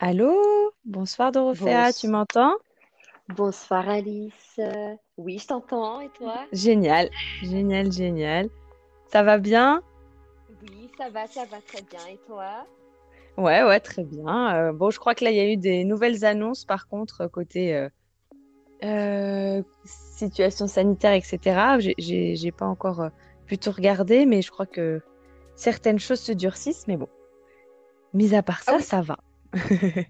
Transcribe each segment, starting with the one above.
Allô? Bonsoir Dorothea, tu Bonsoir, m'entends? bonsoir Alice. Euh, Oui, je t'entends. Et toi? Génial, génial, génial. Ça va bien? Oui, ça va, ça va très bien. Et toi? Ouais, ouais, très bien. Euh, bon, je crois que là, il y a eu des nouvelles annonces, par contre, côté euh, euh, situation sanitaire, etc. J'ai j'ai- j'ai pas encore euh, pu tout regarder, mais je crois que certaines choses se durcissent, mais bon, mis à part Ah ça, oui, ça va.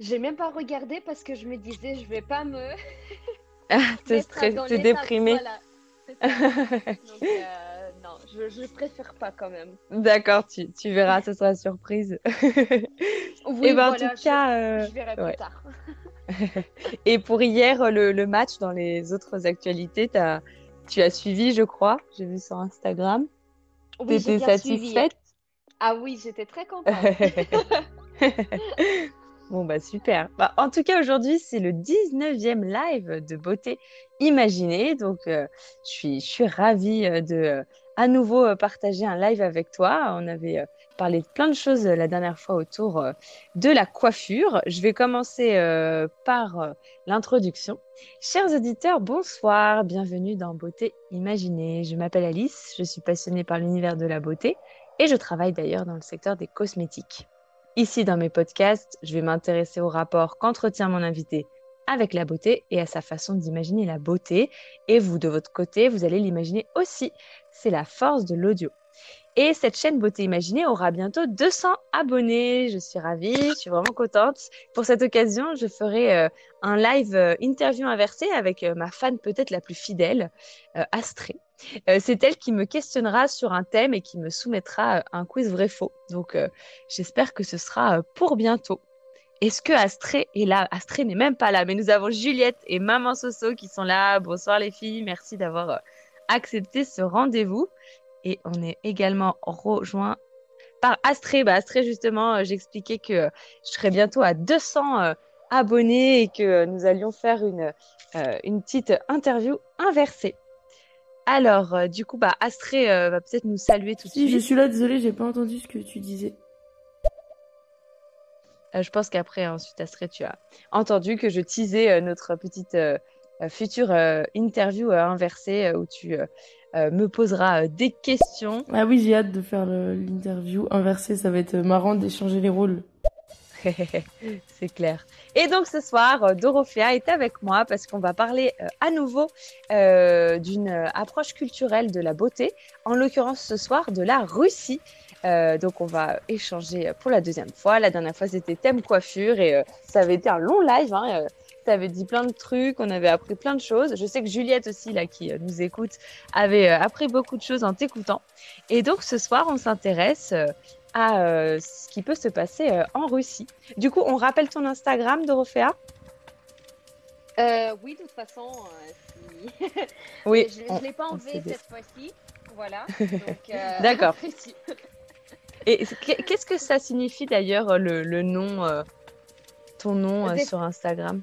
j'ai même pas regardé parce que je me disais, je vais pas me Ah, te mettre à- stress, dans te l'état. déprimer. Voilà. Donc, euh, non, je, je préfère pas quand même. D'accord, tu, tu verras, ce sera surprise. Et Oui, ben en tout voilà, je, cas, euh, je verrai plus tard. Et pour hier, le, le match dans les autres actualités, t'as- tu as suivi, je crois. J'ai vu sur Instagram. Oui, T'étais suivi. satisfaite? Ah oui, j'étais très contente. Bon, bah super. Bah, en tout cas, aujourd'hui, c'est le 19e live de Beauté Imaginée. Donc, euh, je suis, ravie euh, de euh, à nouveau partager un live avec toi. On avait parlé de plein de choses la dernière fois autour de la coiffure. Je vais commencer par l'introduction. Chers auditeurs, bonsoir. Bienvenue dans Beauté Imaginée. Je m'appelle Alice. Je suis passionnée par l'univers de la beauté et je travaille d'ailleurs dans le secteur des cosmétiques. Ici, dans mes podcasts, je vais m'intéresser au rapport qu'entretient mon invité avec la beauté et à sa façon d'imaginer la beauté. Et vous, de votre côté, vous allez l'imaginer aussi. C'est la force de l'audio. Et cette chaîne Beauté Imaginée aura bientôt 200 abonnés. Je suis ravie, je suis vraiment contente. Pour cette occasion, je ferai euh, un live euh, interview inversé avec euh, ma fan peut-être la plus fidèle, Astrée. C'est elle qui me questionnera sur un thème et qui me soumettra un quiz vrai-faux. Donc, j'espère que ce sera pour bientôt. Est-ce que Astrée est là? Astrée n'est même pas là, mais nous avons Juliette et Maman Soso qui sont là. Bonsoir les filles, merci d'avoir accepté ce rendez-vous. Et on est également rejoint par Astrée. Bah, Astrée, justement, euh, j'expliquais que euh, je serais bientôt à 200 euh, abonnés et que nous allions faire une, une petite interview inversée. Alors, euh, du coup, bah, Astrée euh, va peut-être nous saluer tout de Si, je suite. suis là, désolée, j'ai pas entendu ce que tu disais. Euh, je pense qu'après, ensuite, Astrée, tu as entendu que je teasais notre petite future interview inversée où tu me poseras euh, des questions. Ah oui, j'ai hâte de faire l'interview inversée, ça va être marrant d'échanger les rôles. C'est clair. Et donc ce soir, euh, Dorothea est avec moi parce qu'on va parler euh, à nouveau euh, d'une euh, approche culturelle de la beauté, en l'occurrence ce soir de la Russie. Euh, donc on va échanger pour la deuxième fois. La dernière fois c'était thème coiffure et euh, ça avait été un long live. Hein, euh, tu avais dit plein de trucs, on avait appris plein de choses. Je sais que Juliette aussi, là, qui euh, nous écoute, avait euh, appris beaucoup de choses en t'écoutant. Et donc ce soir, on s'intéresse euh, à euh, ce qui peut se passer euh, en Russie. Du coup, on rappelle ton Instagram, Dorothea? Euh, oui, de toute façon, si... Oui, je ne l'ai pas enlevé cette fois-ci. Voilà. D'accord. Et qu'est- qu'est-ce que ça signifie d'ailleurs le, le nom, ton nom sur Instagram?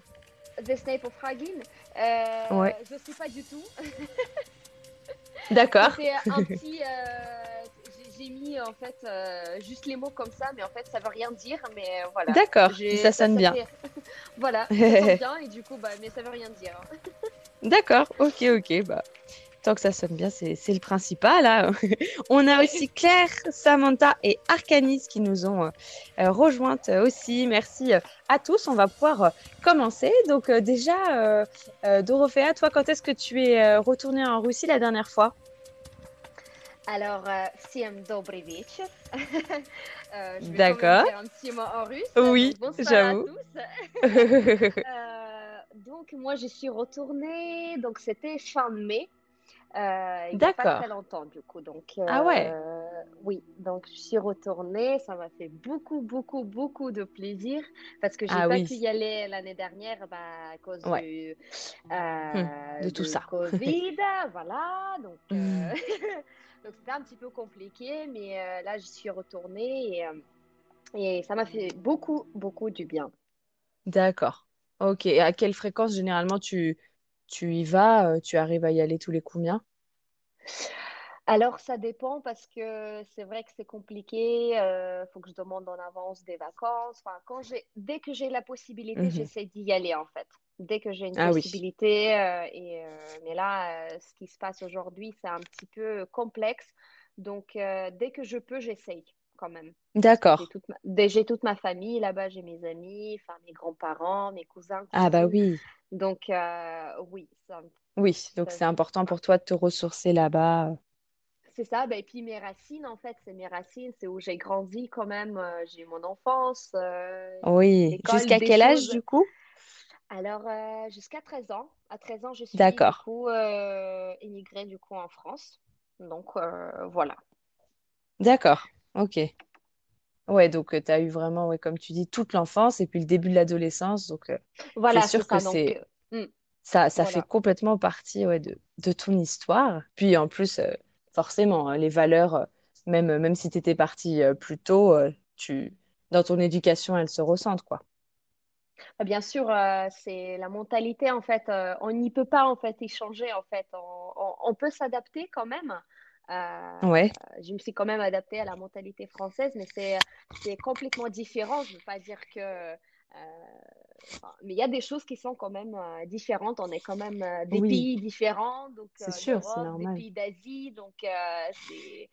The Snape of Hagin. Euh, Ouais. Je sais pas du tout. D'accord, C'était un petit. euh, j'ai- mis en fait euh, juste les mots comme ça, mais en fait ça veut rien dire. Mais euh, voilà. d'accord, ça sonne bien. fait- voilà, ça sonne bien et du coup, bah, mais ça veut rien dire. D'accord, ok, ok. Bah, tant que ça sonne bien, c'est c'est le principal. Là. On a aussi Claire, Samantha et Arcanis qui nous ont euh, euh, rejointes aussi. Merci euh, à tous. On va pouvoir euh, commencer. Donc euh, déjà, euh, euh, Dorothea, toi, quand est-ce que tu es euh, retournée en Russie la dernière fois Alors, euh, Siem Dobry вечер. Euh, je vais quand même D'accord. faire un petit mot en russe. Oui, Donc, bonsoir j'avoue. à tous. Euh, donc, moi, je suis retournée. Donc, c'était fin mai. euh, il a pas D'accord. très longtemps, du coup. Donc, Ah ouais. euh, oui, donc je suis retournée. Ça m'a fait beaucoup, beaucoup, beaucoup de plaisir parce que j'ai Ah pas oui. pu y aller l'année dernière bah, à cause Ouais. du, Hum, euh, de tout du ça. Covid. Voilà. Donc, euh, Hum. donc c'était un petit peu compliqué, mais euh, là, je suis retournée et, euh, et ça m'a fait beaucoup, beaucoup du bien. D'accord. Ok. Et à quelle fréquence généralement tu, tu y vas? euh, Tu arrives à y aller tous les combien? Alors, ça dépend parce que c'est vrai que c'est compliqué. Il faut que je demande en avance des vacances. Enfin, quand j'ai, dès que j'ai la possibilité, Mhm. j'essaie d'y aller en fait. Dès que j'ai une Ah oui, possibilité. euh, et, euh, mais là, euh, ce qui se passe aujourd'hui, c'est un petit peu complexe. Donc, euh, dès que je peux, j'essaye quand même. Que j'ai d'accord. toute ma, toute ma famille là-bas, j'ai mes amis, enfin, mes grands-parents, mes cousins, Ah bah oui, Donc, euh, oui, ça, oui. Donc c'est important pour toi de te ressourcer là-bas. C'est ça, ben, et puis mes racines, en fait, c'est mes racines, c'est où j'ai grandi quand même, euh, j'ai eu mon enfance, euh, Oui. Jusqu'à quel âge choses. du coup? Alors, euh, jusqu'à 13 ans, à 13 ans, je suis du D'accord, coup euh, émigrée du coup en France. Donc, euh, voilà. d'accord. Ok. Ouais, donc tu as eu vraiment, ouais, comme tu dis, toute l'enfance et puis le début de l'adolescence. Donc euh, c'est Voilà, c'est sûr que ça. C'est euh, hmm, ça, ça fait complètement partie ouais, de, de ton histoire. Puis en plus, euh, forcément, hein, les valeurs, euh, même, même si tu étais partie euh, plus tôt, euh, tu, dans ton éducation, elles se ressentent, quoi. Ah, Bien sûr, euh, c'est la mentalité, en fait. euh, on n'y peut pas, en fait, échanger, en fait. On, on- on peut s'adapter quand même. Euh, Ouais, je me suis quand même adaptée à la mentalité française, mais c'est, complètement différent. Je ne veux pas dire que... euh, mais il y a des choses qui sont quand même euh, différentes. On est quand même euh, des oui, pays différents, c'est euh, sûr, c'est d'Europe, des normal. pays d'Asie. Donc, euh, c'est,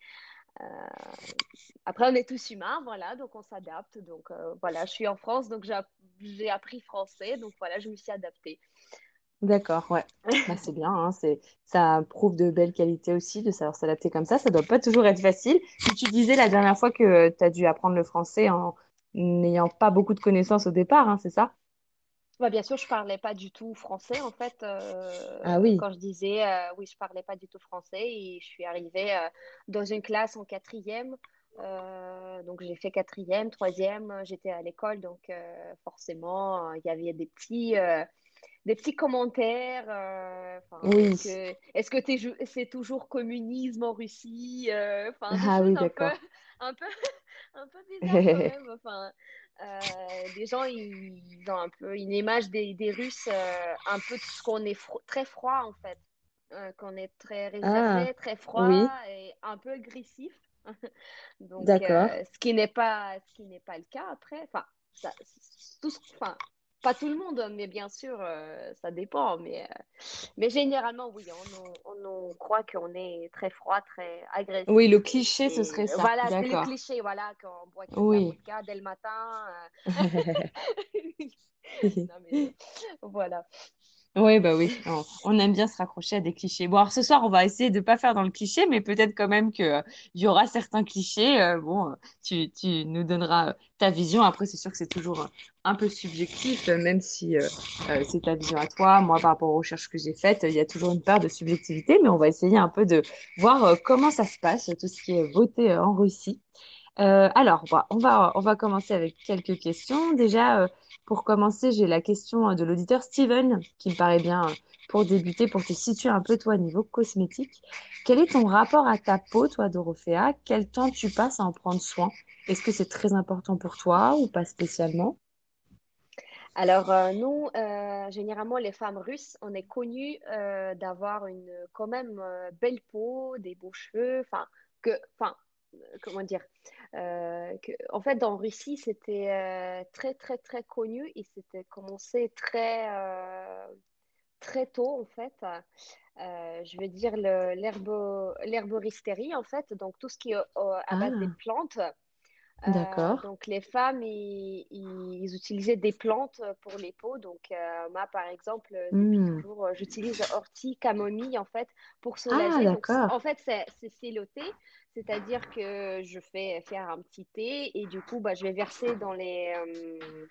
euh, après, on est tous humains, voilà, donc on s'adapte. Donc, euh, voilà, je suis en France, donc j'ai, j'ai appris français, donc voilà, je me suis adaptée. D'accord, ouais. Bah, c'est bien, hein, c'est, ça prouve de belles qualités aussi de savoir s'adapter comme ça. Ça doit pas toujours être facile. Puis tu disais la dernière fois que tu as dû apprendre le français en n'ayant pas beaucoup de connaissances au départ, hein, c'est ça? Bah, bien sûr, je parlais pas du tout français, en fait. Ah euh, oui. quand je disais, euh, oui, je parlais pas du tout français et je suis arrivée euh, dans une classe en quatrième. Euh, donc, j'ai fait quatrième, troisième, j'étais à l'école, donc euh, forcément, euh, il y avait des petits, des petits commentaires. euh, Oui. est-ce que, c'est toujours communisme en Russie? euh, Ah oui, un peu, d'accord. un peu, un peu bizarres quand même. Enfin, euh, des gens, ils ont un peu une image des, des Russes, un peu de ce qu'on est fro- très froid en fait, qu'on est très Ah réservé, très froid oui, et un peu agressif. Donc, d'accord. ce qui n'est pas, ce qui n'est pas le cas après. Enfin, ça, tout, ce- enfin, pas tout le monde, mais bien sûr, euh, ça dépend. Mais, euh, mais généralement, oui, on, on, croit qu'on est très froid, très Oui, agressif. le Et, cliché, ce serait ça. voilà, c'est le cliché, voilà, qu'on boit Oui. vodka dès le matin. euh. Non, mais voilà. Oui, bah oui, on, on aime bien se raccrocher à des clichés. Bon, alors ce soir, on va essayer de ne pas faire dans le cliché, mais peut-être quand même que, euh, y aura certains clichés. euh, bon, euh, tu, tu nous donneras ta vision. Après, c'est sûr que c'est toujours un peu subjectif, même si c'est ta vision à toi. Moi, par rapport aux recherches que j'ai faites, il y a toujours une part de subjectivité, mais on va essayer un peu de voir comment ça se passe, tout ce qui est voté en Russie. Euh, alors, bah, on va, on va commencer avec quelques questions. Déjà, euh, pour commencer, j'ai la question euh, de l'auditeur Steven, qui me paraît bien pour débuter, pour te situer un peu, toi, niveau cosmétique. Quel est ton rapport à ta peau, toi, Dorothea? Quel temps tu passes à en prendre soin? Est-ce que c'est très important pour toi ou pas spécialement? Alors, nous, généralement, les femmes russes, on est connues d'avoir une quand même belle peau, des beaux cheveux, enfin, que, enfin, comment dire, euh, que, en fait, en Russie, c'était euh, très, très, très connu et c'était commencé très, euh, très tôt, en fait. Je veux dire l'herboristerie, en fait, donc tout ce qui est à base des Ah, plantes. D'accord. donc, les femmes, ils, ils utilisaient des plantes pour les peaux. Donc, moi, par exemple, depuis Hmm. toujours, j'utilise ortie, camomille, en fait, pour Ah, soulager. Donc, c- d'accord. en fait, c'est c'est siloté, c'est-à-dire que je fais faire un petit thé et du coup, bah, je vais verser dans les, euh,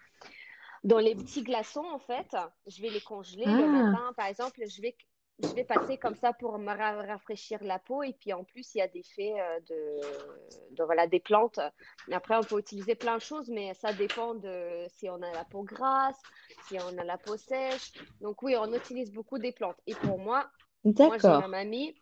dans les petits glaçons, en fait. Je vais les congeler le Ah, matin, par exemple, je vais, je vais passer comme ça pour me ra- rafraîchir la peau. Et puis, en plus, il y a des faits euh, de, de, voilà, des plantes. Après, on peut utiliser plein de choses, mais ça dépend de si on a la peau grasse, si on a la peau sèche. Donc, oui, on utilise beaucoup des plantes. Et pour moi, moi, j'ai ma mamie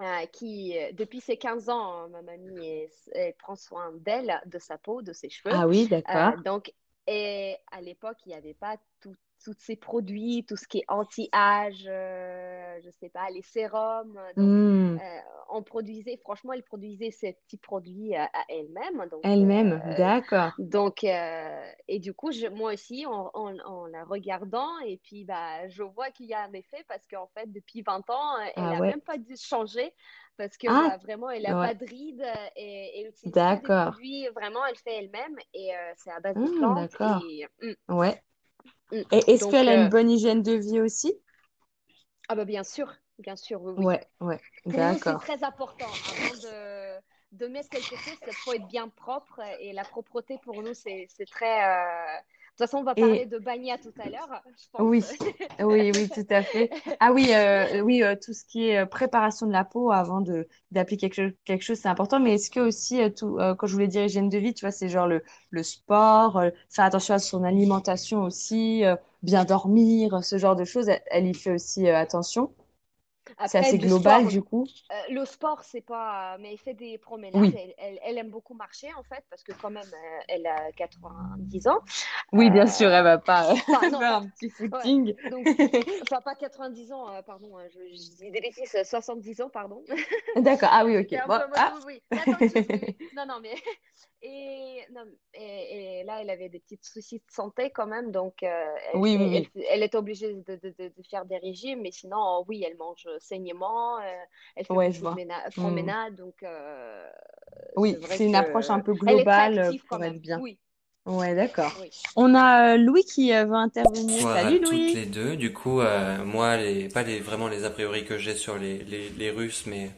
euh, qui, euh, depuis ses 15 ans, hein, ma mamie, elle prend soin d'elle, de sa peau, de ses cheveux. Ah oui, Euh, d'accord. donc, et à l'époque, il n'y avait pas tout tous ces produits, tout ce qui est anti-âge, euh, je sais pas, les sérums. Donc, Hmm, euh, on produisait, franchement, elle produisait ces petits produits à, à elle-même. Elle-même, euh, d'accord. donc euh, et du coup, je, moi aussi, en, en, en la regardant, et puis bah, je vois qu'il y a un effet parce qu'en fait, depuis 20 ans, euh, elle Ah n'a ouais. même pas dû changer parce que Ah, bah, vraiment, elle n'a ouais, pas de rides et elle utilise des produits, vraiment, elle fait elle-même et euh, c'est à base de Hmm, plantes. d'accord. Et, mm, Ouais. Mm. Est-ce qu'elle a une euh, bonne hygiène de vie aussi? ah bah, bien sûr, bien sûr, oui, oui. Ouais, ouais, nous, c'est d'accord. très important. Avant de, de mettre quelque chose, il faut être bien propre. Et la propreté, pour nous, c'est très... euh, toute façon, on va parler Et de Bagna tout à l'heure, je pense. oui, oui, oui, tout à fait. Ah oui, euh, oui, euh, tout ce qui est euh, préparation de la peau avant de d'appliquer quelque chose, quelque chose, c'est important. Mais est-ce que aussi, tout, euh, quand je voulais dire hygiène de vie, tu vois, c'est genre le, le sport, faire attention à son alimentation aussi, bien dormir, ce genre de choses, elle, elle y fait aussi attention. C'est assez global sport, du coup. Euh, le sport, c'est pas. Mais elle fait des promenades. Oui, Elle, elle- elle aime beaucoup marcher, en fait, parce que, quand même, euh, elle a 90 ans. oui, bien sûr, Euh, elle va pas Enfin, non, faire un petit Ouais. footing. Donc, enfin, pas 90 ans, euh, pardon. hein, je, je dis des bêtises, euh, 70 ans, pardon. D'accord. Ah oui, ok. Bon, ah, oui. Non, non, mais. Et, non, et, et là, elle avait des petits soucis de santé quand même, donc euh, elle, oui, elle, elle est obligée de, de, de, de faire des régimes, mais sinon, oui, elle mange saignement, euh, elle fait Ouais, je beaucoup de vois. ména- Hmm. donc euh, Oui, c'est une approche un peu elle est très globale euh, quand même. être bien. Oui, Ouais, d'accord. oui. On a euh, Louis qui euh, veut intervenir. Bonsoir à Salut toutes Louis. les deux. Du coup, euh, moi, les, pas les, vraiment les a priori que j'ai sur les, les, les Russes, mais,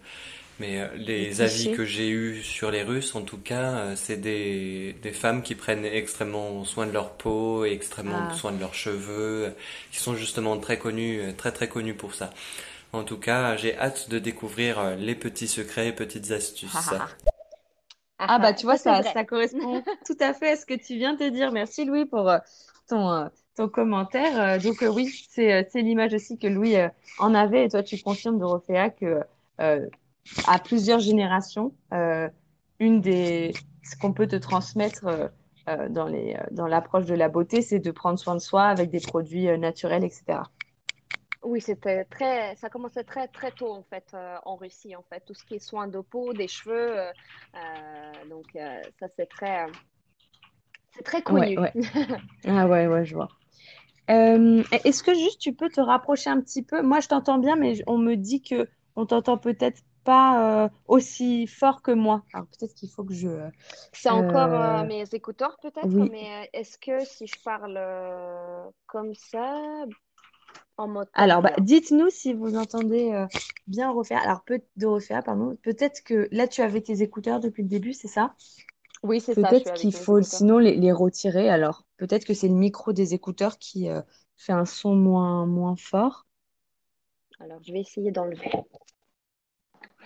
mais euh, Les les avis que j'ai eus sur les Russes, en tout cas, euh, c'est des, des femmes qui prennent extrêmement soin de leur peau et extrêmement Ah, soin de leurs cheveux, qui sont justement très connus, euh, très très connus pour ça. En tout cas, j'ai hâte de découvrir euh, les petits secrets et petites astuces. ah, ah. Ah Ah bah ah, tu vois, ça correspond tout à fait à ce que tu viens de dire. Merci Louis pour euh, ton, euh, ton commentaire. Donc euh, oui, c'est c'est l'image aussi que Louis euh, en avait. Et toi, tu confirmes, Dorothea, que euh, à plusieurs générations, euh, une des ce qu'on peut te transmettre euh, dans les, dans l'approche de la beauté, c'est de prendre soin de soi avec des produits euh, naturels, etc. Oui, c'était très, ça commençait très très tôt en fait euh, en Russie en fait, tout ce qui est soins de peau, des cheveux, euh, euh, donc euh, ça c'est très, c'est très connu. ouais. Ah ouais, ouais, je vois. Est-ce que juste tu peux te rapprocher un petit peu? Moi, je t'entends bien, mais on me dit que on t'entend peut-être pas aussi fort que moi. Alors peut-être qu'il faut que je... C'est encore mes écouteurs peut-être, oui. mais est-ce que si je parle comme ça, en mode Alors, bah, dites-nous si vous entendez euh, bien refaire. Alors, peut de refaire, pardon. Peut-être que là, tu avais tes écouteurs depuis le début, c'est ça? Oui, c'est ça, Peut-être qu'il faut écouteurs. sinon les, les retirer. Alors, peut-être que c'est le micro des écouteurs qui euh, fait un son moins, moins fort. Alors, je vais essayer d'enlever.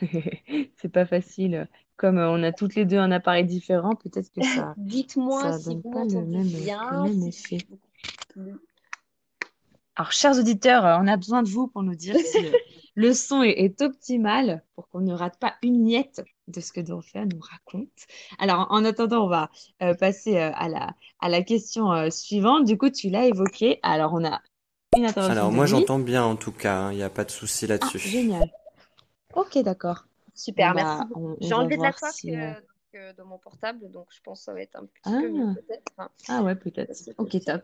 C'est pas facile. Comme euh, on a toutes les deux un appareil différent, peut-être que ça Dites-moi ça si vous pas le m'entendez même, le bien, même effet. Alors, chers auditeurs, euh, on a besoin de vous pour nous dire si le son est, est optimal pour qu'on ne rate pas une miette de ce que Dorothea nous raconte. Alors, en attendant, on va euh, passer euh, à la, à la question euh, suivante. Du coup, tu l'as évoqué. Alors, on a une intervention Alors, de moi, j'entends bien en tout cas, hein, il n'y a pas de souci Ah, là-dessus. génial. Ok, d'accord. Super, merci bah, on J'ai enlevé de la si... de mon portable, donc je pense que ça va être un petit Ah, peu mieux peut-être. Enfin, ah ouais, peut-être. Ok, top.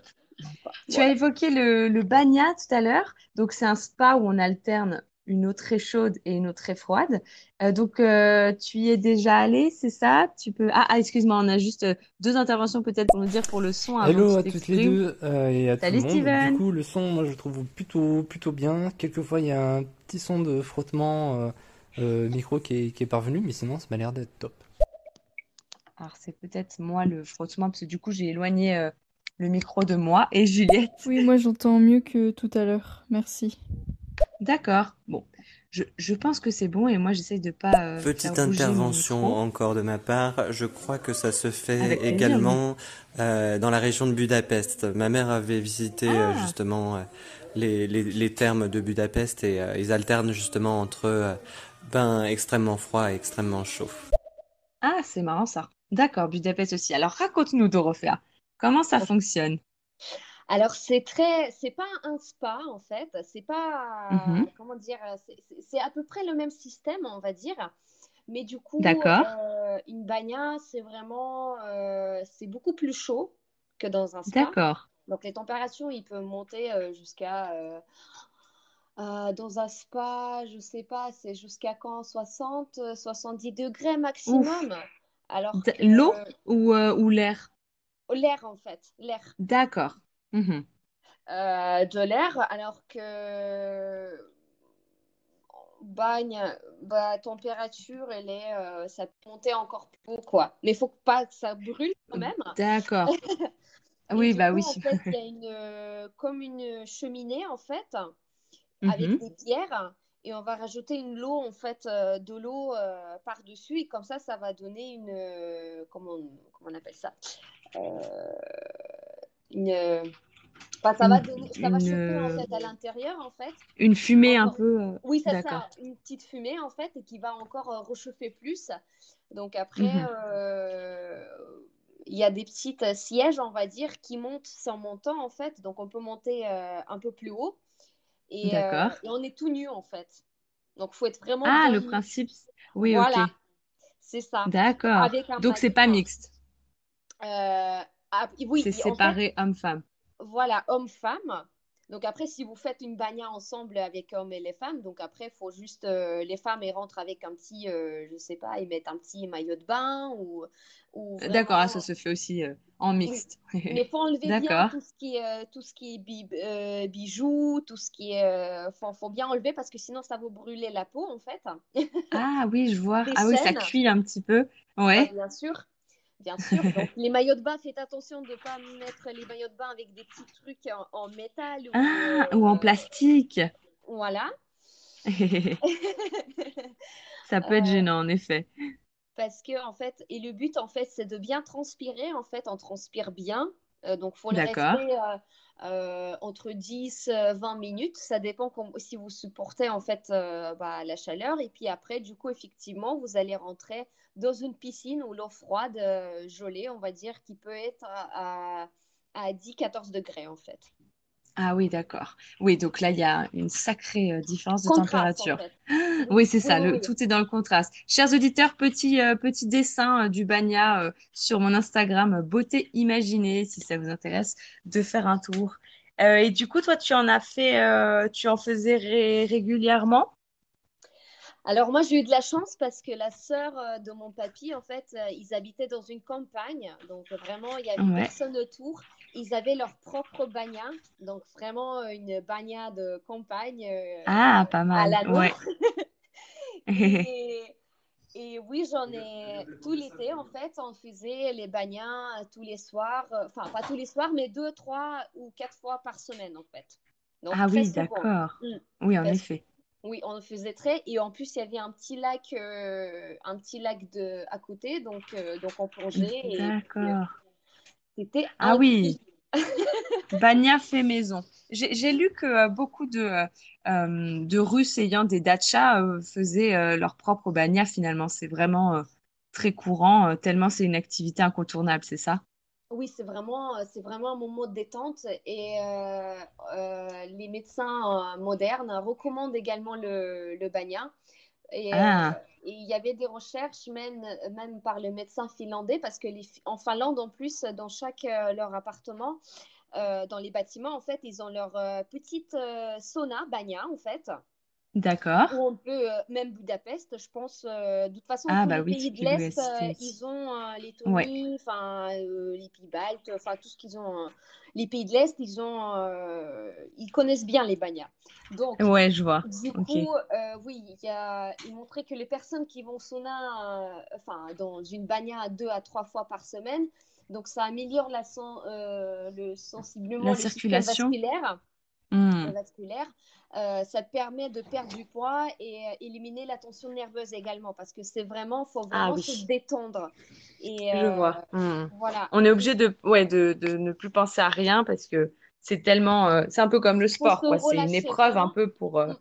Tu as évoqué le, le Bagna tout à l'heure. Donc, c'est un spa où on alterne une eau très chaude et une eau très froide. Euh, donc, euh, tu y es déjà allé, c'est ça? Tu peux... Ah, ah, excuse-moi, on a juste euh, deux interventions peut-être pour nous dire pour le son Hello à toutes les deux euh, et à tout Salut le monde. Du Steven. coup, le son, moi, je le trouve plutôt, plutôt bien. Quelquefois, il y a un petit son de frottement euh, euh, micro qui est, qui est parvenu, mais sinon, ça m'a l'air d'être top. Alors, c'est peut-être moi le frottement, parce que du coup, j'ai éloigné euh, le micro de moi et Juliette. Oui, moi j'entends mieux que tout à l'heure. Merci. D'accord. Bon, je, je pense que c'est bon et moi, j'essaye de pas euh, Petite faire bouger mon intervention micro. encore de ma part. Je crois que ça se fait Avec également euh, dans la région de Budapest. Ma mère avait visité Ah, justement euh, les, les, de Budapest et euh, ils alternent justement entre euh, bain extrêmement froid et extrêmement chaud. ah, c'est marrant ça. D'accord, Budapest aussi. Alors, raconte-nous, Dorothea, comment ça fonctionne? Alors, c'est très, c'est pas un spa en fait, c'est pas, Mhm. comment dire, c'est à peu près le même système, on va dire. Mais du coup, euh, une bagna, c'est vraiment, euh, c'est beaucoup plus chaud que dans un spa. d'accord, Donc, les températures, ils peuvent monter euh, jusqu'à, euh, dans un spa, je sais pas, c'est jusqu'à quand? 60, euh, 70 degrés ouf. Alors L'eau ou, euh, ou l'air? l'air, en fait, l'air. D'accord. Mhm. euh, de l'air, alors que bagne, bah, température, elle est, euh, ça peut monter encore plus haut, quoi. Mais il faut pas que ça brûle quand même. D'accord. Et Oui, bah coup, oui. en fait, il y a une, comme une cheminée, en fait, avec Mhm. des pierres. Et on va rajouter une eau, en fait, euh, de l'eau euh, par-dessus. Et comme ça, ça va donner une... euh, comment, on, comment on appelle ça? Une, Enfin, ça va donner, ça va une, chauffer en fait à l'intérieur en fait. une fumée un peu. oui, c'est ça, une petite fumée en fait et qui va encore réchauffer plus. Donc après, Mhm. il y a des petites sièges, on va dire, qui montent sans montant en fait. Donc on peut monter euh, un peu plus haut et, euh, et on est tout nu en fait. Donc il faut être vraiment Ah, le principe. Oui, ok. Voilà, c'est ça. D'accord. Donc, c'est pas mixte. Euh, ah, oui, C'est séparé homme-femme. Voilà, homme-femme. Donc après, si vous faites une bagna ensemble avec hommes et les femmes, donc après, il faut juste, euh, les femmes, elles rentrent avec un petit, euh, je sais pas, ils mettent un petit maillot de bain ou, ou D'accord, ah, ça se fait aussi euh, en mixte. Mais faut enlever bien tout ce qui est, euh, tout ce qui est bi- euh, bijoux, tout ce qui est, euh, faut, faut bien enlever parce que sinon, ça vous brûler la peau, en fait. Ah oui, je vois. Ah oui, ça cuit un petit peu. Ouais. bien sûr. Bien sûr. Donc, les maillots de bain, faites attention de ne pas mettre les maillots de bain avec des petits trucs en, en métal ou Ah, ou en euh, plastique. voilà. Ça peut être Euh, gênant, en effet. parce que en fait, et le but en fait, c'est de bien transpirer. En fait, on transpire bien. Euh, donc, faut le D'accord. rester euh, euh, entre 10 euh, 20 minutes. Ça dépend si vous supportez en fait bah, la chaleur. Et puis après, du coup, effectivement, vous allez rentrer dans une piscine où l'eau froide, gelée, on va dire, qui peut être à, à, à 10-14 degrés en fait. Ah oui, d'accord. Oui, donc là, il y a une sacrée euh, différence de en température. fait. Oui, c'est ça, oui, le, oui. tout est dans le contraste. Chers auditeurs, petit, euh, petit dessin euh, du Bagna sur mon Instagram, Beauté Imaginée, si ça vous intéresse, de faire un tour. Et du coup, toi, tu en as fait, tu en faisais ré- régulièrement? Alors moi j'ai eu de la chance parce que la sœur de mon papy en fait ils habitaient dans une campagne donc vraiment il y avait Ouais. personne autour ils avaient leur propre bagna donc vraiment euh, une bagna de campagne euh, Ah, pas à mal. la Ouais. et, et oui j'en ai tout l'été en fait on faisait les bagnas euh, tous les soirs enfin pas tous les soirs mais deux trois ou quatre fois par semaine en fait donc Ah oui, d'accord. Mm. Oui, en Parce effet. oui, on le faisait très. Et en plus, il y avait un petit lac, euh, un petit lac de, à côté. Donc, euh, donc on plongeait D'accord. C'était Ah oui. Bagna fait maison. J'ai lu que euh, beaucoup de, euh, de Russes ayant des dachas euh, faisaient leur propre bagna finalement. C'est vraiment très courant, tellement c'est une activité incontournable, c'est ça? Oui, c'est vraiment, c'est vraiment un moment de détente. Et les médecins modernes recommandent également le, le bagna. Et, euh, Ah, et il y avait des recherches même, même par le médecin finlandais, parce que les, en Finlande, en plus, dans chaque euh, leur appartement, euh, dans les bâtiments, en fait, ils ont leur petite sauna, bagna, en fait. D'accord. Ou on peut, euh, même Budapest, je pense, euh, de toute façon, Ah tous bah les oui, pays de l'Est, euh, ils ont Lettonie, enfin, les pays baltes, enfin, tout ce qu'ils ont. les pays de l'Est, ils ont, ils connaissent bien les bagnas. Donc, ouais, je vois. du coup, oui, il y a, il montrait que les personnes qui vont au sauna, enfin, dans une bagna deux à trois fois par semaine, donc ça améliore la sen- euh, le, sensiblement La le circulation? vasculaire Hmm, vasculaire. Euh, ça permet de perdre du poids et euh, éliminer la tension nerveuse également parce que c'est vraiment, faut Ah vraiment se détendre. Et je euh, vois. Hmm. voilà, On est obligé de, ouais, de, de ne plus penser à rien parce que c'est tellement, c'est un peu comme le faut sport. C'est une épreuve un peu pour, Mm.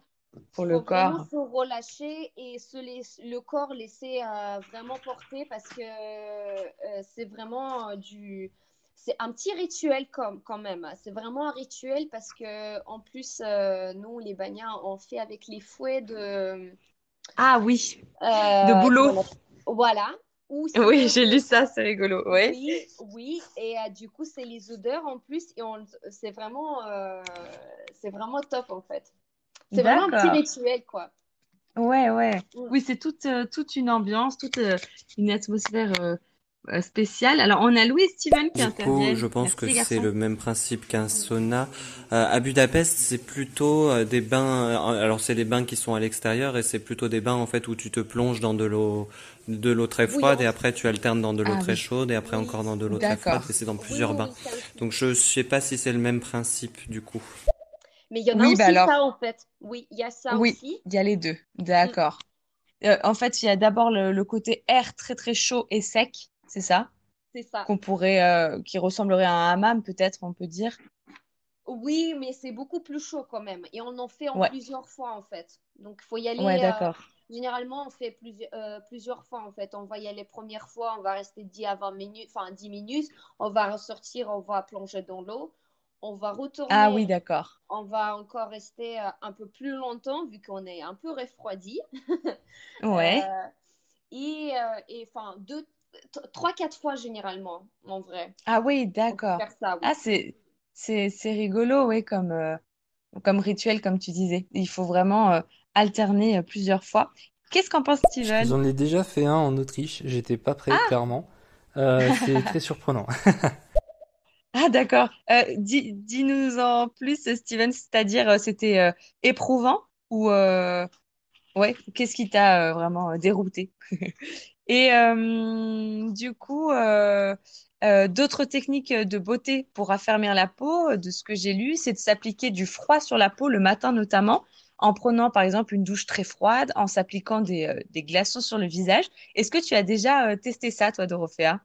pour le faut corps. se relâcher et se laiss- le corps laisser euh, vraiment porter parce que euh, c'est vraiment euh, du c'est un petit rituel comme, quand même. C'est vraiment un rituel parce que en plus, euh, nous, les bagnats, on fait avec les fouets de... Ah oui, euh, de boulot. Voilà. Ou Oui, j'ai lu ça, c'est rigolo. Ouais. Oui, oui, et euh, du coup, c'est les odeurs en plus, et on, c'est vraiment, c'est vraiment top en fait. C'est vraiment un petit rituel, quoi. Ouais, ouais. Mm. Oui, c'est toute, toute une ambiance, toute une atmosphère euh, spéciale. Alors, on a Louis et Steven qui Du coup, interviennent. je pense Merci, que c'est le même principe qu'un sauna. Euh, à Budapest, c'est plutôt euh, des bains. Alors, c'est des bains qui sont à l'extérieur et c'est plutôt des bains en fait où tu te plonges dans de l'eau, de l'eau très froide et après tu alternes dans de l'eau Ah très oui. chaude et après Oui. encore dans de l'eau très froide et c'est dans plusieurs oui, bains. Donc, je sais pas si c'est le même principe du coup. Mais il y en a Oui, aussi bah alors, ça en fait. Oui, il y a ça oui, aussi. il y a les deux. Mm. D'accord. Euh, en fait, il y a d'abord le, le côté air très très chaud et sec, c'est ça? C'est ça. Qu'on pourrait, euh, qui ressemblerait à un hammam, peut-être, on peut dire? Oui, mais c'est beaucoup plus chaud quand même. Et on en fait en Ouais, plusieurs fois en fait. Donc, il faut y ouais, aller. euh, d'accord. généralement, on fait plusieurs, euh, plusieurs fois en fait. On va y aller première fois, on va rester 10 à 20 minutes, enfin 10 minutes. On va ressortir, on va plonger dans l'eau. On va Ah oui, retourner, d'accord. on va encore rester euh, un peu plus longtemps vu qu'on est un peu refroidi. Ouais. Et, enfin, deux, trois, quatre fois généralement, en vrai. Ah oui, d'accord. oui. Ah, c'est, c'est, c'est rigolo, oui, comme, euh, comme rituel, comme tu disais. Il faut vraiment euh, alterner euh, plusieurs fois. Qu'est-ce qu'en pense Steven? J'en ai déjà fait un en Autriche, j'étais pas prêt, Ah! clairement. Euh, c'est très surprenant. Ah, d'accord. Euh, dis, dis-nous en plus, Steven, c'est-à-dire, euh, c'était euh, éprouvant ou euh, ouais, qu'est-ce qui t'a euh, vraiment dérouté? Et euh, du coup, euh, euh, d'autres techniques de beauté pour raffermir la peau, de ce que j'ai lu, c'est de s'appliquer du froid sur la peau le matin notamment, en prenant par exemple une douche très froide, en s'appliquant des, glaçons sur le visage. Est-ce que tu as déjà testé ça, toi, Dorothea?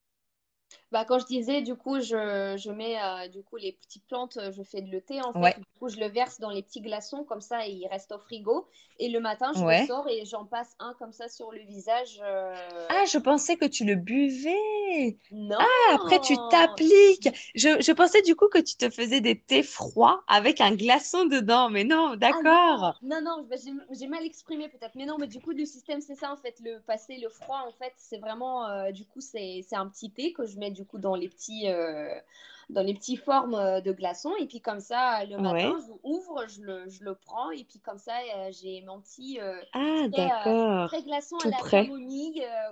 Bah, quand je disais, du coup, je, je mets euh, du coup les petites plantes, euh, je fais de le thé en fait. Ouais, Du coup, je le verse dans les petits glaçons, comme ça, il reste au frigo. Et le matin, je ouais. ressors et j'en passe un comme ça sur le visage. euh, Ah, je pensais que tu le buvais. Non! Ah, après tu t'appliques. Je, je pensais du coup que tu te faisais des thés froids avec un glaçon dedans. Mais non, Ah non, d'accord. non, non, bah, j'ai mal exprimé peut-être. Mais non, mais du coup, le système, c'est ça en fait. Le passer le froid, en fait, c'est vraiment. euh, du coup, c'est c'est un petit thé que je mets du coup dans les petits. euh, dans les petites formes euh, de glaçons et puis comme ça le matin Ouais. je ouvre je le, je le prends et puis comme ça euh, j'ai mon petit euh, Ah, d'accord. glaçon à Tout la prêt.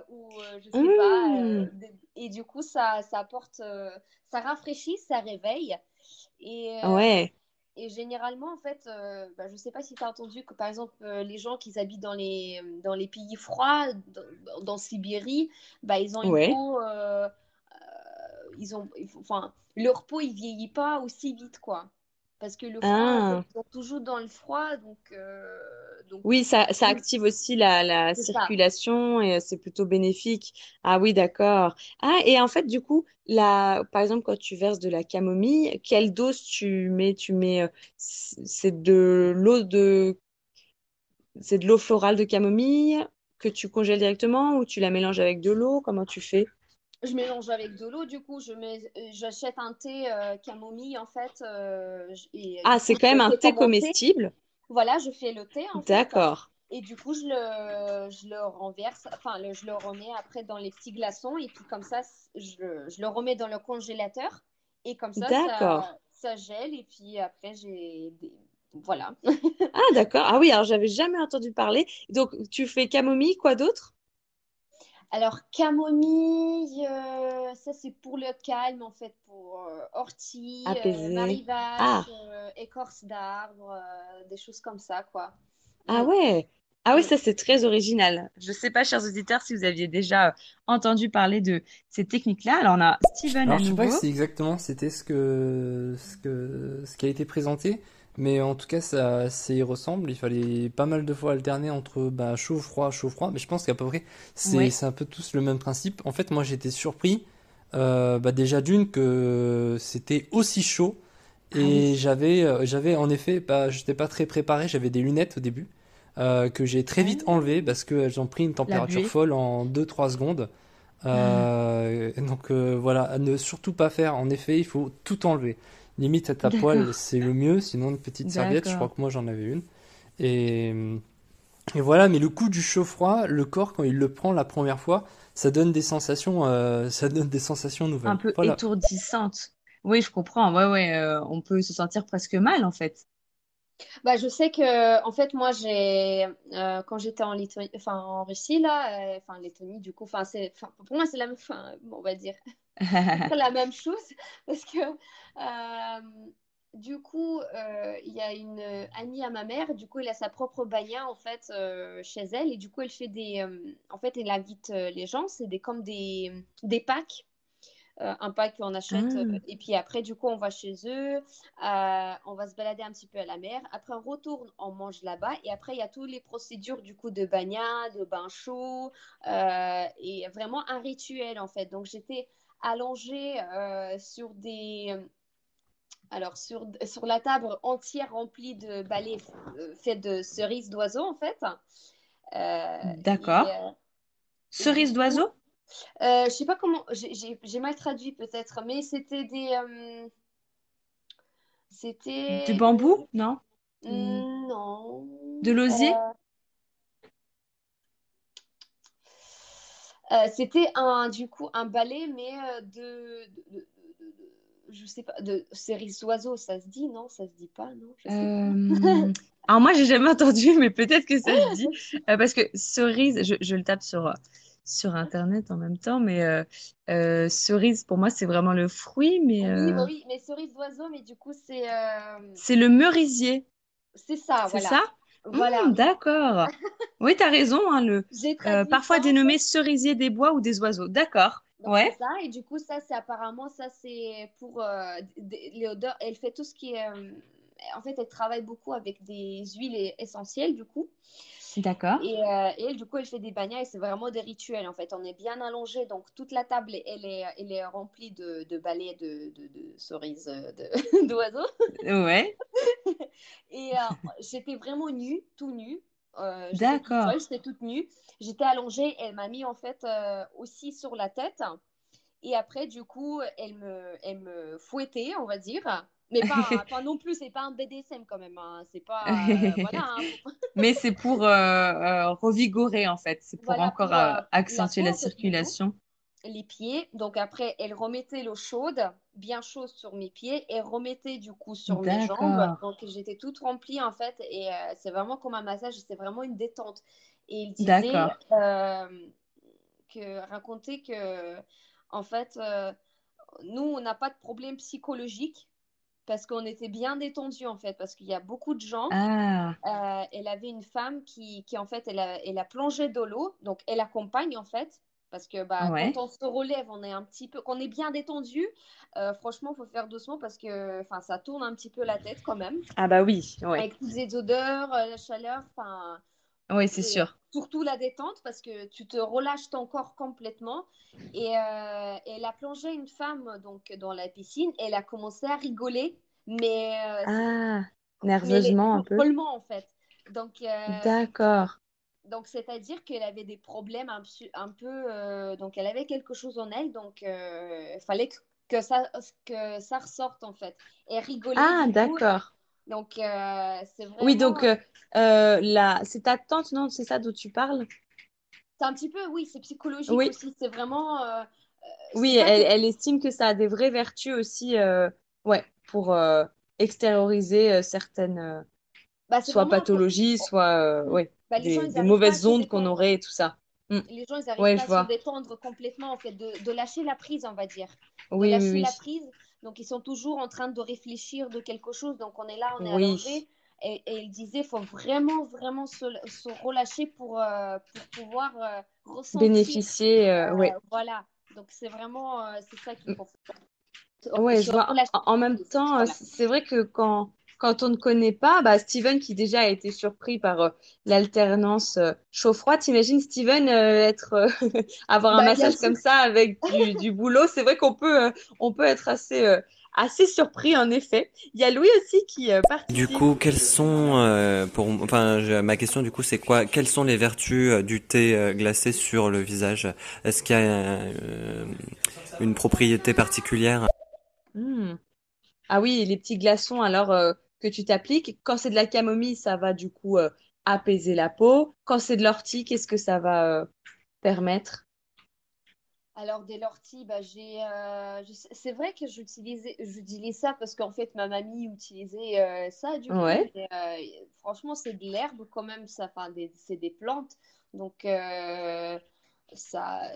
ou je sais pas Mmh. et du coup ça ça apporte ça rafraîchit ça réveille et Ouais. et généralement, en fait, euh, bah, je ne sais pas si tu as entendu que, par exemple, euh, les gens qui habitent dans les, dans les pays froids, dans, dans Sibérie, bah, ils ont une Ouais. peau, euh, ils ont, enfin, leur peau, il vieillit pas aussi vite, quoi. Parce que le froid, Ah. ils sont toujours dans le froid, donc, euh, donc Oui, ça, ça active aussi la, la ça. circulation et euh, c'est plutôt bénéfique. Ah oui, d'accord. Ah, et en fait, du coup, la, par exemple, quand tu verses de la camomille, quelle dose tu mets? Tu mets, euh, c'est de l'eau de, c'est de l'eau florale de camomille que tu congèles directement ou tu la mélanges avec de l'eau? Comment tu fais? Je mélange avec de l'eau, du coup, je mets, euh, j'achète un thé euh, camomille, en fait, euh, et Ah, c'est quand même un thé comestible? Voilà, je fais le thé. D'accord. Et du coup, je le, je le renverse, enfin, le- je le remets après dans les petits glaçons. Et puis, comme ça, je, le- je le remets dans le congélateur. Et comme ça, ça, ça gèle. Et puis après, j'ai des... Voilà. Ah, d'accord. Ah oui, alors j'avais jamais entendu parler. Donc, tu fais camomille, quoi d'autre? Alors, camomille, euh, ça, c'est pour le calme, en fait, pour euh, ortie, euh, marivache, Ah, euh, écorce d'arbre, euh, des choses comme ça, quoi. ah ouais. Ah oui, ça c'est très original. Je ne sais pas, chers auditeurs, si vous aviez déjà entendu parler de ces techniques-là. Alors, on a Steven à Alors, je sais pas si exactement c'était ce que, ce que, ce qui a été présenté, mais en tout cas, ça, ça y ressemble. Il fallait pas mal de fois alterner entre bah, chaud, froid, chaud, froid, mais je pense qu'à peu près, c'est, Ouais. un peu tous le même principe. En fait, moi, j'étais surpris, euh, bah, déjà d'une, que c'était aussi chaud, Ah et oui. j'avais, euh, j'avais en effet, bah, j'étais pas très préparé, j'avais des lunettes au début, euh, que j'ai très vite Ah, enlevées parce qu'elles ont pris une température folle en 2-3 secondes. Euh, donc voilà, à ne surtout pas faire. En effet, il faut tout enlever. Limite à ta poêle, c'est le mieux. Sinon, une petite serviette. Je crois que moi j'en avais une. Et, et voilà. Mais le coup du chaud-froid, le corps quand il le prend la première fois, ça donne des sensations, euh, ça donne des sensations nouvelles. Un peu Voilà. étourdissante. Oui, je comprends. Ouais, ouais, euh, on peut se sentir presque mal en fait. Bah, je sais que, en fait, moi, j'ai, euh, quand j'étais en Lettonie, enfin, en Russie, là, euh, enfin, Lettonie, du coup, enfin, c'est, enfin, pour moi, c'est la même, enfin, bon, on va dire, la même chose, parce que, euh, du coup, euh, il y a une amie à ma mère, du coup, elle a sa propre bagna, en fait, euh, chez elle, et du coup, elle fait des, en fait, elle invite les gens, c'est des, comme des, des packs un pack qu'on achète. Ah. et puis après, du coup, on va chez eux, on va se balader un petit peu à la mer. Après, on retourne, on mange là-bas. Et après, il y a toutes les procédures du coup de bagnat, de bain chaud. et vraiment un rituel en fait. Donc, j'étais allongée euh, sur des. Alors, sur, sur la table entière remplie de balais euh, faits de cerises d'oiseaux, en fait. Euh, D'accord. et, euh, Cerise d'oiseau? euh, je sais pas comment, j'ai mal traduit peut-être, mais c'était des. euh, c'était. Du bambou? Non? Non. De l'osier? Euh, c'était un, du coup, un balai, mais euh, de, de, de- Je sais pas, de d'oiseaux, ça se dit, non? Ça se dit pas, non? Je sais pas. Euh, Alors moi, j'ai jamais entendu, mais peut-être que ça se dit. Euh, parce que cerise, je, je le tape sur, sur Internet en même temps, mais euh, euh, cerise, pour moi, c'est vraiment le fruit, mais Oui, bah oui, mais cerises d'oiseaux, mais du coup, c'est c'est le merisier, c'est ça, c'est voilà. ça? Voilà. Hmm, d'accord. Oui, tu as raison, hein, le, euh, parfois dénommé cerisier des bois ou des oiseaux. D'accord. Ouais. ça, et du coup, ça, c'est apparemment, ça, c'est pour euh, odeurs. Elle fait tout ce qui est. euh, en fait, elle travaille beaucoup avec des huiles essentielles, du coup. D'accord. Et, euh, et elle, du coup, elle fait des bagnats et c'est vraiment des rituels, en fait. On est bien allongé, donc toute la table, elle est, elle est remplie de, de balais de, de, de cerises de- d'oiseaux. Ouais. Et euh, j'étais vraiment nue, tout nue. Euh, D'accord. j'étais toute nue. J'étais allongée, elle m'a mis en fait euh, aussi sur la tête. Et après, du coup, elle me, elle me fouettait, on va dire. Mais pas, pas non plus, c'est pas un BDSM quand même. hein. C'est pas. euh, voilà. hein. Mais c'est pour euh, euh, revigorer, en fait. C'est pour Voilà, encore pour, accentuer la peau, circulation. les pieds. Donc après, elle remettait l'eau chaude, bien chaude sur mes pieds, et remettait du coup sur mes jambes. Donc j'étais toute remplie en fait, et c'est vraiment comme un massage, c'est vraiment une détente. Et il disait que racontait que en fait, euh, nous on n'a pas de problème psychologique. Parce qu'on était bien détendu en fait, parce qu'il y a beaucoup de gens. Ah, Euh, elle avait une femme qui, qui en fait, elle a, elle a plongé dans l'eau, donc elle accompagne en fait, parce que bah, ouais. quand on se relève, on est un petit peu, qu'on est bien détendu, euh, franchement, faut faire doucement parce que enfin, ça tourne un petit peu la tête quand même, Ah bah oui, ouais. avec toutes les odeurs, euh, la chaleur, enfin, Oui, c'est sûr. Surtout la détente parce que tu te relâches ton corps complètement. Et euh, elle a plongé une femme donc dans la piscine, et elle a commencé à rigoler, mais euh, Ah, mais nerveusement un peu. en fait. Donc, euh, D'accord. donc, c'est-à-dire qu'elle avait des problèmes un, peu. donc, elle avait quelque chose en elle. Donc, il fallait que, que ça, que ça ressorte, en fait. Et rigoler, Ah, d'accord. Donc, euh, c'est Oui, vraiment. donc euh, euh, la... c'est ta tante, non? C'est ça dont tu parles? C'est un petit peu, oui, c'est psychologique Oui, aussi. C'est vraiment. oui, elle, estime que ça a des vraies vertus aussi, ouais, pour extérioriser certaines, Bah, soit pathologies, soit euh, ouais, bah, gens, des, mauvaises se ondes qu'on aurait et tout ça. Hmm. Les gens, ils n'arrivent Ouais, pas je à se détendre complètement, en fait, de, de lâcher la prise, on va dire. Oui, oui, lâcher oui. la prise. Donc, ils sont toujours en train de réfléchir de quelque chose. Donc, on est là, on est Oui, allongé. Et, et il disait, il faut vraiment, vraiment se, se relâcher pour, euh, pour pouvoir euh, ressentir. bénéficier, euh, voilà. Donc, c'est vraiment, c'est ça qu'il faut faire. Ouais, je vois. En en même temps, Voilà. c'est vrai que quand, quand on ne connaît pas, bah, Steven qui déjà a été surpris par euh, l'alternance euh, chaud-froid, t'imagines Steven euh, être, euh, avoir un Bah, massage comme ça avec du, du boulot, c'est vrai qu'on peut, euh, on peut être assez, euh, assez surpris en effet. Il y a Louis aussi qui euh, Du participe. coup, quelles sont, euh, pour, enfin, je- ma question du coup, c'est quoi, quelles sont les vertus euh, du thé euh, glacé sur le visage? Est-ce qu'il y a euh, une propriété particulière? Hmm. Ah oui, les petits glaçons alors euh, que tu t'appliques. Quand c'est de la camomille, ça va du coup euh, apaiser la peau. Quand c'est de l'ortie, qu'est-ce que ça va euh, permettre? Alors, des l'ortie, bah, j'ai, euh, c'est vrai que j'utilisais, j'utilise ça parce qu'en fait, ma mamie utilisait euh, ça, du coup. Ouais. euh, franchement, c'est de l'herbe quand même, ça, enfin, c'est des plantes. Donc, ça,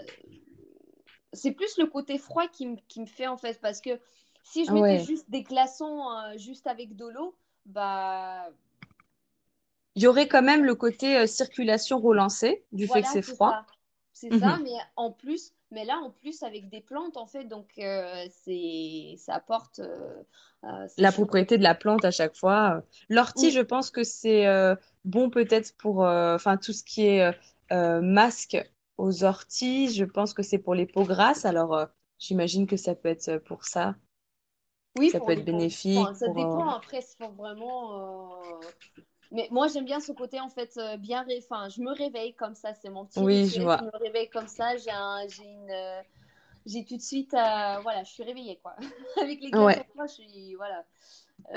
c'est plus le côté froid qui, me- qui me fait, en fait, parce que si je Ah mettais ouais. juste des glaçons, euh, juste avec de l'eau, bah, Il y aurait quand même le côté euh, circulation relancée du fait que c'est froid. ça. C'est ça, Mhm. mais en plus, mais là, en plus, avec des plantes, en fait, donc euh, c'est, ça apporte, euh, La propriété de la plante à chaque fois. L'ortie, Oui, je pense que c'est bon peut-être pour enfin tout ce qui est masque aux orties. Je pense que c'est pour les peaux grasses. Alors j'imagine que ça peut être pour ça. Oui, Ça peut être bénéfique Enfin, ça pour. euh, dépend, après, c'est pour vraiment... euh, Mais moi, j'aime bien ce côté, en fait, euh, bien... ré- Enfin, je me réveille comme ça, c'est mon petit Oui, je vois. je me réveille comme ça, j'ai un... j'ai une... J'ai tout de suite, euh, voilà, je suis réveillée, quoi. Avec les glaçons Ouais. je suis, voilà.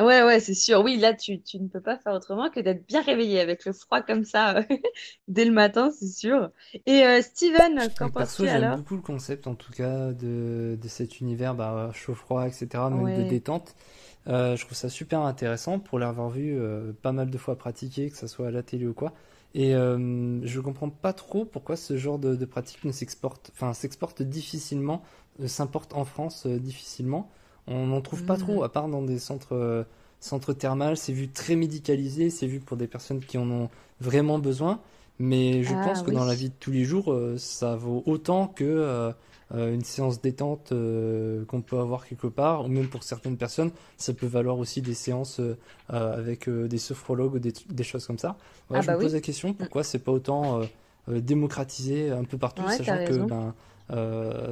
Ouais, ouais, c'est sûr. Oui, là, tu, tu ne peux pas faire autrement que d'être bien réveillé avec le froid comme ça dès le matin, c'est sûr. Et euh, Steven, qu'en penses-tu j'aime alors? beaucoup le concept en tout cas de, de cet univers bah, chaud-froid, etc., même de Ouais. détente. Euh, je trouve ça super intéressant pour l'avoir vu euh, pas mal de fois pratiquer, que ce soit à la télé ou quoi. Et euh, je comprends pas trop pourquoi ce genre de, de pratique ne s'exporte, enfin s'exporte difficilement, euh, s'importe en France euh, difficilement. On n'en trouve pas trop, Hmm. à part dans des centres, euh, centres thermales. C'est vu très médicalisé, c'est vu pour des personnes qui en ont vraiment besoin. Mais je Ah pense que dans la vie de tous les jours, euh, ça vaut autant que euh, une séance détente euh, qu'on peut avoir quelque part, ou même pour certaines personnes, ça peut valoir aussi des séances euh, avec euh, des sophrologues ou des, des choses comme ça. Ah je bah me pose la question, Mm. pourquoi c'est pas autant démocratisé un peu partout, Ouais, sachant que ben,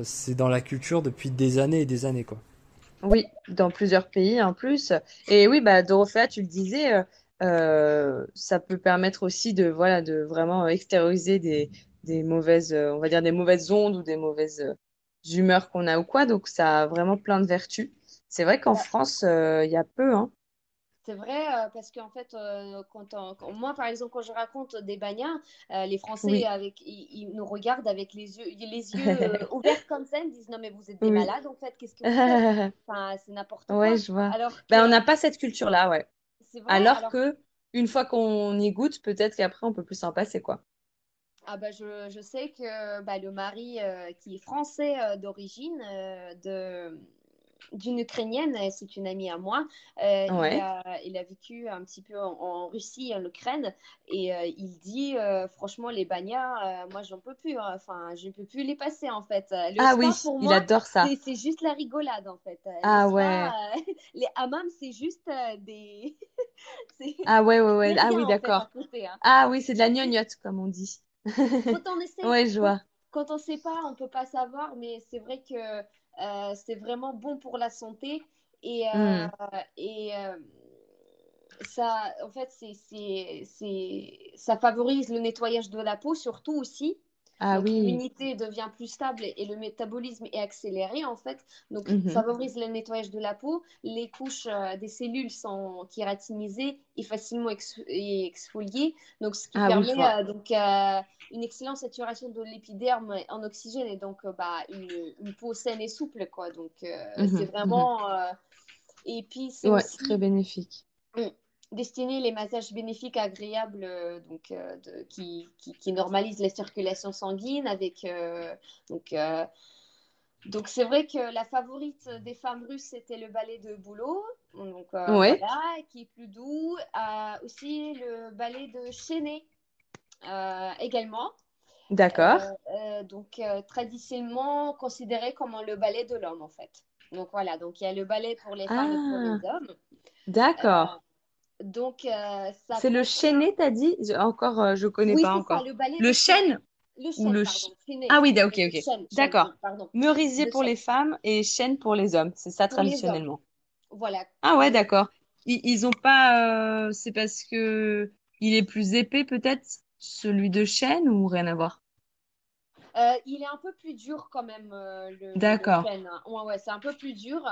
c'est dans la culture depuis des années et des années, quoi. Oui, dans plusieurs pays en plus. Et oui, bah, Dorothea, tu le disais, euh, euh, ça peut permettre aussi de, voilà, de vraiment extérioriser des, des mauvaises, euh, on va dire des mauvaises ondes ou des mauvaises euh, humeurs qu'on a ou quoi. Donc, ça a vraiment plein de vertus. C'est vrai qu'en. France, euh, il y a peu, hein. C'est vrai, euh, parce qu'en fait, euh, quand, on- quand- moi, par exemple, quand je raconte des bagnards, euh, les Français, Oui. avec, ils, ils nous regardent avec les yeux, les yeux ouverts comme ça, ils me disent, non, mais vous êtes des Oui. malades, en fait, qu'est-ce que vous faites? Enfin, c'est n'importe Ouais, quoi. je vois. Alors Ben, on n'a pas cette culture-là, ouais. vrai, Alors alors, que une fois qu'on y goûte, peut-être qu'après, on peut plus s'en passer, quoi. ah bah, je, je sais que bah, le mari euh, qui est français euh, d'origine, euh, de, d'une Ukrainienne, et c'est une amie à moi, euh, il a, il a vécu un petit peu en, en Russie, en Ukraine, et euh, il dit, euh, franchement, les bagnards, euh, moi, j'en peux plus, hein. enfin, je ne peux plus les passer, en fait. Euh, Le Ah oui, il adore ça. c'est juste la rigolade, en fait. Euh, Ah ouais. euh, les hammams, c'est juste euh, des... Ah ouais, ouais, ouais. Ah oui, d'accord. hein. Ah oui, c'est de la gnognotte, comme on dit. Quand on essaie, Ouais, je vois. quand on sait pas, on peut pas savoir, mais c'est vrai que euh, c'est vraiment bon pour la santé et, euh, Hmm. et euh, ça, en fait, c'est, ça favorise le nettoyage de la peau, surtout aussi. Ah Donc oui. l'immunité devient plus stable et le métabolisme est accéléré en fait. Donc Mhm. favorise le nettoyage de la peau. Les couches euh, des cellules sont kératinisées et facilement ex- et exfoliées. Donc ce qui Ah permet euh, donc euh, une excellente saturation de l'épiderme en oxygène et donc bah, une, une peau saine et souple quoi. Donc Mhm, c'est vraiment euh, et puis c'est Ouais, aussi très bénéfique. Destiné les massages bénéfiques agréables euh, donc, euh, de- qui, qui, qui normalisent la circulation sanguine avec euh, donc donc c'est vrai que la favorite des femmes russes c'était le ballet de boulot. Donc Ouais, voilà qui est plus doux. Aussi le ballet de euh, également. D'accord. Donc traditionnellement considéré comme le ballet de l'homme en fait. Donc voilà donc il y a le ballet pour les femmes et pour Ah, les hommes. D'accord. Donc, euh, ça C'est le chaîné, t'as dit? Encore, euh, je connais Oui, pas ça, encore. le chêne ou chêne, le... ch-. Ah oui, ok, ok. chêne, chêne, D'accord. Merisier Le pour les chêne. femmes et chêne pour les hommes. C'est ça Pour traditionnellement. Voilà. Ah ouais, d'accord. Ils, ils ont pas. euh, c'est parce que il est plus épais peut-être celui de chêne ou rien à voir? Euh, il est un peu plus dur quand même, le, D'accord. chêne. hein. Ouais, ouais, c'est un peu plus dur.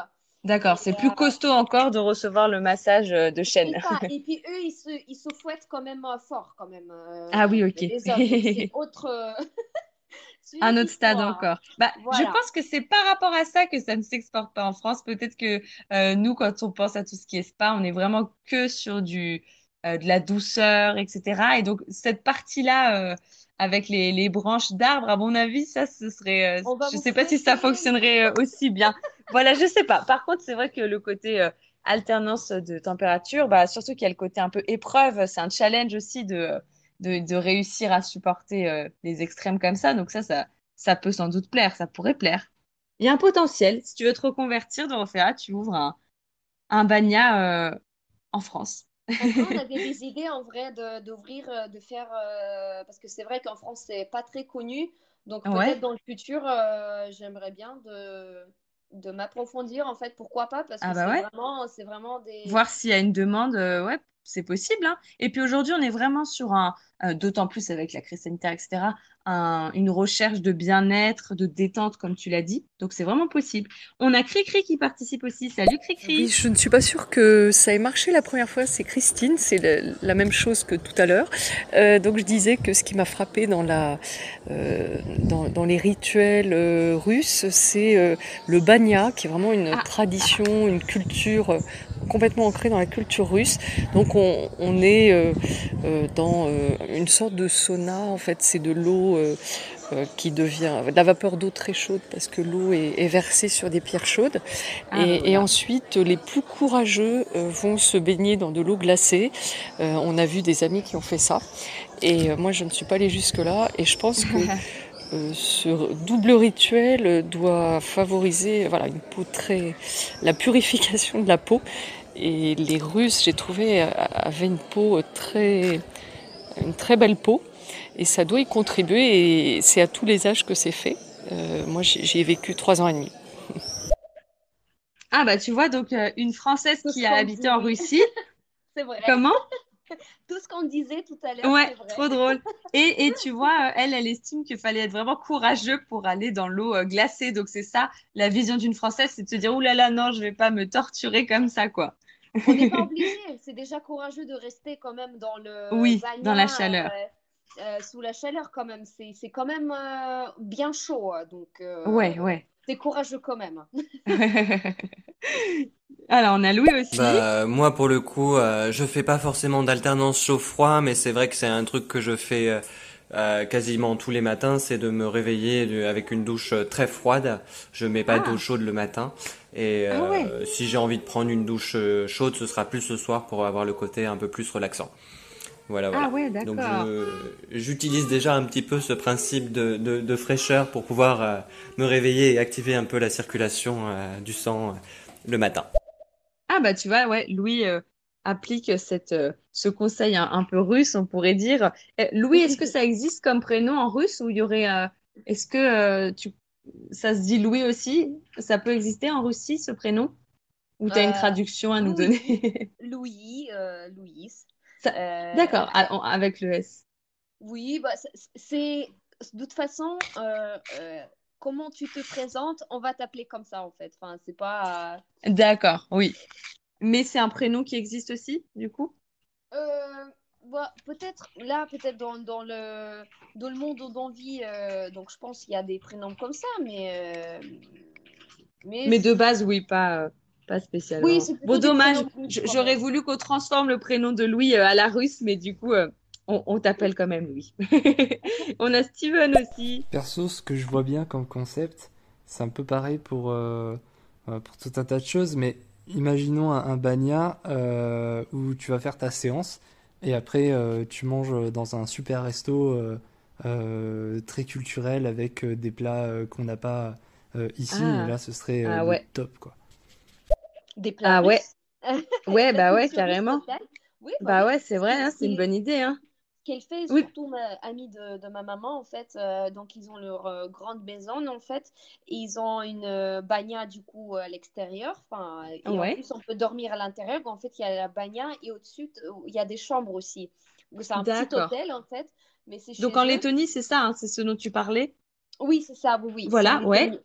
D'accord. C'est plus costaud encore de recevoir le massage euh, de ça. Et puis eux, ils se, ils se fouettent quand même euh, fort, quand même, Ah euh, oui, ok. c'est autre. Un autre stade encore. Bah, je pense que c'est par rapport à ça que ça ne s'exporte pas en France. Peut-être que euh, nous, quand on pense à tout ce qui est spa, on est vraiment que sur du de la douceur, etc. Et donc cette partie-là, euh, avec les, les branches d'arbres, à mon avis, ça, ce serait. euh, je vous sais pas si ça fonctionnerait euh, aussi bien. Voilà, je sais pas. Par contre, c'est vrai que le côté euh, alternance de température, bah, surtout qu'il y a le côté un peu épreuve, c'est un challenge aussi de de, de réussir à supporter euh, les extrêmes comme ça. Donc ça, ça, ça peut sans doute plaire, ça pourrait plaire. Il y a un potentiel. Si tu veux te reconvertir, Dorothea, tu ouvres un, un euh, en France. On avait des idées en vrai de d'ouvrir, euh, de faire, euh, parce que c'est vrai qu'en France, c'est pas très connu. Donc Ouais. peut-être dans le futur, euh, j'aimerais bien de, de m'approfondir en fait, pourquoi pas, parce Ah que bah c'est ouais. vraiment, c'est vraiment des... Voir s'il y a une demande, ouais, c'est possible, hein. Et puis aujourd'hui, on est vraiment sur un, euh, d'autant plus avec la crise sanitaire, etc., un- une recherche de bien-être, de détente, comme tu l'as dit. Donc c'est vraiment possible. On a Cricri qui participe aussi. Salut Oui, Cricri. je ne suis pas sûre que ça ait marché la première fois. C'est Christine, c'est la même chose que tout à l'heure. Euh, donc je disais que ce qui m'a frappé dans, la, euh, dans, dans les rituels russes, c'est le banya, qui est vraiment une Ah. tradition, une culture complètement ancrée dans la culture russe. Donc on, on est euh, euh, dans euh, une sorte de sauna. En fait, c'est de l'eau. euh, euh, qui devient de la vapeur d'eau très chaude parce que l'eau est, est versée sur des pierres chaudes. Ah, Et, et ensuite, les plus courageux euh, vont se baigner dans de l'eau glacée. Euh, on a vu des amis qui ont fait ça. Et euh, moi, je ne suis pas allée jusque-là. Et je pense que euh, ce double rituel doit favoriser voilà, une peau très. la purification de la peau. Et les Russes, j'ai trouvé, euh, avaient une peau très. une très belle peau. Et ça doit y contribuer. Et c'est à tous les âges que c'est fait. Euh, moi, j'y ai vécu trois ans et demi. Ah bah tu vois, donc euh, une Française qui a habité en. Russie. C'est vrai. Comment? Tout ce qu'on disait tout à l'heure, Ouais, vrai. trop drôle. Et, et tu vois, euh, elle, elle estime qu'il fallait être vraiment courageux pour aller dans l'eau euh, glacée. Donc c'est ça, la vision d'une Française, c'est de se dire, ouh là là, non, je vais pas me torturer comme ça, quoi. On n'est pas obligé. C'est déjà courageux de rester quand même dans le Oui, dans la chaleur. euh, euh, sous la chaleur quand même. C'est quand même euh, bien chaud. hein. Donc, Ouais, ouais. c'est courageux quand même. Alors, on a Louis aussi. Bah, moi, pour le coup, euh, je fais pas forcément d'alternance chaud-froid, mais c'est vrai que c'est un truc que je fais euh, euh, quasiment tous les matins, c'est de me réveiller avec une douche euh, très froide. Je mets pas Ah. d'eau chaude le matin. Et Ah ouais. euh, si j'ai envie de prendre une douche euh, chaude, ce sera plus le soir pour avoir le côté un peu plus relaxant. Voilà, voilà. Ah ouais, Donc j'utilise déjà un petit peu ce principe de, de, de fraîcheur pour pouvoir euh, me réveiller et activer un peu la circulation euh, du sang euh, le matin. Ah bah tu vois, ouais, Louis euh, applique cette, euh, ce conseil un, un peu russe, on pourrait dire. Euh, Louis, est-ce que ça existe comme prénom en russe ou il y aurait... euh, est-ce que tu, ça se dit Louis aussi? Ça peut exister en Russie, ce prénom? Ou tu as une traduction à nous Louis. donner? Louis, Euh, D'accord, avec le S. Oui, bah, c'est c'est- de toute façon, euh, euh, comment tu te présentes, on va t'appeler comme ça en fait. Enfin, c'est pas. D'accord, oui. Mais c'est un prénom qui existe aussi, du coup? Euh, bah, peut-être là, peut-être dans, dans le dans le monde où on vit, euh, donc je pense qu'il y a des prénoms comme ça, mais euh, mais Mais de base, oui, pas, euh, pas spécialement. Oui, c'est Bon, dommage, j'aurais voulu qu'on transforme le prénom de Louis euh, à la russe, mais du coup, euh, on, on t'appelle quand même Louis. On a Steven aussi. Perso, ce que je vois bien comme concept, c'est un peu pareil pour, euh, euh, pour tout un tas de choses, mais imaginons un, un banya euh, où tu vas faire ta séance et après euh, tu manges dans un super resto euh, euh, très culturel avec des plats euh, qu'on n'a pas euh, ici, Ah. là ce serait euh, Ah ouais. top quoi. des plats Ah ouais, ouais, bah ouais, carrément. Oui, Bah ouais, c'est vrai, hein, c'est une bonne idée, hein. Qu'elle fait, Oui. surtout ma amie de, de ma maman, en fait, euh, donc ils ont leur euh, grande maison, en fait, et ils ont une euh, bagna, du coup, à l'extérieur, enfin, et en Ouais. plus, on peut dormir à l'intérieur, en fait, il y a la bagna, et au-dessus, t- il y a des chambres aussi. Donc, c'est un petit hôtel, en fait, mais c'est Donc en eux. Lettonie, c'est ça, hein, c'est ce dont tu parlais? Oui, c'est ça, oui, oui, Voilà, ouais.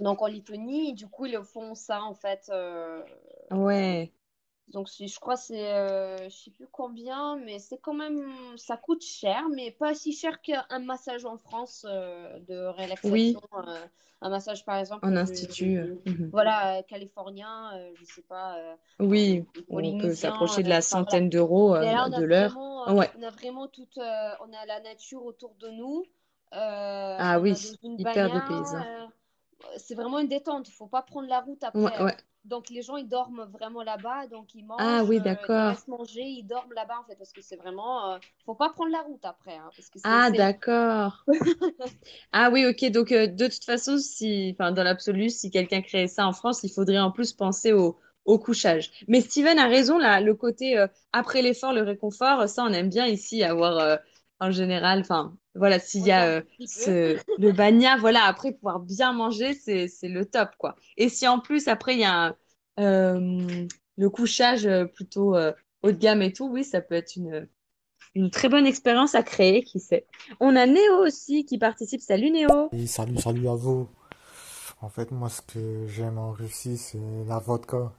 Donc, en Lettonie, du coup, ils font ça, en fait, euh, Ouais. Donc, je crois que c'est, euh, je sais plus combien, mais c'est quand même, ça coûte cher, mais pas si cher qu'un massage en France euh, de Oui, relaxation. euh, un massage, par exemple, en institut. euh, mhm. voilà, californien, euh, je sais pas, Oui, on peut s'approcher de la centaine d'euros de l'heure. vraiment, Ouais. on a vraiment toute, on a la nature autour de nous. Ah oui, hyper dépaysant. euh, c'est vraiment une détente. Il faut pas prendre la route Ouais, après. ouais. Donc les gens ils dorment vraiment là-bas, donc ils Ah mangent, oui, euh, ils d'accord. restent manger, ils dorment là-bas en fait parce que c'est vraiment, euh, faut pas prendre la route après, hein, parce que c'est, Ah, d'accord. Ah oui, ok. Donc, euh, de toute façon, si, enfin, dans l'absolu, si quelqu'un créait ça en France, il faudrait en plus penser au, au couchage. Mais Steven a raison, là, le côté euh, après l'effort, le réconfort, ça, on aime bien ici avoir euh, en général. Enfin, voilà, s'il y a euh, ce, le bagna, voilà, après pouvoir bien manger, c'est, c'est le top, quoi. Et si en plus, après, il y a un, euh, le couchage euh, plutôt euh, haut de gamme et tout, oui, ça peut être une, une très bonne expérience à créer, qui sait. On a Néo aussi qui participe. Salut Néo. Et salut, salut à vous. En fait, moi, ce que j'aime en Russie, c'est la vodka.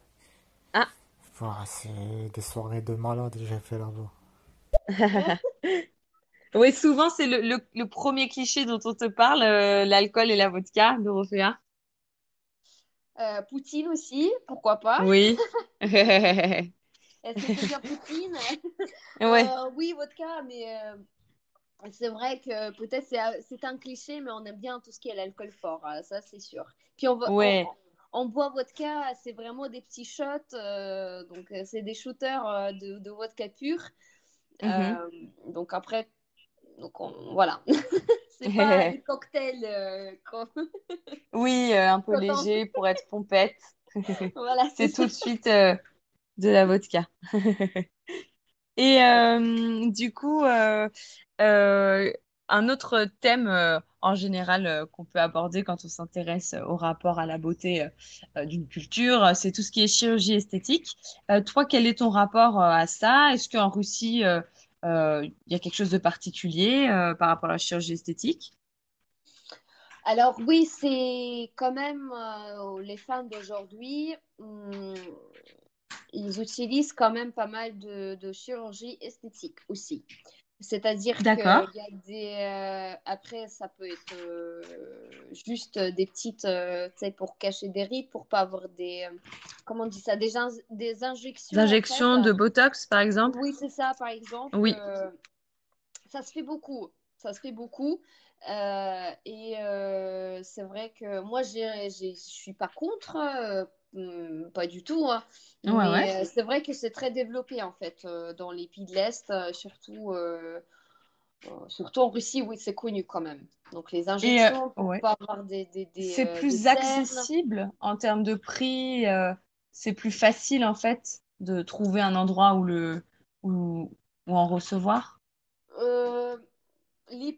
Ah. Voilà, c'est des soirées de malade que j'ai fait là-bas. Oui, souvent c'est le, le, le premier cliché dont on te parle, euh, l'alcool et la vodka, Dorothea. Euh, Poutine aussi, pourquoi pas? Oui. Est-ce que c'est bien Poutine? Ouais. Euh, oui, vodka, mais euh, c'est vrai que peut-être c'est, c'est un cliché, mais on aime bien tout ce qui est l'alcool fort, hein, ça c'est sûr. Puis on, va- on, Ouais. on boit vodka, c'est vraiment des petits shots, donc c'est des shooters de, de vodka pure. Mhm. Euh, donc après, donc on- voilà. c'est pas un cocktail euh, Oui, euh, un peu léger pour être pompette. Voilà, c'est tout de suite euh, de la vodka. Et du coup, un autre thème en général qu'on peut aborder quand on s'intéresse au rapport à la beauté d'une culture, c'est tout ce qui est chirurgie esthétique. Toi, quel est ton rapport à ça? Est-ce qu'en Russie, il y a quelque chose de particulier euh, par rapport à la chirurgie esthétique? Alors oui, c'est quand même euh, les femmes d'aujourd'hui, hum, ils utilisent quand même pas mal de chirurgie esthétique aussi. C'est-à-dire qu'il D'accord. y a des... euh, après, ça peut être euh, juste des petites... euh, tu sais, pour cacher des rides, pour pas avoir des... comment on dit ça? Des, in- des Des injections, en fait. injections de Botox, par exemple? Oui, c'est ça, par exemple. Oui. ça se fait beaucoup. Ça se fait beaucoup. Et c'est vrai que moi, je suis pas contre, pas du tout. hein. Ouais, ouais. Mais euh, c'est vrai que c'est très développé en fait euh, dans les pays de l'Est, euh, surtout, surtout en Russie, oui, c'est connu quand même. Donc les injections ouais. pas avoir des, des, des, C'est plus des accessible en termes de prix, c'est plus facile en fait de trouver un endroit où le où, où en recevoir? Euh, les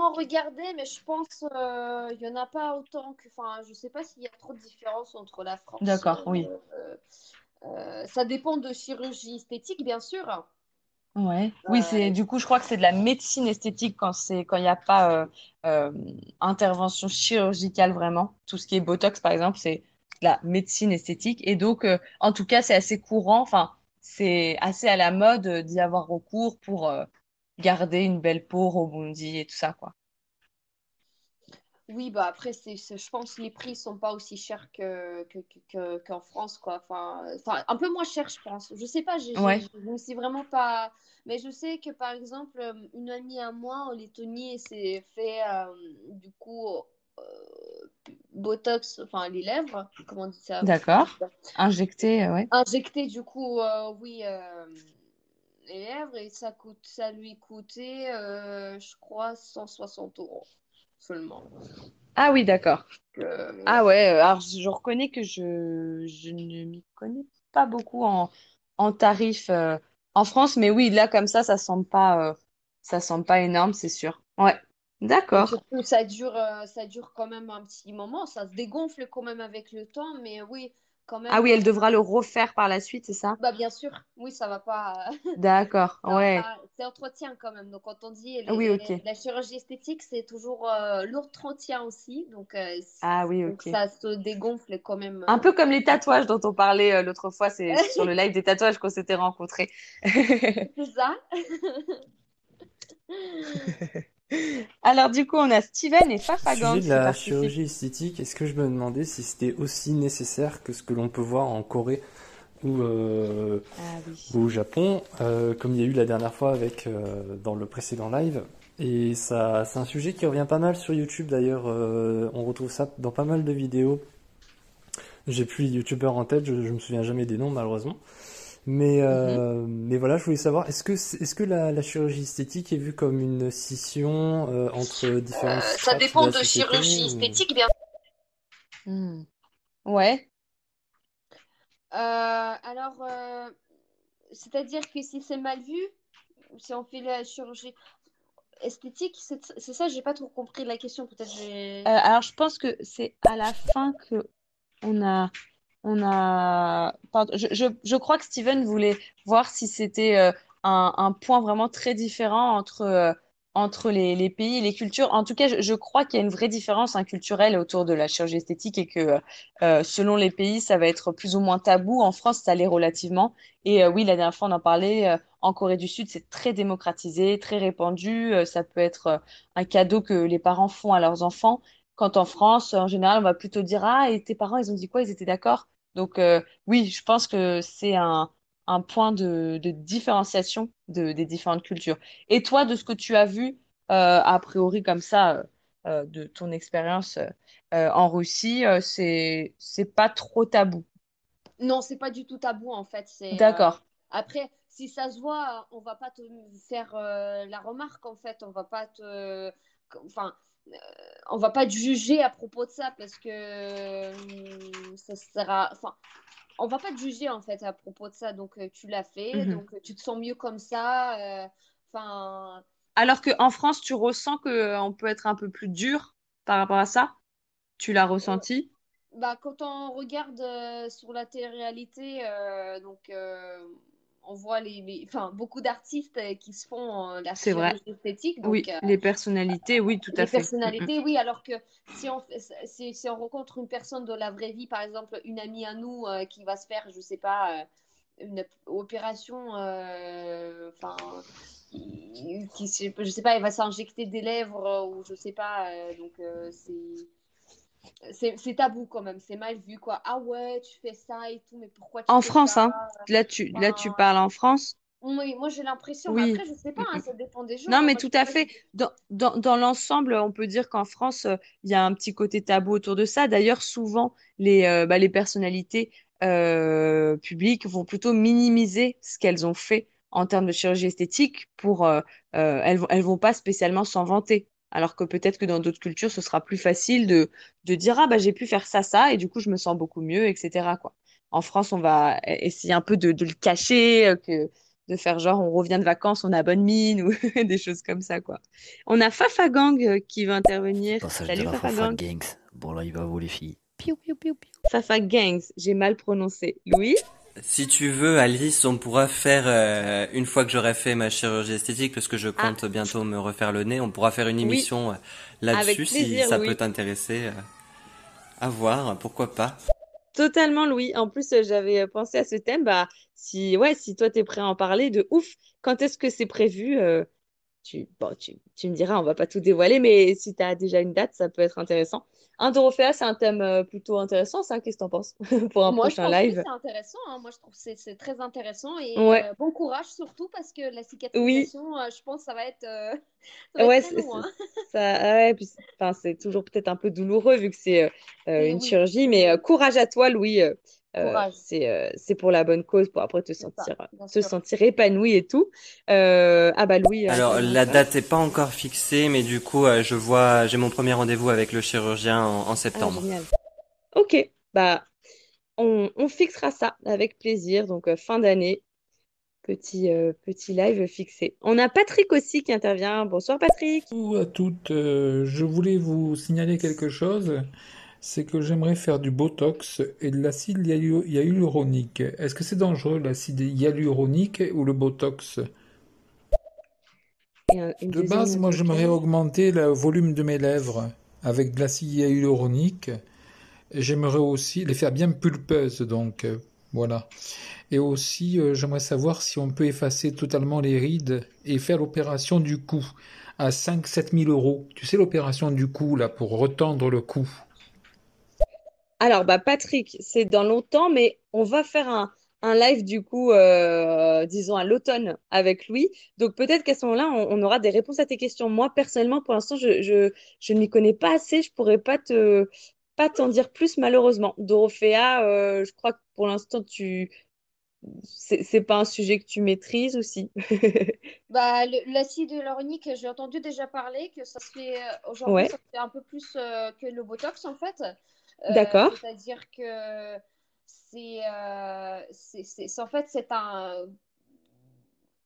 regarder, mais je pense euh, il y en a pas autant que. Enfin, je sais pas s'il y a trop de différence entre la France. D'accord, oui. euh, euh, ça dépend de chirurgie esthétique, bien sûr. Ouais. Oui, Euh, c'est du coup, je crois que c'est de la médecine esthétique quand c'est quand il n'y a pas euh, euh, intervention chirurgicale vraiment. Tout ce qui est Botox, par exemple, c'est de la médecine esthétique. Et donc, euh, en tout cas, c'est assez courant. Enfin, c'est assez à la mode euh, d'y avoir recours pour euh, garder une belle peau rebondie et tout ça, quoi. Oui, bah après, c'est, je pense que les prix sont pas aussi chers que, que, que- qu'en France, quoi. Enfin, enfin, un peu moins cher, je pense. Je sais pas, Ouais. je ne suis vraiment pas. Mais je sais que, par exemple, euh, une amie à moi en Lettonie s'est fait, euh, du coup, euh, Botox, enfin, les lèvres, comment on dit ça? D'accord. Injecté, ouais. Injecter, du coup, euh, oui, les lèvres, et ça coûte, ça lui coûtait, euh, je crois, 160 euros seulement. Ah oui, d'accord. Euh, Ah ouais, euh, alors je reconnais que je, je ne m'y connais pas beaucoup en, en tarifs euh, en France, mais oui, là, comme ça, ça semble pas, ça semble pas énorme, c'est sûr. Ouais, d'accord. surtout, ça dure, ça dure quand même un petit moment. Ça se dégonfle quand même avec le temps, mais oui, quand Ah oui, euh, elle devra le refaire par la suite, c'est ça? bah bien sûr, oui, ça va pas. D'accord, Ça va ouais. pas, c'est entretien quand même. Donc, quand on dit Oui, la chirurgie esthétique, c'est toujours euh, l'entretien aussi. Donc, euh, Ah oui, donc, ok. ça se dégonfle quand même. Un euh. peu comme les tatouages dont on parlait euh, l'autre fois, c'est sur le live des tatouages qu'on s'était rencontrés. C'est ça. Alors du coup, on a Steven et Au Fafa sujet de la chirurgie esthétique, est-ce que je me demandais si c'était aussi nécessaire que ce que l'on peut voir en Corée ou, euh, Ah oui. ou au Japon, euh, comme il y a eu la dernière fois avec euh, dans le précédent live. Et ça, c'est un sujet qui revient pas mal sur YouTube d'ailleurs. on retrouve ça dans pas mal de vidéos. J'ai plus les youtubeurs en tête, je, je me souviens jamais des noms malheureusement. Mais, Mhm. euh, mais voilà, je voulais savoir, est-ce que, c'est- est-ce que la, la chirurgie esthétique est vue comme une scission euh, entre différentes Euh, ça strates dépend de la de société chirurgie ou... esthétique, bien. Hmm. Ouais. Euh, alors, euh, c'est-à-dire que si c'est mal vu, si on fait la chirurgie esthétique, c'est c'est ça, j'ai pas trop compris la question. Peut-être j'ai. Euh, alors je pense que c'est à la fin que on a, on a. Je, je, je crois que Steven voulait voir si c'était euh, un, un point vraiment très différent entre, euh, entre les, les pays et les cultures. En tout cas, je, je crois qu'il y a une vraie différence hein, culturelle autour de la chirurgie esthétique et que euh, selon les pays, ça va être plus ou moins tabou. En France, ça l'est relativement. Et oui, la dernière fois, on en parlait. en Corée du Sud, c'est très démocratisé, très répandu. Ça peut être un cadeau que les parents font à leurs enfants. Quand en France, en général, on va plutôt dire, Ah, et tes parents, ils ont dit quoi? Ils étaient d'accord? Donc, euh, oui, je pense que c'est un, un point de, de différenciation de, des différentes cultures. Et toi, de ce que tu as vu, euh, a priori comme ça, euh, de ton expérience en Russie, c'est, c'est pas trop tabou? Non, c'est pas du tout tabou en fait. C'est D'accord. après, si ça se voit, on va pas te faire euh, la remarque en fait. On va pas te, enfin, on va pas te juger à propos de ça parce que euh, ça sera, enfin, on va pas te juger en fait à propos de ça. Donc euh, tu l'as fait, Mhm. donc euh, tu te sens mieux comme ça. euh, Enfin, Alors qu'en France, tu ressens qu'on peut être un peu plus dur par rapport à ça? Tu l'as ressenti? bah, quand on regarde euh, sur la télé-réalité, euh, donc euh, on voit les, les- enfin, beaucoup d'artistes euh, qui se font euh, la chirurgie esthétique. Oui, Donc, euh, les personnalités, oui, tout à les fait. Mm, mm. personnalités, oui, alors que si on, fait- si, si on rencontre une personne de la vraie vie, par exemple, une amie à nous euh, qui va se faire, je sais pas, une opération, enfin, qui, qui- je sais pas, elle va s'injecter des lèvres ou je sais pas, donc c'est. C'est tabou quand même, c'est mal vu quoi. Ah ouais, tu fais ça et tout, mais pourquoi tu En fais France, ça? hein. Là, tu, là, tu parles en France. oui, moi j'ai l'impression, Oui. après je sais pas, hein, ça dépend des gens. Non, hein. mais Moi, tout à fait. Dans, dans, dans l'ensemble, on peut dire qu'en France, euh, il y a un petit côté tabou autour de ça. D'ailleurs, souvent, les, euh, bah, les personnalités euh, publiques vont plutôt minimiser ce qu'elles ont fait en termes de chirurgie esthétique pour, euh, elles, elles vont pas spécialement s'en vanter. Alors que peut-être que dans d'autres cultures, ce sera plus facile de, de dire, ah, bah, j'ai pu faire ça, ça, et du coup, je me sens beaucoup mieux, etc., quoi. En France, on va e- essayer un peu de, de le cacher, euh, que, de faire genre, on revient de vacances, on a bonne mine, ou des choses comme ça, quoi. On a Fafa Gang euh, qui va intervenir. Salut la Fafa Fafa Gang. Gangs. Bon, là, il va vous, les filles. Fafa Gangs, j'ai mal prononcé. Louis? Si tu veux, Alice, on pourra faire, euh, une fois que j'aurai fait ma chirurgie esthétique, parce que je Ah, compte bientôt me refaire le nez, on pourra faire une émission euh, là-dessus, si ça peut t'intéresser. euh, à voir, pourquoi pas. Totalement, Louis. En plus, euh, j'avais euh, pensé à ce thème. Bah, si, ouais, si toi, t'es prêt à en parler, de ouf. Quand est-ce que c'est prévu? euh, tu, bon, tu, tu me diras, on va pas tout dévoiler, mais si tu as déjà une date, ça peut être intéressant. Un Dorothea, c'est un thème euh, plutôt intéressant, ça. Qu'est-ce que t'en penses pour un Moi, je prochain pense que live? c'est intéressant. hein. Moi, je trouve que c'est c'est très intéressant et Ouais, euh, bon courage surtout parce que la oui, cicatrisation, euh, je pense, que ça va être, euh, ça va être ouais, très long. hein. ça, ouais, puis c'est enfin, c'est toujours peut-être un peu douloureux vu que c'est Et une oui, chirurgie, mais courage à toi, Louis. Euh, euh, c'est euh, c'est pour la bonne cause, pour après te ça, sentir, sûr. sentir épanoui et tout. Euh, ah bah Louis, Alors, la date est pas encore fixée, mais du coup, euh, je vois, j'ai mon premier rendez-vous avec le chirurgien en, en Ah, septembre. Ok, bah on, on fixera ça avec plaisir. Donc euh, fin d'année petit, euh, petit live fixé. On a Patrick aussi qui intervient. Bonsoir Patrick. Bonjour à toutes. Euh, je voulais vous signaler quelque chose. C'est que j'aimerais faire du Botox et de l'acide hyaluronique. Est-ce que c'est dangereux l'acide hyaluronique ou le Botox? Une De base, moi, j'aimerais augmenter le volume de mes lèvres avec de l'acide hyaluronique. J'aimerais aussi les faire bien pulpeuses, donc euh, voilà. Et aussi, euh, j'aimerais savoir si on peut effacer totalement les rides et faire l'opération du cou à 5-7 000 euros. Tu sais, l'opération du cou, là, pour retendre le cou. Alors, bah, Patrick, c'est dans longtemps, mais on va faire un, un live du coup, euh, disons à l'automne avec Louis. Donc peut-être qu'à ce moment-là, on, on aura des réponses à tes questions. Moi, personnellement, pour l'instant, je, je, je ne m'y connais pas assez. Je pourrais pas te, pas t'en dire plus, malheureusement. Dorothea, euh, je crois que pour l'instant, tu, c'est pas un sujet que tu maîtrises aussi. Bah, l'acide hyaluronique, j'ai entendu déjà parler que ça se fait euh, aujourd'hui, Ouais, ça se fait un peu plus euh, que le Botox en fait. Euh, d'accord, c'est-à-dire que c'est, euh, c'est, c'est- en fait c'est un,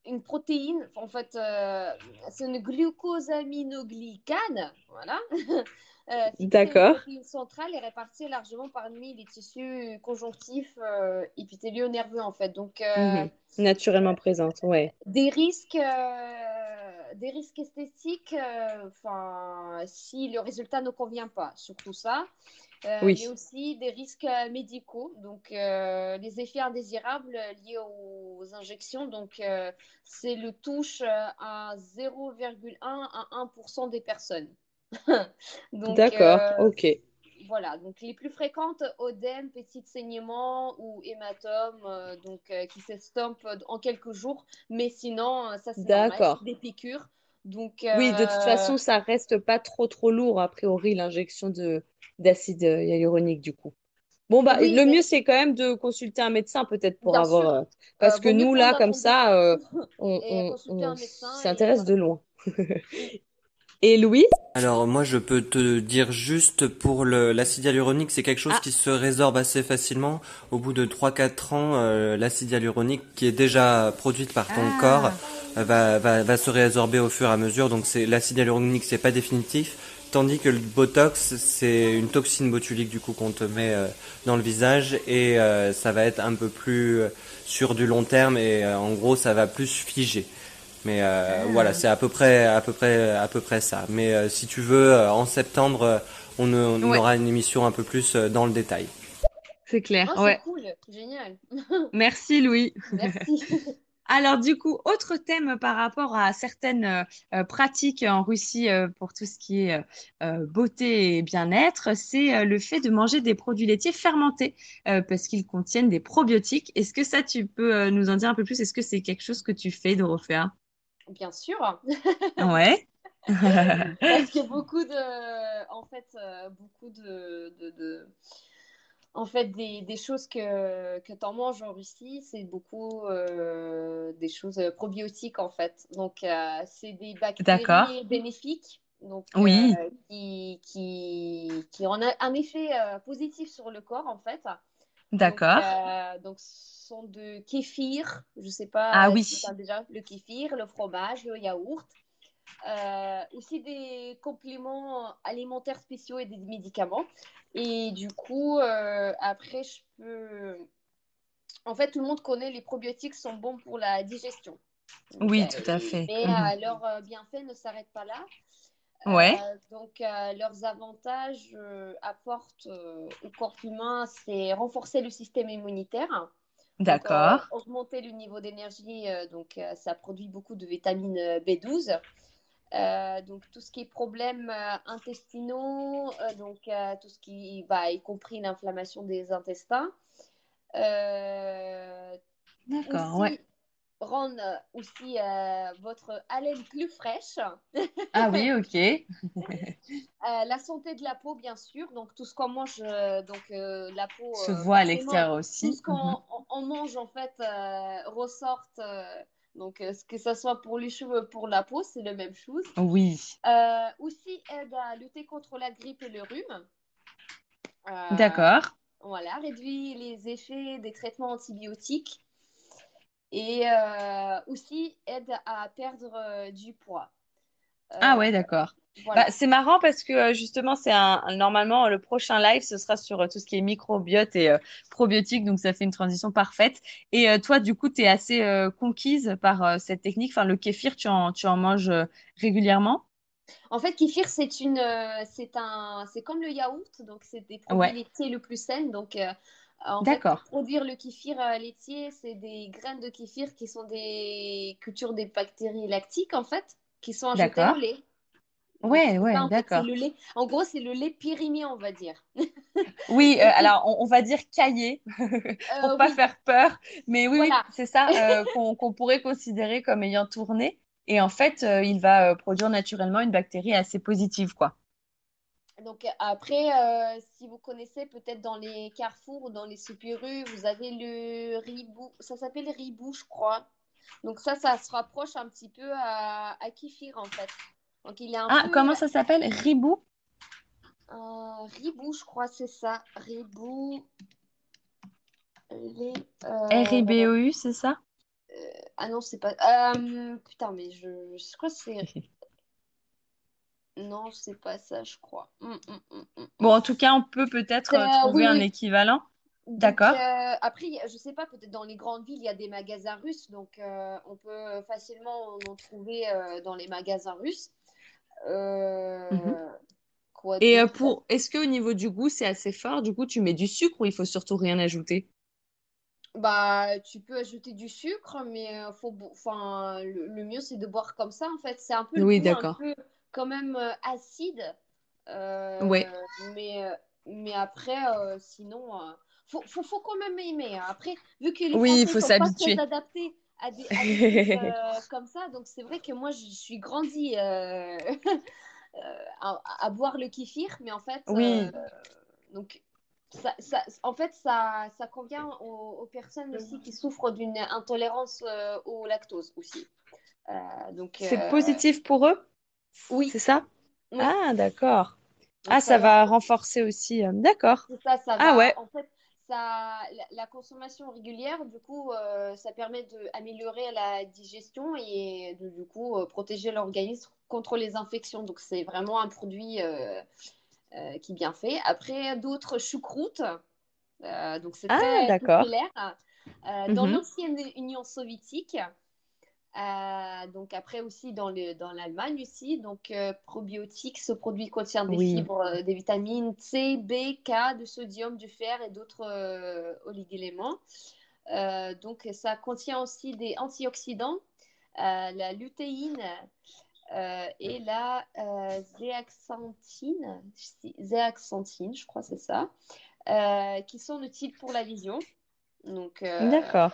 une protéine, en fait c'est une glucosaminoglycane, voilà, euh, une d'accord, protéine centrale et répartie largement parmi les tissus conjonctifs euh, épithéliaux-nerveux en fait. Donc euh, Mhm. Naturellement présente, ouais, des risques, euh, des risques esthétiques, euh, enfin, si le résultat ne convient pas, surtout ça, Euh, mais oui, aussi des risques euh, médicaux, donc euh, les effets indésirables liés aux injections. Donc, euh, c'est le touche euh, à 0,1 à 1% des personnes. D'accord, euh, ok, voilà, donc les plus fréquentes, œdème, petit saignement ou hématome, euh, donc euh, qui s'estompent en quelques jours, mais sinon, euh, ça c'est des piqûres. Donc, Oui, de toute euh, façon, ça reste pas trop trop lourd a priori l'injection de d'acide euh, hyaluronique du coup. Bon bah oui, le mieux c'est quand même de consulter un médecin peut-être pour bien avoir euh, euh, parce que nous là comme ça on, et s'intéresse de loin. Et Louis? Alors moi je peux te dire juste pour l'acide hyaluronique, c'est quelque chose Ah, qui se résorbe assez facilement. Au bout de trois quatre ans, euh, l'acide hyaluronique qui est déjà produite par ton corps ah, euh, va, va, va se résorber au fur et à mesure. Donc c'est l'acide hyaluronique, c'est pas définitif. Tandis que le Botox, c'est une toxine botulique du coup qu'on te met euh, dans le visage et euh, ça va être un peu plus sur du long terme et euh, en gros ça va plus figer. Mais euh, voilà, c'est à peu près, à peu près, à peu près ça. Mais euh, si tu veux, euh, en septembre, on, on Ouais, aura une émission un peu plus euh, dans le détail. c'est clair. C'est Ouais. cool, génial. Merci Louis. Merci. Alors du coup, autre thème par rapport à certaines euh, pratiques en Russie euh, pour tout ce qui est euh, beauté et bien-être, c'est euh, le fait de manger des produits laitiers fermentés euh, parce qu'ils contiennent des probiotiques. Est-ce que ça, tu peux euh, nous en dire un peu plus? Est-ce que c'est quelque chose que tu fais, Dorothea? Bien sûr. Ouais. Parce que beaucoup de, en fait, euh, beaucoup de, de, de- en fait, des, des choses que, que tu en manges en Russie, c'est beaucoup euh, des choses euh, probiotiques, en fait. Donc, euh, c'est des bactéries bénéfiques, donc, Oui. euh, qui, qui, qui ont un effet positif sur le corps, en fait. Donc, D'accord. euh, donc, ce sont de kéfir, je sais pas Ah oui. déjà le kéfir, le fromage, le yaourt. Euh, aussi des compléments alimentaires spéciaux et des médicaments. Et du coup, euh, après, je peux... En fait, tout le monde connaît les probiotiques sont bons pour la digestion. Donc, Oui, euh, tout à fait. mais euh, leur bienfait ne s'arrête pas là. Ouais. Euh, donc, euh, leurs avantages euh, apportent au corps humain, c'est renforcer le système immunitaire. D'accord. augmenter le niveau d'énergie, donc ça produit beaucoup de vitamine euh, B12. Euh, donc tout ce qui est problèmes intestinaux, donc tout ce qui, bah, y compris l'inflammation des intestins. D'accord, ouais. Rendre euh, aussi euh, votre haleine plus fraîche. Ah oui, ok. Euh, la santé de la peau, bien sûr. Donc, tout ce qu'on mange, euh, donc la peau, Se voit à l'extérieur tout aussi. ce qu'on Mhm. on- on mange, en fait, ressorte. euh, donc, que ce soit pour les cheveux, pour la peau, c'est la même chose. Oui. Aussi, aide à lutter contre la grippe et le rhume. D'accord. voilà, réduit les effets des traitements antibiotiques. Et euh, aussi aide à perdre du poids. Ah ouais, d'accord. Voilà. Bah, c'est marrant parce que euh, justement, c'est un, normalement le prochain live, ce sera sur euh, tout ce qui est microbiote et euh, probiotique, donc ça fait une transition parfaite. Et euh, toi, du coup, tu es assez euh, conquise par euh, cette technique. Enfin, le kéfir, tu en, tu en manges euh, régulièrement? En fait, kéfir, c'est une, euh, c'est un, c'est comme le yaourt, donc c'est des produits Ouais, laitiers le plus sains. Donc, euh, en fait, pour produire le kéfir euh, laitier, c'est des graines de kéfir qui sont des cultures des bactéries lactiques, en fait, qui sont ajoutées au lait. Ouais, ouais, d'accord. En gros, c'est le lait périmé, on va dire. Oui, euh, alors on, on va dire caillé pour euh, pas oui, faire peur, mais oui, c'est ça euh, qu'on pourrait considérer comme ayant tourné. Et en fait, il va produire naturellement une bactérie assez positive, quoi. Donc après, euh, si vous connaissez peut-être dans les carrefours ou dans les superus, vous avez le ribou, ça s'appelle ribou, je crois. Donc ça, ça se rapproche un petit peu à, à kéfir en fait. Donc il un Ah, peu comment ça s'appelle? Ribou? euh, ribou, je crois, c'est ça. Ribou, les, euh, R-I-B-O-U, c'est ça? ah non, c'est pas. putain, mais je, je crois que c'est. Non, c'est pas ça, je crois. Hum, hum, hum, Bon, en tout cas, on peut peut-être euh, euh, trouver oui, un oui. équivalent. D'accord. euh, après, je sais pas, peut-être dans les grandes villes, il y a des magasins russes, donc euh, on peut facilement en trouver dans les magasins russes. Mhm. quoi Et pour, est-ce qu'au niveau du goût, c'est assez fort? Du coup, tu mets du sucre ou il faut surtout rien ajouter? Bah, tu peux ajouter du sucre, mais faut, enfin, le, le mieux, c'est de boire comme ça, en fait. C'est un peu le Oui, d'accord. Quand même euh, acide, Ouais. euh, mais, euh, mais après, sinon, faut, faut, faut quand même aimer. hein. Après, vu que les Oui, faut sont pas très adaptés à des, à des trucs comme ça, donc c'est vrai que moi, je suis grandie euh, à, à boire le kéfir, mais en fait, euh, Oui. donc ça, ça- en fait, ça, ça convient aux, aux personnes aussi qui souffrent d'une intolérance euh, au lactose aussi. Donc, C'est positif pour eux? Oui, C'est ça? oui. Ah, d'accord. Ah, ça ça va, va renforcer aussi. euh, D'accord. c'est ça, ça Ah va. ouais. En fait, ça, la, la consommation régulière, du coup, euh, ça permet d'améliorer la digestion et de, du coup, euh, protéger l'organisme contre les infections. Donc, c'est vraiment un produit euh, qui est bien fait. Après, d'autres choucroutes. Donc, c'est Ah, très populaire. Dans Mhm. l'ancienne Union soviétique, euh, donc après aussi dans le, dans l'Allemagne aussi, donc euh, probiotiques, ce produit contient des Oui. fibres, euh, des vitamines C, B, K, du sodium, du fer et d'autres euh, oligoéléments. Donc ça contient aussi des antioxydants, la lutéine et la zéaxanthine, zéaxanthine, je crois c'est ça, qui sont utiles pour la vision. Donc D'accord.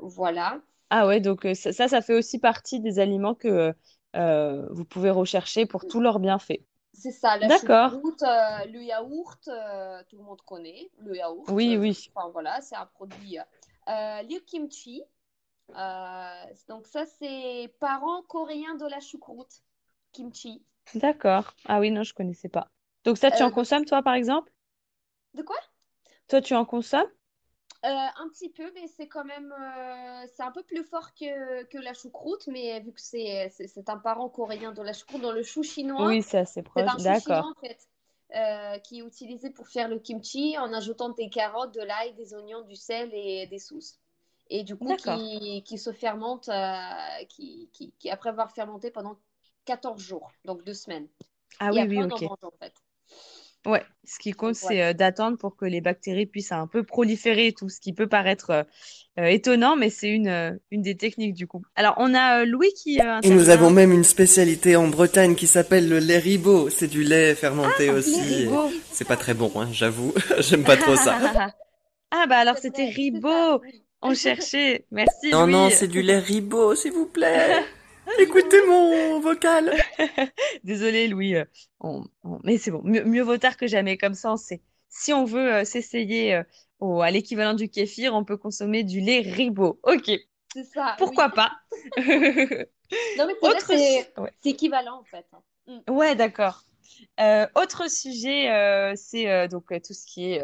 voilà. Ah ouais, donc euh, ça, ça, ça fait aussi partie des aliments que euh, vous pouvez rechercher pour tous leurs bienfaits. C'est ça, la D'accord. choucroute, euh, le yaourt, euh, tout le monde connaît le yaourt. Oui, euh, oui. enfin voilà, c'est un produit. Euh, le kimchi, euh, donc ça c'est parent coréen de la choucroute, kimchi. D'accord. Ah oui, non, je connaissais pas. Donc ça, tu Euh, en consommes, toi, par exemple? de quoi? Toi, tu en consommes? Euh, un petit peu, mais c'est quand même, euh, c'est un peu plus fort que, que la choucroute, mais vu que c'est c'est c'est un parent coréen de la choucroute, dans le chou chinois, Oui, c'est assez c'est proche. un chou chinois en fait, euh, qui est utilisé pour faire le kimchi en ajoutant des carottes, de l'ail, des oignons, du sel et des sauces. Et du coup, qui, qui se fermente, qui, qui, qui après avoir fermenté pendant 14 jours, donc deux semaines. Ah Et oui, après, oui, on en ok. mange en fait. Ouais, ce qui compte, c'est euh, d'attendre pour que les bactéries puissent un peu proliférer et tout, ce qui peut paraître euh, euh, étonnant, mais c'est une, une des techniques du coup. Alors, on a euh, Louis qui euh, Et nous avons même une spécialité en Bretagne qui s'appelle le lait ribot. C'est du lait fermenté Ah, aussi. C'est pas très bon, hein, j'avoue. J'aime pas trop ça. Ah bah alors c'était ribot. On cherchait. Merci Non, non, c'est du lait ribot, s'il vous plaît. Écoutez mon vocal. Désolé Louis. euh, on- on- Mais c'est bon. Mieux, mieux vaut tard que jamais. Comme ça, on sait. Si on veut euh, s'essayer euh, au- à l'équivalent du kéfir, on peut consommer du lait ribot. Ok. C'est ça, oui. Pourquoi pas? Non, mais c'est Autre... c'est Ouais. c'est équivalent en fait. Mm. Ouais, d'accord. Euh, autre sujet, euh, c'est euh, donc tout ce qui est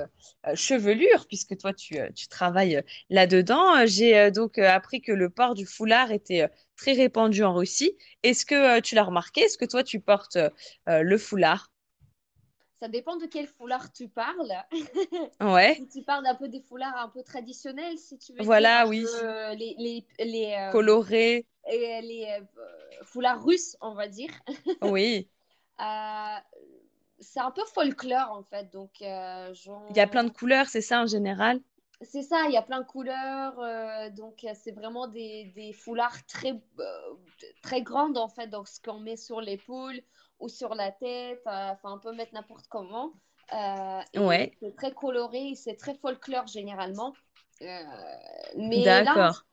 chevelure, puisque toi, tu, tu travailles là-dedans. J'ai donc appris que le port du foulard était très répandu en Russie. Est-ce que tu l'as remarqué? Est-ce que toi, tu portes le foulard? Ça dépend de quel foulard tu parles. Ouais, Si tu parles un peu des foulards un peu traditionnels, si tu veux voilà, oui. euh, les, les, les, euh, Coloré, et les euh, foulards russes, on va dire. oui. Euh, c'est un peu folklore en fait, donc euh, Il y a plein de couleurs, c'est ça en général? c'est ça, il y a plein de couleurs, euh, donc c'est vraiment des, des foulards très, euh, très grandes en fait, donc ce qu'on met sur l'épaule ou sur la tête, euh, enfin on peut mettre n'importe comment, Ouais, c'est très coloré, c'est très folklore généralement. Mais d'accord,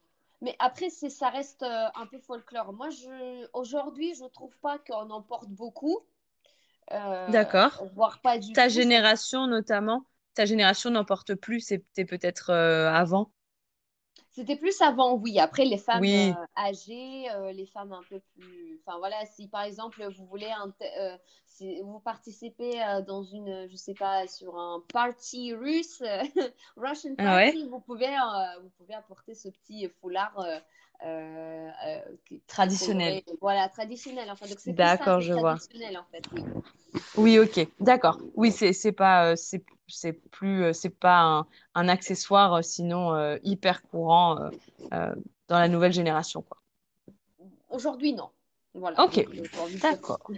mais après, ça reste un peu folklore. Moi, je, aujourd'hui, je trouve pas qu'on en porte beaucoup, d'accord. voire pas du Ta tout. Génération notamment, ta génération n'en porte plus, c'était peut-être euh, avant? C'était plus avant, oui. Après, les femmes Oui, euh, âgées, euh, les femmes un peu plus. Enfin, voilà, si par exemple, vous voulez un euh, si vous participez euh, dans une, je sais pas, sur un party russe, euh, Russian ah ouais, party, vous pouvez, euh, vous pouvez apporter ce petit foulard euh, euh, traditionnel. Voilà, traditionnel, enfin. Donc, c'est D'accord, je vois. traditionnel, en fait, oui. Oui, ok, d'accord. Oui, c'est c'est pas euh, c'est c'est plus euh, c'est pas un, un accessoire euh, sinon euh, hyper courant dans la nouvelle génération quoi. Aujourd'hui, non. Voilà, Ok, donc d'accord.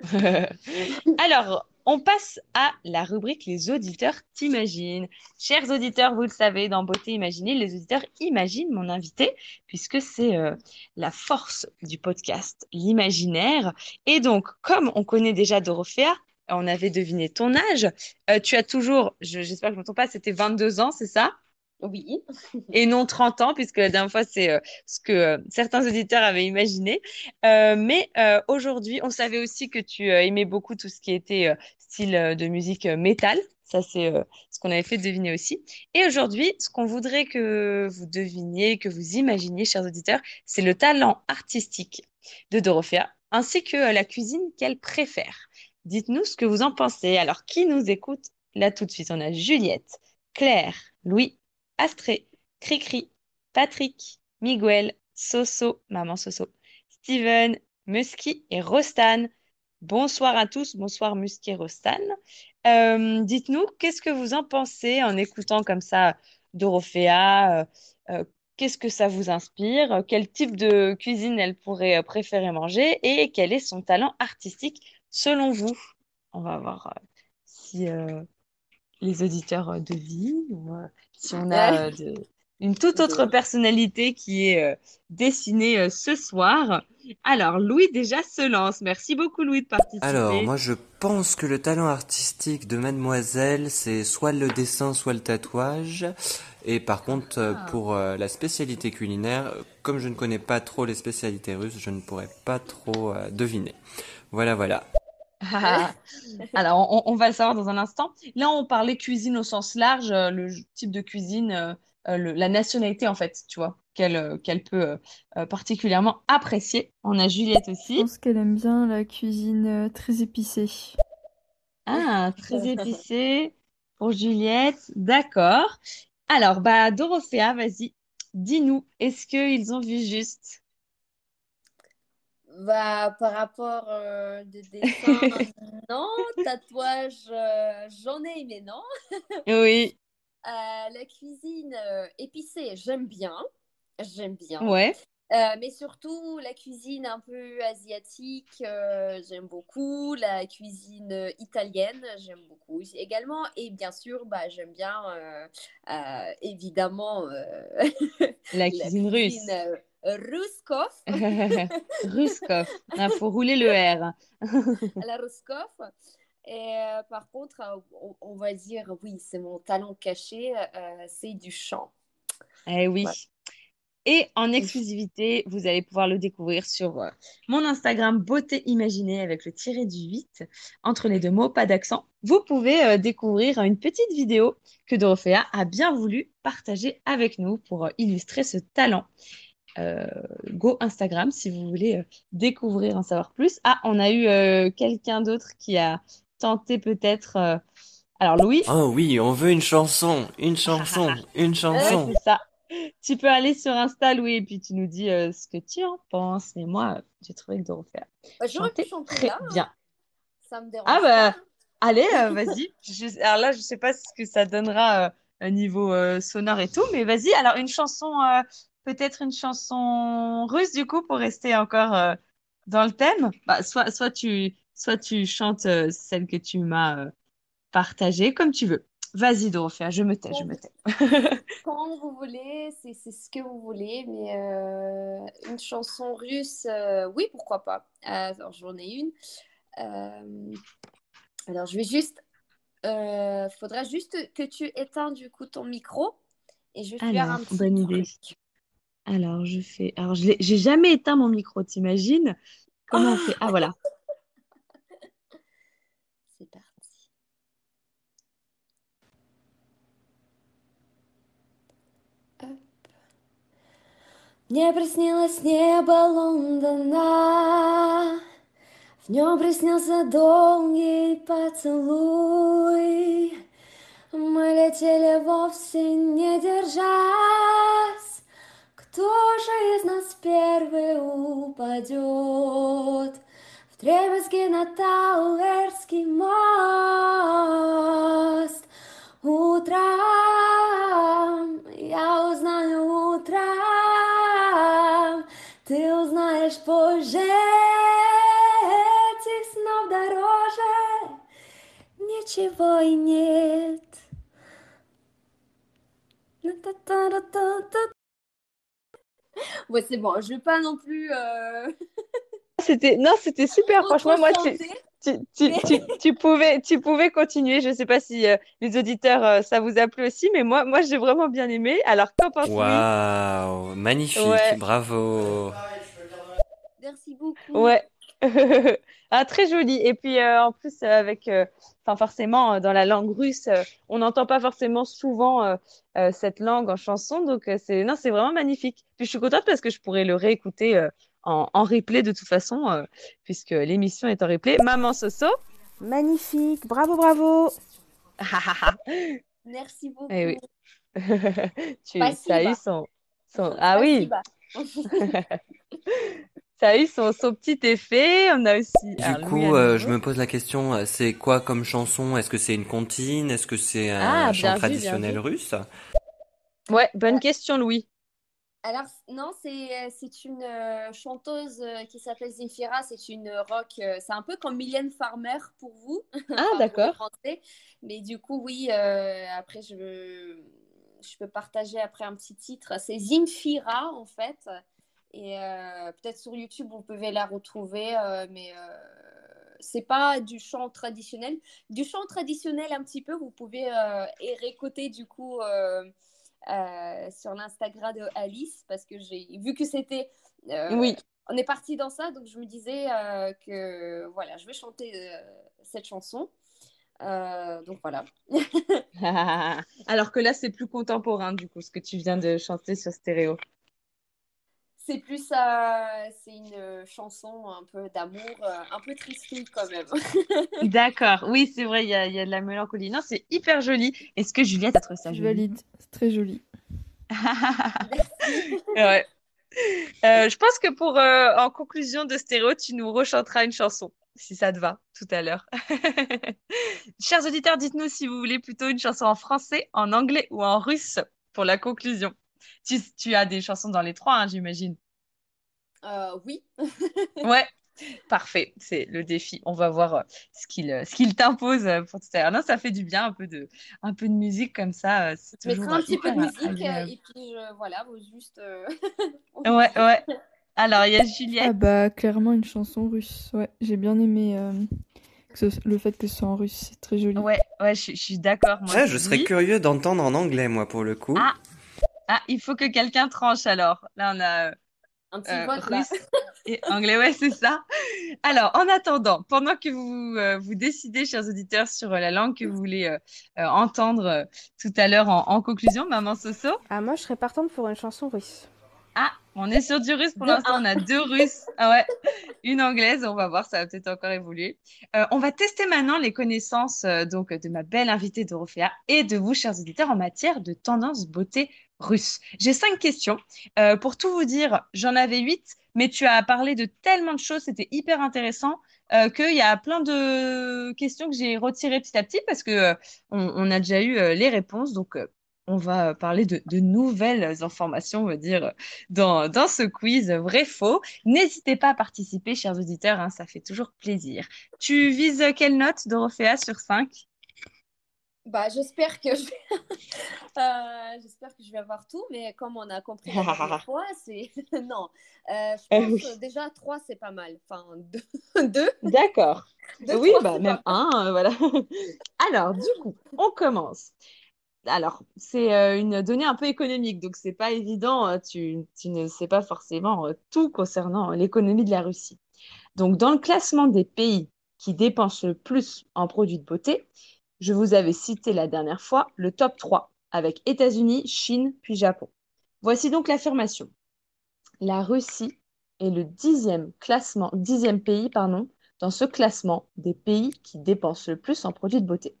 Alors, on passe à la rubrique Les auditeurs t'imaginent. Chers auditeurs, vous le savez, dans Beauté Imaginée, les auditeurs imaginent mon invité, puisque c'est euh, la force du podcast, l'imaginaire. Et donc, comme on connaît déjà Dorothea, on avait deviné ton âge. Euh, tu as toujours, je- j'espère que je ne me trompe pas, c'était 22 ans, c'est ça? Oui. et non 30 ans, puisque la dernière fois, c'est euh, ce que euh, certains auditeurs avaient imaginé. Euh, mais aujourd'hui, on savait aussi que tu aimais beaucoup tout ce qui était style euh, de musique euh, métal. Ça, c'est euh, ce qu'on avait fait deviner aussi. Et aujourd'hui, ce qu'on voudrait que vous deviniez, que vous imaginiez, chers auditeurs, c'est le talent artistique de Dorothea, ainsi que la cuisine qu'elle préfère. Dites-nous ce que vous en pensez. Alors, qui nous écoute? Là tout de suite? On a Juliette, Claire, Louis, Astrée, Cricri, Patrick, Miguel, Soso, maman Soso, Steven, Musky et Rostan. Bonsoir à tous, bonsoir Musky et Rostan. Euh, dites-nous, qu'est-ce que vous en pensez en écoutant comme ça Dorothea? euh, euh, qu'est-ce que ça vous inspire? Quel type de cuisine elle pourrait préférer manger? Et quel est son talent artistique selon vous? On va voir euh, si les auditeurs devinent ou si on a de- une toute autre personnalité qui est euh, dessinée euh, ce soir. Alors, Louis déjà se lance. Merci beaucoup, Louis, de Alors, participer. moi je pense que le talent artistique de Mademoiselle, c'est soit le dessin, soit le tatouage. Et par contre, euh, Ah. pour euh, la spécialité culinaire, comme je ne connais pas trop les spécialités russes, je ne pourrais pas trop euh, deviner. Voilà, voilà. Ah. Alors, on, on va le savoir dans un instant. Là, on parlait cuisine au sens large, le type de cuisine, le- la nationalité, en fait, tu vois, qu'elle euh, qu'elle peut euh, euh, particulièrement apprécier. On a Juliette Je aussi. pense qu'elle aime bien la cuisine euh, très épicée. Ah, très épicé pour Juliette. D'accord. Alors, bah, Dorothea, vas-y, dis-nous, est-ce qu'ils ont vu juste? Bah, par rapport euh, de dessin, non. Tatouage, euh, j'en ai, mais non. Oui, Euh, la cuisine euh, épicée, j'aime bien. J'aime bien. ouais, Euh, mais surtout, la cuisine un peu asiatique, euh, j'aime beaucoup. La cuisine euh, italienne, j'aime beaucoup aussi également. Et bien sûr, bah, j'aime bien, euh, euh, évidemment, euh, la la cuisine russe. cuisine euh, Ruskov, Ruskov. Il faut rouler le R. la Ruskov. Et euh, par contre, euh, on, on va dire, oui, c'est mon talent caché, euh, c'est du chant. Eh oui. Ouais. Et en exclusivité, vous allez pouvoir le découvrir sur euh, mon Instagram Beauté Imaginée avec le tiré du 8 entre les deux mots, pas d'accent. Vous pouvez euh, découvrir une petite vidéo que Dorothea a bien voulu partager avec nous pour euh, illustrer ce talent. go Instagram si vous voulez découvrir, en savoir plus. Ah, on a eu quelqu'un d'autre qui a tenté peut-être. euh, Alors, Louis, Oh oui, on veut une chanson, une chanson, une ouais, chanson. c'est ça. Tu peux aller sur Insta, Louis, et puis tu nous dis euh, ce que tu en penses. Mais moi, euh, j'ai trouvé que Dorothea Bah, J'aurais pu chantait chanter très là, hein. bien. Ça me dérange Ah pas. bah, allez, euh, vas-y. Je- alors là, je sais pas ce que ça donnera euh, au niveau euh, sonore et tout, mais vas-y. Alors, une chanson, euh, peut-être une chanson russe, du coup, pour rester encore euh, dans le thème. Bah, soit, soit tu, soit tu chantes euh, celle que tu m'as euh, partagée, comme tu veux. Vas-y, Dorothea, je me tais, je me tais. quand vous voulez, c'est ce que vous voulez, mais euh, une chanson russe, oui, pourquoi pas. Alors, j'en ai une. Alors, je vais juste. Euh, faudra juste que tu éteins du coup ton micro et je vais faire un petit bonne idée. truc. Alors, je fais. Alors, j'ai jamais éteint mon micro, t'imagines? Comment on fait? Ah, voilà. Мне приснилось небо Лондона, В нем приснился долгий поцелуй. Мы летели вовсе не держась, Кто же из нас первый упадет? Вдребезги на Тауэрский мост. Утром я узнаю утром, ты узнаешь позже этих снов дороже. Ничего и нет. Ouais, c'est bon, je vais pas non plus. euh, C'était non, c'était super. Franchement, moi, tu, chanter. Tu, tu, tu, tu pouvais, tu pouvais continuer. Je sais pas si euh, les auditeurs, euh, ça vous a plu aussi, mais moi, moi, j'ai vraiment bien aimé. Alors, qu'en pense Louis? Waouh, magnifique, Ouais, bravo. Merci beaucoup. ouais. Ah, très joli. Et puis, euh, en plus, euh, avec, euh, enfin, forcément, dans la langue russe, euh, on n'entend pas forcément souvent euh, euh, cette langue en chanson. Donc, euh, c'est, non, c'est vraiment magnifique. Puis, je suis contente parce que je pourrais le réécouter euh, en, replay de toute façon, euh, puisque l'émission est en replay. Maman Soso. Magnifique, bravo, bravo. Merci beaucoup. Eh oui. tu as eu son, son... Ah oui. ça a eu son, son, petit effet. On a aussi. Du coup, euh, je me pose la question euh, c'est quoi comme chanson? Est-ce que c'est une comptine? Est-ce que c'est un ah, chant traditionnel russe? Ouais, bonne question, Louis. Alors, non, c'est euh, une euh, chanteuse euh, qui s'appelle Zemfira. C'est une rock. c'est un peu comme Mylène Farmer pour vous, Ah, d'accord. Mais du coup, oui, après, je, je peux partager après un petit titre. C'est Zemfira, en fait. Et euh, peut-être sur YouTube, vous pouvez la retrouver. euh, mais euh, c'est pas du chant traditionnel. Du chant traditionnel, un petit peu, vous pouvez et réécouter du coup. Euh, sur l'Instagram de Alice parce que j'ai vu que c'était euh, Oui. on est parti dans ça donc je me disais euh, que voilà je vais chanter cette chanson donc voilà Alors que là, c'est plus contemporain, du coup, ce que tu viens de chanter sur stéréo. C'est plus euh, c'est une chanson un peu d'amour euh, un peu tristouille quand même D'accord. Oui, c'est vrai, il y a, il y a de la mélancolie. Non, c'est hyper joli. Est-ce que Juliette a trouvé ça Je joli? valide. C'est très joli. Ouais. Euh, je pense que pour, euh, en conclusion de stéréo, tu nous rechanteras une chanson, si ça te va, tout à l'heure. Chers auditeurs, dites-nous si vous voulez plutôt une chanson en français, en anglais ou en russe pour la conclusion. Tu, tu as des chansons dans les trois, hein, j'imagine. Euh, oui Ouais, parfait. C'est le défi. On va voir euh, ce qu'il euh, ce qu'il t'impose euh, pour tout à l'heure. Non, ça fait du bien, un peu de, un peu de musique comme ça. euh, je mettrai un euh, petit peu de euh, musique euh, agréable. et puis je- voilà juste euh, Ouais, ouais. Alors, il y a Ah Juliette. bah clairement une chanson russe. Ouais, j'ai bien aimé euh, que ce- le fait que ce soit en russe. C'est très joli. Ouais, ouais, je, je suis d'accord, Ouais, je serais curieux d'entendre en anglais, moi, pour le coup. Ah, ah, il faut que quelqu'un tranche alors. Là, on a euh, un petit euh, vote là russe et anglais, ouais, c'est ça. Alors, en attendant, pendant que vous euh, vous décidez, chers auditeurs, sur euh, la langue que vous voulez euh, euh, entendre euh, tout à l'heure en, en conclusion, Maman Soso? Ah, moi, je serais partante pour une chanson russe. Ah, on est sur du russe pour l'instant. On a deux russes. Ah ouais, une anglaise. On va voir, ça va peut-être encore évoluer. Euh, on va tester maintenant les connaissances euh, donc de ma belle invitée Dorothea et de vous, chers auditeurs, en matière de tendance beauté russe. J'ai cinq questions. Euh, pour tout vous dire, j'en avais huit, mais tu as parlé de tellement de choses, c'était hyper intéressant. Euh, qu'il y a plein de questions que j'ai retirées petit à petit parce que euh, on, a déjà eu euh, les réponses. Donc, on va parler de, de nouvelles informations, on va dire, dans, dans ce quiz vrai-faux. N'hésitez pas à participer, chers auditeurs, hein, ça fait toujours plaisir. Tu vises quelle note, Dorothea, sur 5? Bah, j'espère que je vais... Euh, j'espère que je vais avoir tout, mais comme on a compris la dernière fois, c'est... non. Euh, je Euh, pense oui. que déjà, trois, c'est pas mal. Enfin, deux. D'accord. Oui, trois, bah même un, voilà. Alors, du coup, on commence. Alors, c'est une donnée un peu économique, donc c'est pas évident. euh, Tu, tu ne sais pas forcément tout concernant l'économie de la Russie. Donc, dans le classement des pays qui dépensent le plus en produits de beauté, je vous avais cité la dernière fois le top 3 avec États-Unis, Chine, puis Japon. Voici donc l'affirmation. La Russie est le dixième classement, dixième pays, pardon, dans ce classement des pays qui dépensent le plus en produits de beauté.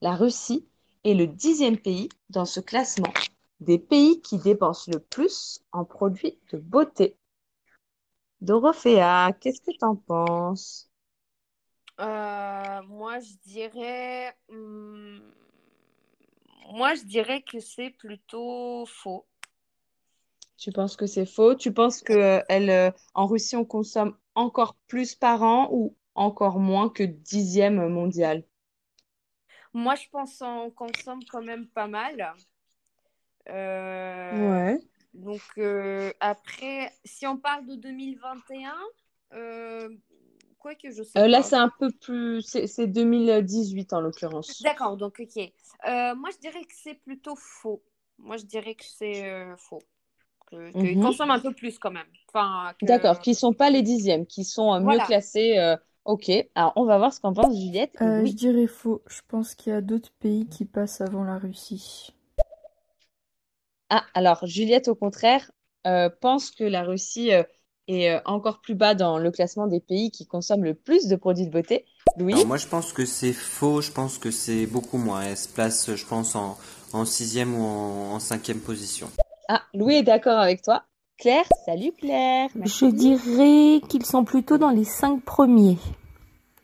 La Russie est le dixième pays dans ce classement des pays qui dépensent le plus en produits de beauté. Dorothea, qu'est-ce que t'en penses? Euh, moi, je dirais... hum, Moi, je dirais que c'est plutôt faux. Tu penses que c'est faux? Tu penses que euh, elle, euh, en Russie, on consomme encore plus par an ou encore moins que dixième mondial? Moi, je pense qu'on consomme quand même pas mal. Euh, Ouais. Donc, après, si on parle de 2021, euh, je sais Euh, là, c'est un peu plus... C'est c'est 2018 en l'occurrence. D'accord, donc, ok. Euh, moi, je dirais que c'est plutôt faux. Moi, je dirais que c'est euh, faux. Qu'ils Mhm. consomment un peu plus quand même. Enfin, que... D'accord, qui sont pas les dixièmes, qui sont euh, mieux Voilà. classés. euh, ok, alors on va voir ce qu'en pense Juliette. Et je dirais faux. Je pense qu'il y a d'autres pays qui passent avant la Russie. ah, alors Juliette, au contraire, euh, pense que la Russie est euh, encore plus bas dans le classement des pays qui consomment le plus de produits de beauté. Louis? Alors moi je pense que c'est faux, je pense que c'est beaucoup moins. Elle se place, je pense, en, en sixième ou en, en cinquième position. Ah, Louis est d'accord avec toi. Claire, salut Claire, Je dirais qu'ils sont plutôt dans les cinq premiers.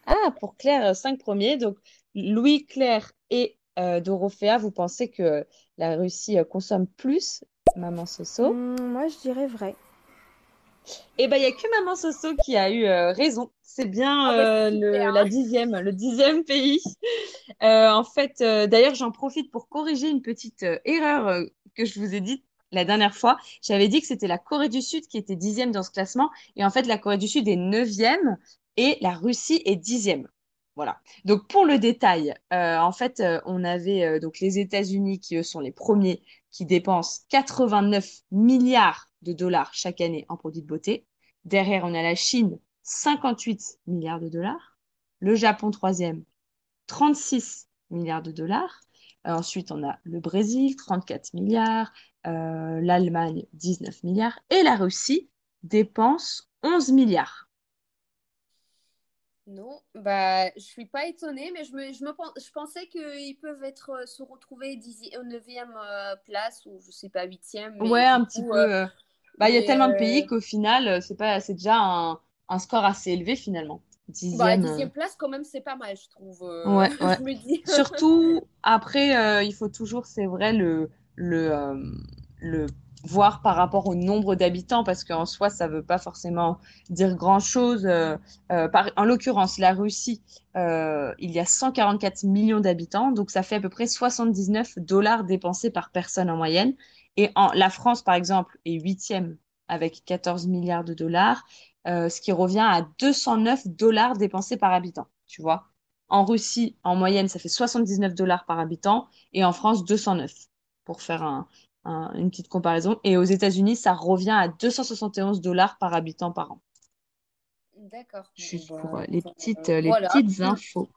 Ah, pour Claire, euh, cinq premiers. Donc, Louis, Claire et euh, Dorothea, vous pensez que la Russie euh, consomme plus, Maman Soso? Hmm, moi, je dirais vrai. Eh ben, il n'y a que Maman Soso qui a eu euh, raison. C'est bien Ah bah, euh, le, la dixième, le dixième pays. Euh, en fait, d'ailleurs, j'en profite pour corriger une petite erreur que je vous ai dite la dernière fois. J'avais dit que c'était la Corée du Sud qui était dixième dans ce classement. Et en fait, la Corée du Sud est neuvième et la Russie est dixième. Voilà. Donc, pour le détail, euh, en fait, euh, on avait euh, donc les États-Unis qui, sont les premiers qui dépensent 89 milliards de dollars chaque année en produits de beauté. Derrière, on a la Chine, 58 milliards de dollars. Le Japon, troisième, 36 milliards de dollars. Ensuite, on a le Brésil, 34 milliards. L'Allemagne, 19 milliards. Et la Russie dépense 11 milliards. Non, bah, je suis pas étonnée, mais je me, je me je pensais qu'ils peuvent être euh, se retrouver dixième, au neuvième euh, place ou je sais pas huitième, mais Ouais, du un petit peu. euh, Bah, il y a tellement de pays qu'au final, c'est pas, c'est déjà un, un score assez élevé finalement. bah, Dixième. euh, dixième place quand même c'est pas mal, je trouve. Ouais, ouais. je me dis. Surtout, après, il faut toujours, c'est vrai, le, le, le voir par rapport au nombre d'habitants, parce qu'en soi, ça veut pas forcément dire grand-chose. Euh, euh, en l'occurrence, la Russie, euh, il y a 144 millions d'habitants, donc ça fait à peu près 79 dollars dépensés par personne en moyenne. Et en, la France, par exemple, est huitième avec 14 milliards de dollars, ce qui revient à 209 dollars dépensés par habitant, tu vois. En Russie, en moyenne, ça fait 79 dollars par habitant et en France, 209 pour faire un, un- une petite comparaison. Et aux États-Unis, ça revient à 271 dollars par habitant par an. D'accord. Juste Bon, pour bah, euh, les petites, euh, les voilà. petites infos.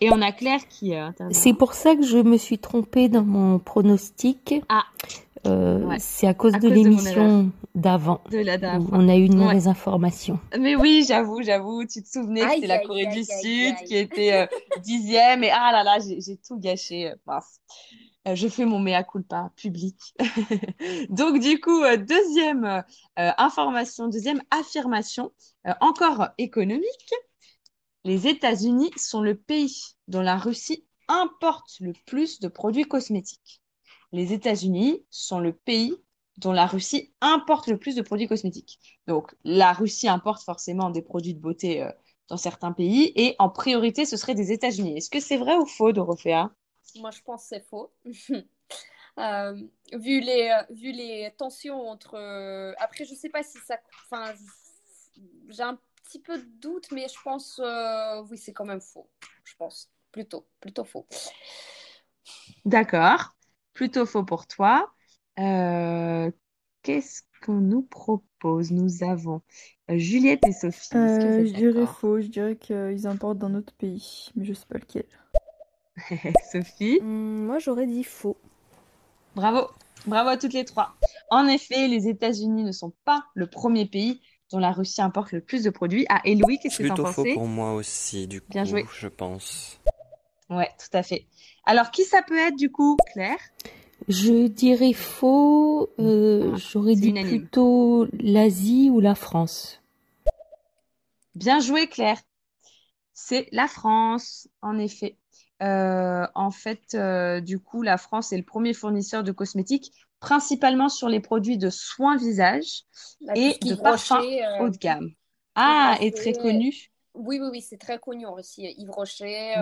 Et on a Claire qui euh. C'est pour ça que je me suis trompée dans mon pronostic. Ah. Euh, Ouais. c'est à cause À de l'émission d'avant De la on a eu une Ouais. mauvaise information. Mais oui, j'avoue, j'avoue, tu te souvenais que c'était la aïe, Corée du aïe, Sud aïe. qui était euh, dixième et ah là là, j'ai tout gâché, euh, mince. Euh, je fais mon mea culpa public. Donc du coup, euh, deuxième euh, information, deuxième affirmation, encore économique. Les États-Unis sont le pays dont la Russie importe le plus de produits cosmétiques. Les États-Unis sont le pays dont la Russie importe le plus de produits cosmétiques. Donc, la Russie importe forcément des produits de beauté dans certains pays et en priorité, ce serait des États-Unis. Est-ce que c'est vrai ou faux, Dorothea? Moi, je pense que c'est faux. Euh, vu les, vu les tensions entre... euh, Après, je sais pas si ça... Enfin, j'ai un petit peu de doute, mais je pense... euh, Oui, c'est quand même faux. Je pense. Plutôt. Plutôt faux. D'accord. Plutôt faux pour toi. Euh, qu'est-ce qu'on nous propose? Nous avons Juliette et Sophie. Que Euh, je dirais faux, je dirais qu'ils importent d'un autre pays, mais je sais pas lequel. Sophie? Hum, moi, j'aurais dit faux. Bravo, bravo à toutes les trois. En effet, les États-Unis ne sont pas le premier pays dont la Russie importe le plus de produits. Ah, et Louis, qu'est-ce que t'en Plutôt faux pensais? pour moi aussi, du Bien coup, joué. je pense. Ouais, tout à fait. Alors, qui ça peut être du coup, Claire? Je dirais faux, euh, j'aurais c'est dit unanime. plutôt l'Asie ou la France. Bien joué, Claire. C'est la France, en effet. Euh, en fait, euh, du coup, la France est le premier fournisseur de cosmétiques, principalement sur les produits de soins visage Bah, et de parfums euh, haut de gamme. Ah, et très connu. Oui, oui, oui, c'est très connu en Russie. Yves Rocher.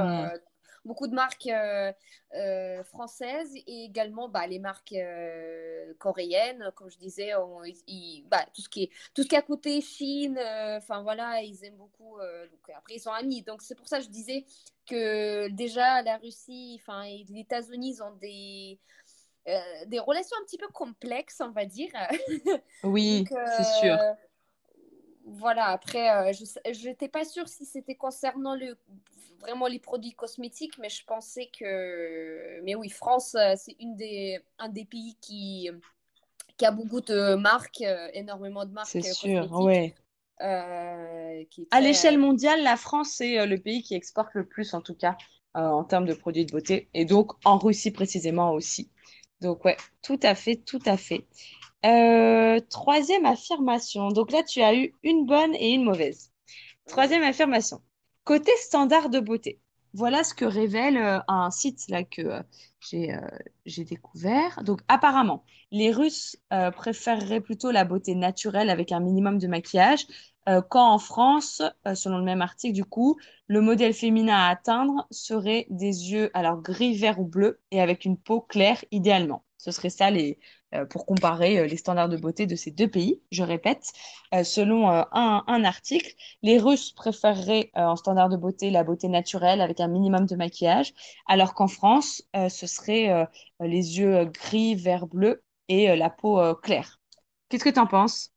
Beaucoup de marques euh, euh, françaises et également bah, les marques euh, coréennes. Comme je disais, on- ils- ils- bah, tout ce qui est, tout ce qui est à côté Chine, enfin voilà, ils aiment beaucoup. donc après, ils sont amis. Donc c'est pour ça que je disais que déjà la Russie, et les États-Unis ont des euh, des relations un petit peu complexes, on va dire. Oui, c'est sûr. Voilà, après, euh, je n'étais pas sûre si c'était concernant le, vraiment les produits cosmétiques, mais je pensais que... Mais oui, France, euh, c'est une des, un des pays qui, qui a beaucoup de marques, euh, énormément de marques C'est sûr, ouais. euh, qui À l'échelle mondiale, la France, c'est le pays qui exporte le plus, en tout cas, euh, en termes de produits de beauté. Et donc, en Russie précisément aussi. Donc, ouais, tout à fait, tout à fait. Euh, troisième affirmation. Donc là, tu as eu une bonne et une mauvaise. Troisième affirmation. Côté standard de beauté. Voilà ce que révèle euh, un site que euh, j'ai découvert. Donc apparemment, les Russes préféreraient plutôt la beauté naturelle avec un minimum de maquillage, quand en France, selon le même article du coup, le modèle féminin à atteindre serait des yeux alors gris, vert ou bleu et avec une peau claire idéalement. Ce serait ça les, pour comparer euh, les standards de beauté de ces deux pays. Je répète, euh, selon euh, un, article, les Russes préféreraient euh, en standard de beauté la beauté naturelle avec un minimum de maquillage, alors qu'en France, euh, ce serait euh, les yeux euh, gris, vert, bleu et euh, la peau euh, claire. Qu'est-ce que tu en penses?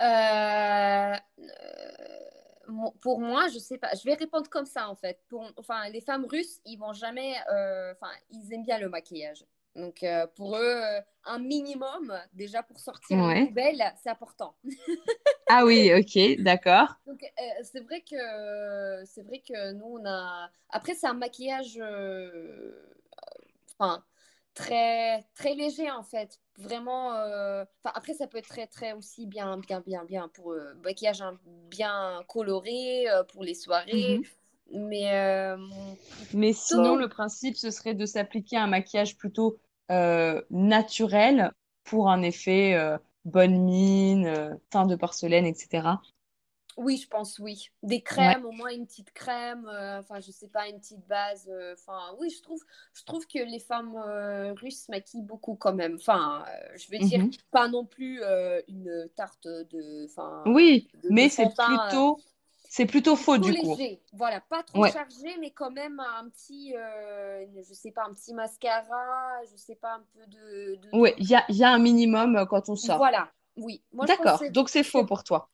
Euh, euh, pour moi, je sais pas. Je vais répondre comme ça en fait. Pour, enfin, les femmes russes, ils vont jamais. euh, Enfin, ils aiment bien le maquillage. Donc, euh, pour eux, euh, un minimum, déjà pour sortir les Ouais. poubelles, c'est important. Ah oui, ok, d'accord. Donc, euh, c'est vrai que c'est vrai que nous, on a. Après, c'est un maquillage. Enfin, très très léger en fait vraiment enfin après ça peut être très très aussi bien bien bien bien pour maquillage hein, bien coloré pour les soirées Mhm. Mais euh, Mais sinon, le principe, ce serait de s'appliquer un maquillage plutôt euh, naturel pour un effet euh, bonne mine, teint de porcelaine, etc. oui je pense oui des Ouais. crèmes au moins une petite crème enfin je sais pas une petite base enfin oui je trouve je trouve que les femmes russes maquillent beaucoup quand même enfin je veux dire Mhm. pas non plus une tarte de enfin Oui, de, mais c'est plutôt, c'est plutôt faux plutôt du coup. voilà, pas trop Ouais. chargé, mais quand même un petit, euh, je sais pas, un petit mascara, je sais pas, un peu de, de- Ouais, il y a, il y a un minimum euh, quand on sort. Voilà, oui. D'accord, donc c'est faux pour toi.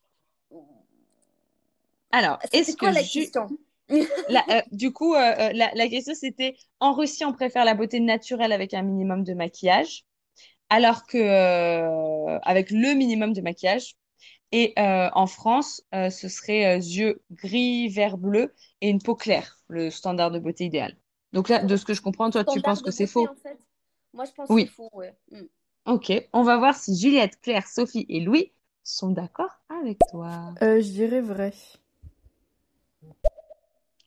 Alors, est-ce que la question? La- euh, du coup, euh, la, la question c'était, en Russie, on préfère la beauté naturelle avec un minimum de maquillage, alors que euh, avec le minimum de maquillage. Et euh, en France, euh, ce serait euh, yeux gris, vert, bleu et une peau claire, le standard de beauté idéal. Donc là, de ce que je comprends, toi, tu penses que c'est faux? en fait. Moi, je pense que c'est Oui. faux, ouais. Mm. Ok, on va voir si Juliette, Claire, Sophie et Louis sont d'accord avec toi. Euh, je dirais vrai.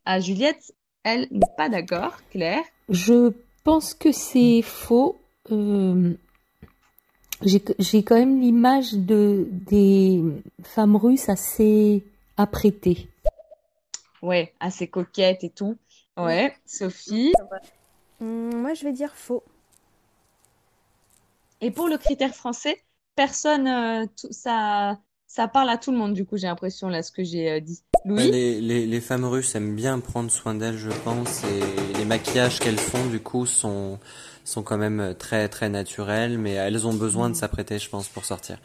Ah, Juliette, elle n'est pas d'accord. Claire? Je pense que c'est faux. J'ai, quand même l'image de, des femmes russes assez apprêtées. Ouais, assez coquette et tout. Ouais, Sophie. Hum, moi, je vais dire faux. Et pour le critère français, personne, euh, tout- ça, ça parle à tout le monde, du coup, j'ai l'impression, là, ce que j'ai euh, dit. Louis? les, les, les femmes russes aiment bien prendre soin d'elles, je pense, et les maquillages qu'elles font, du coup, sont, sont quand même très, très naturels, mais elles ont besoin de s'apprêter, je pense, pour sortir.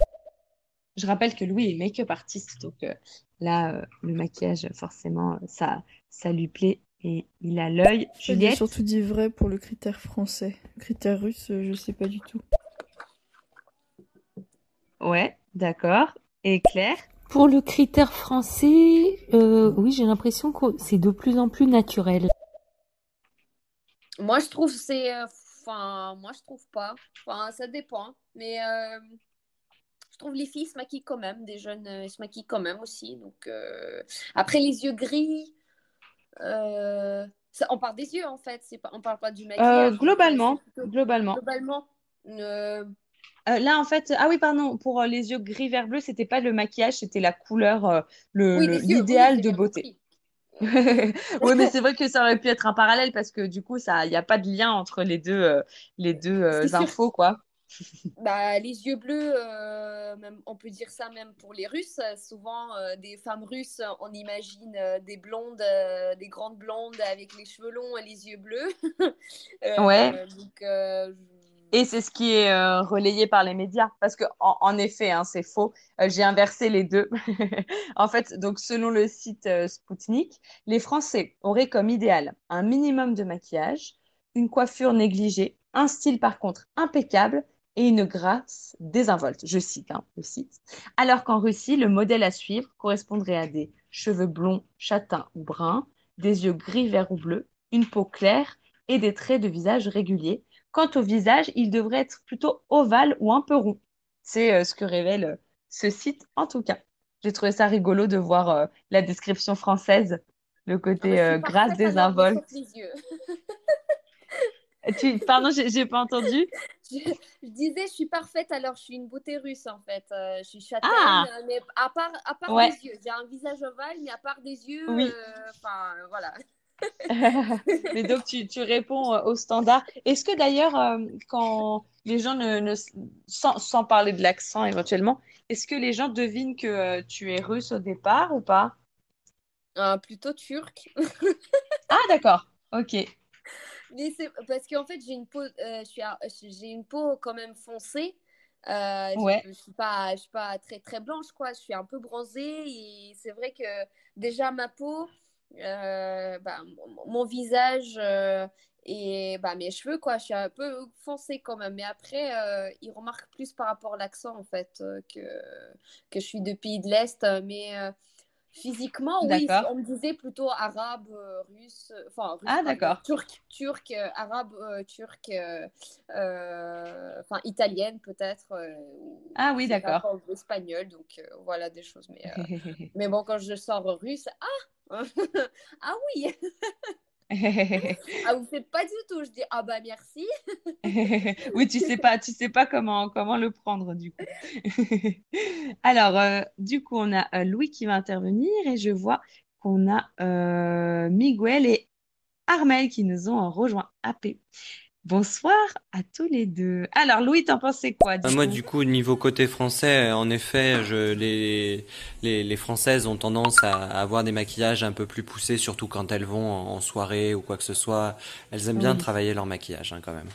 Je rappelle que Louis est make-up artiste, donc euh, là, euh, le maquillage, forcément, ça, ça lui plaît et il a l'œil. J'ai Juliette? surtout dit vrai pour le critère français. Le critère russe, euh, je sais pas du tout. Ouais, d'accord. Et Claire? Pour le critère français, euh, oui, j'ai l'impression que c'est de plus en plus naturel. Moi, je trouve c'est. Enfin, moi, je trouve pas. Enfin, ça dépend. Mais euh, je trouve les filles se maquillent quand même. Des jeunes euh, se maquillent quand même aussi. Donc, euh, après, les yeux gris. euh, ça- on parle des yeux en fait. C'est pas, on parle pas du maquillage. globalement, plutôt- globalement. Globalement. là, en fait, ah oui, pardon, pour les yeux gris, vert, bleu, c'était pas le maquillage, c'était la couleur, le, Oui, le-. Oui, l'idéal j'ai de beauté. Oui, mais c'est vrai que ça aurait pu être un parallèle parce que du coup, ça, il n'y a pas de lien entre les deux, euh, les deux euh, sûr. infos, quoi. Bah, les yeux bleus, euh, même, on peut dire ça même pour les Russes. Souvent, des femmes russes, on imagine des blondes, des grandes blondes avec les cheveux longs et les yeux bleus. Ouais. donc, Et c'est ce qui est euh, relayé par les médias. Parce que, en, effet, hein, c'est faux. Euh, j'ai inversé les deux. En fait, donc, selon le site euh, Spoutnik, les Français auraient comme idéal un minimum de maquillage, une coiffure négligée, un style par contre impeccable et une grâce désinvolte. Je cite hein, le site. Alors qu'en Russie, le modèle à suivre correspondrait à des cheveux blonds, châtains ou bruns, des yeux gris, verts ou bleus, une peau claire et des traits de visage réguliers. Quant au visage, il devrait être plutôt ovale ou un peu rond. C'est euh, ce que révèle euh, ce site en tout cas. J'ai trouvé ça rigolo de voir euh, la description française, le ah côté désinvolte. sauf les yeux. Tu... Pardon, j'ai pas entendu. Je, je disais, je suis parfaite alors, je suis une beauté russe en fait. Euh, je suis châtaine, Ah, mais à part, à part ouais, des yeux. J'ai un visage ovale, mais à part des yeux, oui. euh, enfin, voilà. Mais donc, tu, tu réponds euh, au standard. Est-ce que d'ailleurs, euh, quand les gens ne, ne- sans, sans parler de l'accent éventuellement, est-ce que les gens devinent que euh, tu es russe au départ ou pas? Euh, plutôt turc. Ah, d'accord. Ok. Mais c'est parce qu'en fait, j'ai une peau, j'ai une peau quand même foncée. Euh, Ouais. je suis pas, je suis pas très très blanche quoi. Je suis un peu bronzée et c'est vrai que déjà ma peau, bah, mon visage euh, et bah, mes cheveux quoi, je suis un peu foncée quand même. Mais après, euh, ils remarquent plus par rapport à l'accent en fait euh, que que je suis de pays de l'Est. Mais euh, Physiquement, oui, on me disait plutôt arabe, euh, russe, euh, enfin russe, Ah, d'accord. turc, turc, euh, arabe, euh, turc, enfin italienne peut-être, Ah oui, d'accord. espagnol, donc voilà des choses. Mais, mais bon, quand je sors russe, ah, ah oui, ah vous faites pas du tout. Je dis ah bah merci. Oui, tu sais pas, tu sais pas comment, comment le prendre du coup. Alors, euh, du coup, on a euh, Louis qui va intervenir et je vois qu'on a euh, Miguel et Armel qui nous ont rejoint AP. Bonsoir à tous les deux. Alors, Louis, t'en pensais quoi du moi, coup? du coup, niveau côté français, en effet, je, les, les, les Françaises ont tendance à avoir des maquillages un peu plus poussés, surtout quand elles vont en, soirée ou quoi que ce soit. Elles aiment bien Oui. travailler leur maquillage, hein, quand même.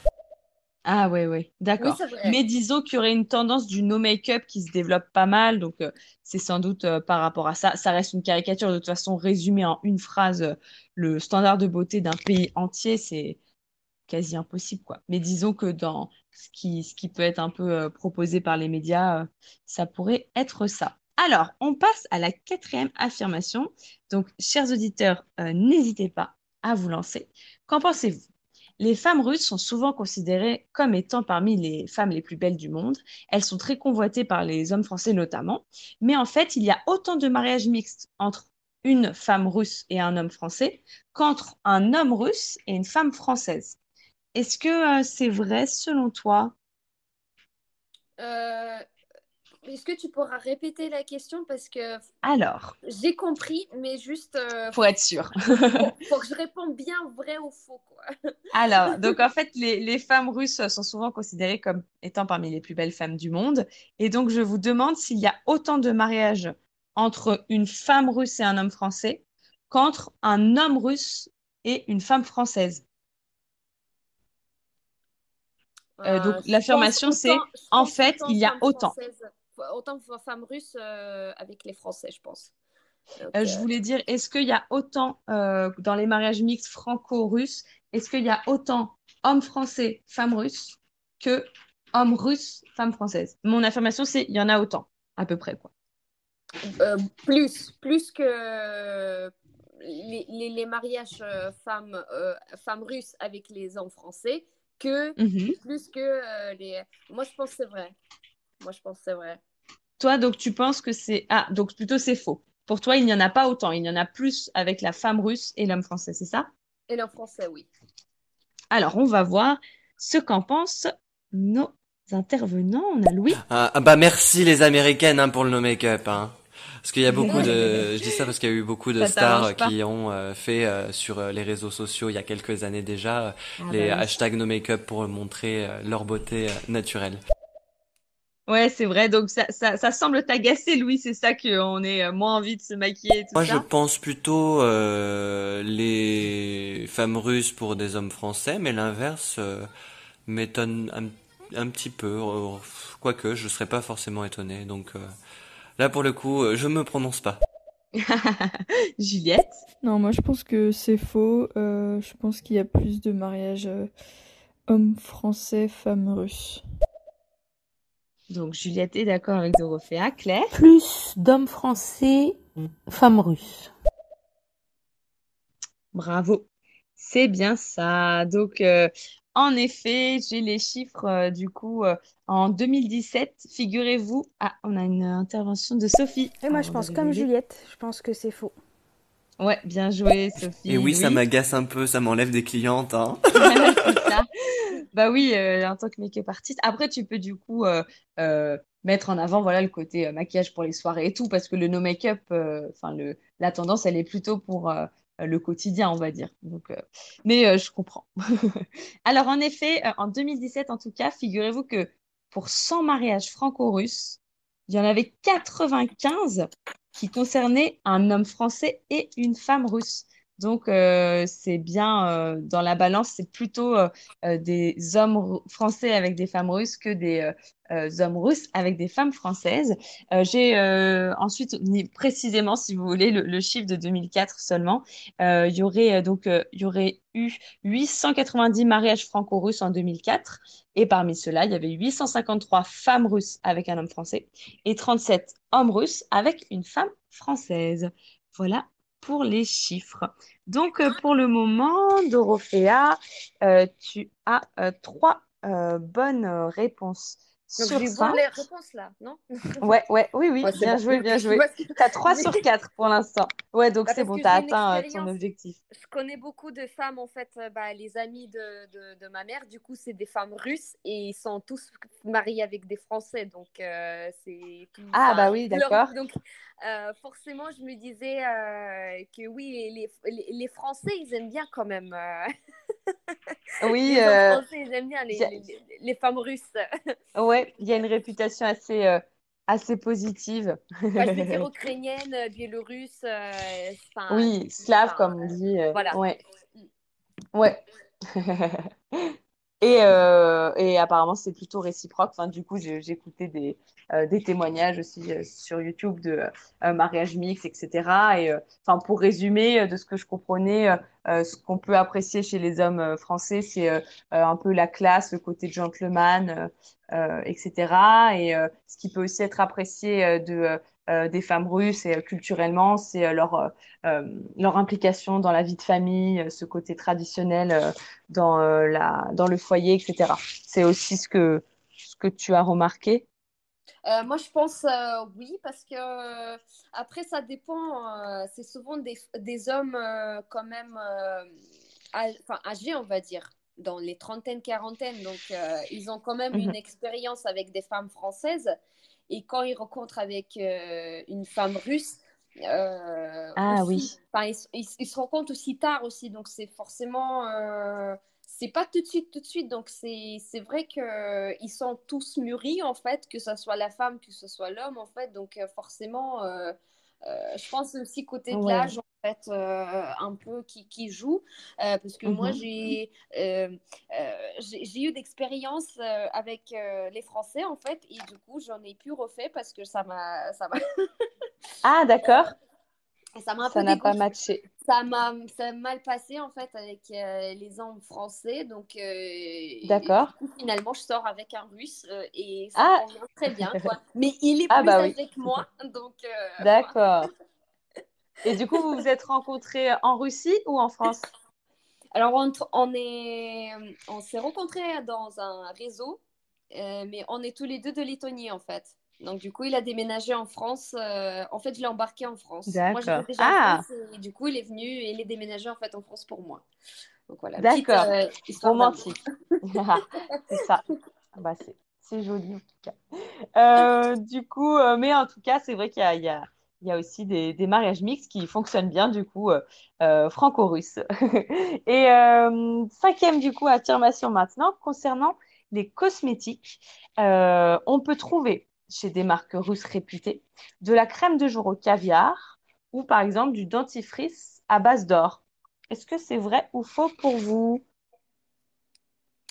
Ah ouais, ouais, Oui, d'accord. vrai. Mais disons qu'il y aurait une tendance du no make-up qui se développe pas mal, donc euh, c'est sans doute euh, par rapport à ça. Ça reste une caricature, de toute façon, résumée en une phrase, euh, le standard de beauté d'un pays entier, c'est quasi impossible, quoi. Mais disons que dans ce qui, peut être un peu euh, proposé par les médias, euh, ça pourrait être ça. Alors, on passe à la quatrième affirmation. Donc, chers auditeurs, euh, n'hésitez pas à vous lancer. Qu'en pensez-vous? Les femmes russes sont souvent considérées comme étant parmi les femmes les plus belles du monde. Elles sont très convoitées par les hommes français notamment. Mais en fait, il y a autant de mariages mixtes entre une femme russe et un homme français qu'entre un homme russe et une femme française. Est-ce que euh, c'est vrai selon toi? Euh, est-ce que tu pourras répéter la question? Parce que Alors, j'ai compris, mais juste euh, pour être sûr. faut, faut que je réponde bien vrai ou faux, quoi. Alors, donc en fait, les, les femmes russes sont souvent considérées comme étant parmi les plus belles femmes du monde. Et donc, je vous demande s'il y a autant de mariages entre une femme russe et un homme français qu'entre un homme russe et une femme française. Euh, donc, Euh, l'affirmation, c'est en fait, il y a autant. autant femme russe euh, avec les Français, je pense. Donc, Euh, je voulais dire, est-ce qu'il y a autant dans les mariages mixtes franco-russes, est-ce qu'il y a autant hommes français, femmes russes que hommes russes, femmes françaises? Mon affirmation, c'est il y en a autant, à peu près, quoi. plus, plus que les, les, les mariages femmes, femmes russes avec les hommes français, que Mhm. plus que euh, les. Moi, je pense que c'est vrai. Moi, je pense que c'est vrai. Toi, donc, tu penses que c'est... Ah, donc plutôt c'est faux. Pour toi, il n'y en a pas autant. Il y en a plus avec la femme russe et l'homme français, c'est ça? Et l'homme français, oui. Alors, on va voir ce qu'en pensent nos intervenants. On a Louis. Ah, ah bah merci les Américaines hein, pour le no make-up. Hein. Parce qu'il y a beaucoup de, je dis ça parce qu'il y a eu beaucoup de Ça stars pas? qui ont euh, fait euh, sur euh, les réseaux sociaux il y a quelques années déjà euh, Ah les bah oui. hashtags no make-up pour montrer euh, leur beauté euh, naturelle. Ouais, c'est vrai. Donc, ça, ça, ça semble t'agacer, Louis. C'est ça qu'on ait euh, moins envie de se maquiller et tout Moi je pense plutôt euh, les femmes russes pour des hommes français, mais l'inverse euh, m'étonne un, un petit peu. euh, Quoique je serais pas forcément étonné. Donc euh, là pour le coup euh, je me prononce pas. Juliette? Non, moi je pense que c'est faux. Euh, je pense qu'il y a plus de mariages euh, hommes français, femmes russes. Donc, Juliette est d'accord avec Dorothea. Claire? Plus d'hommes français, femmes russes. Bravo. C'est bien ça. Donc, euh, en effet, j'ai les chiffres euh, du coup euh, en 2017. Figurez-vous, ah, on a une intervention de Sophie. Et moi, Alors, je pense comme. Juliette. Je pense que c'est faux. Ouais, bien joué, Sophie. Et oui, ça m'agace un peu, ça m'enlève des clientes, hein. Ça. Bah oui, euh, en tant que make-up artiste. Après, tu peux du coup euh, euh, mettre en avant voilà, le côté euh, maquillage pour les soirées et tout, parce que le no make-up, euh, enfin le, la tendance, elle est plutôt pour euh, le quotidien, on va dire. Donc, euh, mais euh, je comprends. Alors, en effet, euh, en 2017, en tout cas, figurez-vous que pour 100 mariages franco-russes, il y en avait 95 qui concernaient un homme français et une femme russe. Donc, euh, c'est bien euh, dans la balance, c'est plutôt euh, des hommes français avec des femmes russes que des hommes russes avec des femmes françaises. J'ai ensuite précisément, si vous voulez, le, le chiffre de 2004 seulement. Il y aurait il y aurait eu 890 mariages franco-russes en 2004 et parmi ceux-là, il y avait 853 femmes russes avec un homme français et 37 hommes russes avec une femme française. Voilà pour les chiffres. Donc, euh, pour le moment, Dorothea, euh, tu as euh, trois bonnes réponses Donc, sur j'ai voir cinq. les réponses là, non? Ouais, ouais, oui, oui, Ouais, bien bon. joué, bien joué. Parce que- Tu as 3 sur 4 pour l'instant. Ouais, donc Bah, c'est bon, tu as atteint euh, ton objectif. Je connais beaucoup de femmes, en fait, euh, bah, les amis de, de, de ma mère, du coup, c'est des femmes russes et ils sont tous mariés avec des Français. Donc, euh, c'est tout. Ah, enfin, bah oui, d'accord. Donc, euh, forcément, je me disais euh, que oui, les, les, les Français, ils aiment bien quand même. Oui, les euh, français, ils aiment bien les, y a- les, les- les femmes russes. ouais, il y a une réputation assez, euh, assez positive. Enfin, je veux dire ukrainienne, biélorusse, euh, Oui, slave, comme on dit. euh, voilà. Ouais, ouais. Et, euh, et apparemment, c'est plutôt réciproque. Enfin, du coup, écouté des, euh, des témoignages aussi euh, sur YouTube de euh, mariage mix, etc. Et euh, enfin, pour résumer, de ce que je comprenais, ce qu'on peut apprécier chez les hommes français, c'est un peu la classe, le côté gentleman, etc. Et ce qui peut aussi être apprécié de, des femmes russes et euh, culturellement, c'est euh, leur, euh, euh, leur implication dans la vie de famille, euh, ce côté traditionnel euh, dans, euh, la, dans le foyer, etc. C'est aussi ce que, ce que tu as remarqué? Euh, moi, je pense euh, oui, parce que euh, après, ça dépend. euh, c'est souvent des, des hommes euh, quand même euh, âgés, on va dire, dans les trentaines, quarantaines. Donc, euh, ils ont quand même une Mhm. expérience avec des femmes françaises. Et quand ils rencontrent avec euh, une femme russe, euh, Ah aussi, oui. ils, ils- ils se rencontrent aussi tard aussi. Donc, c'est forcément. euh, c'est pas tout de suite, tout de suite. Donc, c'est, vrai qu'ils sont tous mûris, en fait, que ce soit la femme, que ce soit l'homme, en fait. Donc, euh, forcément, euh, euh, je pense aussi côté de Ouais. l'âge, en fait, euh, un peu qui, qui joue. Euh, parce que moi, Mhm. j'ai, euh, euh, j'ai, j'ai eu d'expérience euh, avec euh, les Français, en fait. Et du coup, j'en ai plus refait parce que ça m'a, ça m'a, Ah, d'accord. Ça m'a un Ça peu n'a pas matché. Ça m'a, mal passé en fait avec euh, les hommes français. Donc, euh, D'accord. finalement, je sors avec un russe euh, et ça Ah. convient très bien, quoi. Mais il est Ah plus bah oui. âgé que moi. Donc. D'accord. Et du coup, vous vous êtes rencontrés en Russie ou en France? Alors, on, on est, on s'est rencontrés dans un réseau, mais on est tous les deux de Lettonie en fait. Donc, du coup, il a déménagé en France. euh, en fait, je l'ai embarqué en France. Moi, D'accord. déjà Ah, en France et du coup, il est venu et il est déménagé en fait en France pour moi. Donc, voilà, petite d'accord. euh. Romantique. C'est ça. Ah Bah, c'est c'est joli en tout cas. Euh, du coup, euh, mais en tout cas, c'est vrai qu'il y a, il y a, il y a aussi des, des mariages mixtes qui fonctionnent bien, du coup, franco-russes. Et cinquième, du coup, affirmation maintenant, concernant les cosmétiques, on peut trouver chez des marques russes réputées de la crème de jour au caviar ou par exemple du dentifrice à base d'or. Est-ce que c'est vrai ou faux pour vous?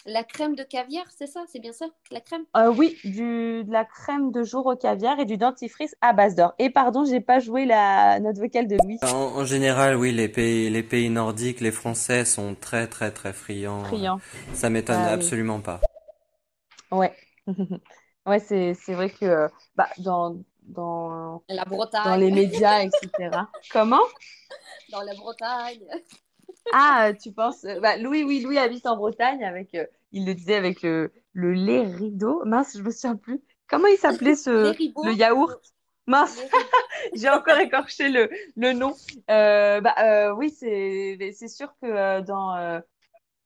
La crème de caviar, c'est ça? C'est bien ça? La crème? Euh, oui, du, de la crème de jour au caviar et du dentifrice à base d'or. Et pardon, j'ai pas joué la note vocale de Louis. En, en général, oui, les pays, les pays nordiques, les Français sont très, très, très friands. Friand. Ça m'étonne Ah oui. absolument pas. Ouais. Ouais, c'est, c'est vrai que euh, bah, dans, dans, La dans Bretagne. les médias, etc. Comment? Dans la Bretagne. Ah, tu penses. euh, Bah, Louis, oui, Louis habite en Bretagne avec, euh, il le disait avec le, le lait rideau. Mince, je me souviens plus. Comment il s'appelait ce, le yaourt? Mince, j'ai encore écorché le, le nom. Euh, bah, euh, oui, c'est, c'est sûr que euh, dans, euh,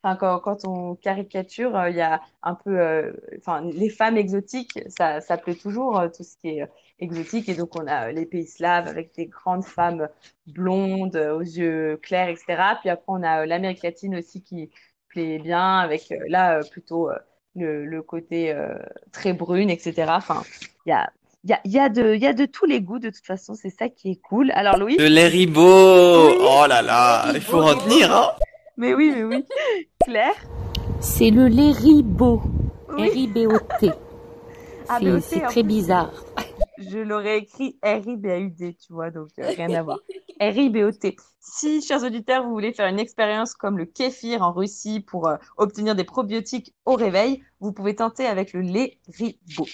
Enfin, quand, quand on caricature, euh, il y a un peu, euh, enfin, les femmes exotiques, ça, ça plaît toujours, euh, tout ce qui est euh, exotique. Et donc, on a les pays slaves avec des grandes femmes blondes, aux yeux clairs, etc. Puis après, on a l'Amérique latine aussi qui plaît bien, avec là, plutôt le, le côté euh, très brune, etc. Enfin, il y a, il y a, il y a de, il y a de tous les goûts, de toute façon, c'est ça qui est cool. Alors, Louis? De! Oui. Oh là là, il faut retenir, hein? Mais oui, mais oui. Claire? C'est le lait ribot. Oui. R-I-B-O-T. Ah, C'est mais aussi, c'est en très bizarre. Je l'aurais écrit R-I-B-A-U-D, tu vois, donc euh, rien à voir. R-I-B-O-T. Si, chers auditeurs, vous voulez faire une expérience comme le kéfir en Russie pour euh, obtenir des probiotiques au réveil, vous pouvez tenter avec le lait Ribot.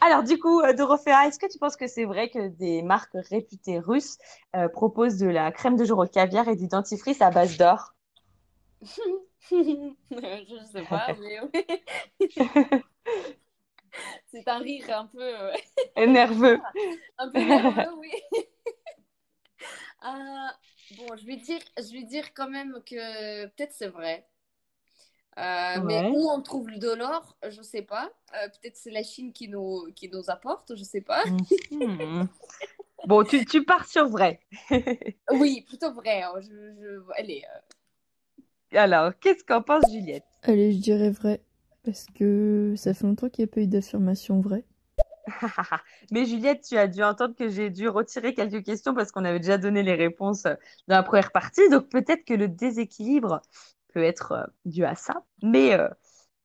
Alors, du coup, euh, Dorothea, est-ce que tu penses que c'est vrai que des marques réputées russes euh, proposent de la crème de jour au caviar et du dentifrice à base d'or? Je sais pas, mais oui. C'est un rire un peu, euh, Nerveux. un peu nerveux, oui. Ah, bon, je vais dire, je vais dire quand même que peut-être c'est vrai. Euh, mais où on trouve de l'or, je sais pas. Euh, peut-être c'est la Chine qui nous, qui nous apporte, je sais pas. Mhm. Bon, tu, tu pars sur vrai. Oui, plutôt vrai. hein, Je, je... Allez, euh, Alors, qu'est-ce qu'en pense Juliette? Allez, je dirais vrai. Parce que ça fait longtemps qu'il n'y a pas eu d'affirmation vraie. Mais Juliette, tu as dû entendre que j'ai dû retirer quelques questions parce qu'on avait déjà donné les réponses euh, dans la première partie. Donc peut-être que le déséquilibre peut être euh, dû à ça. Mais, euh,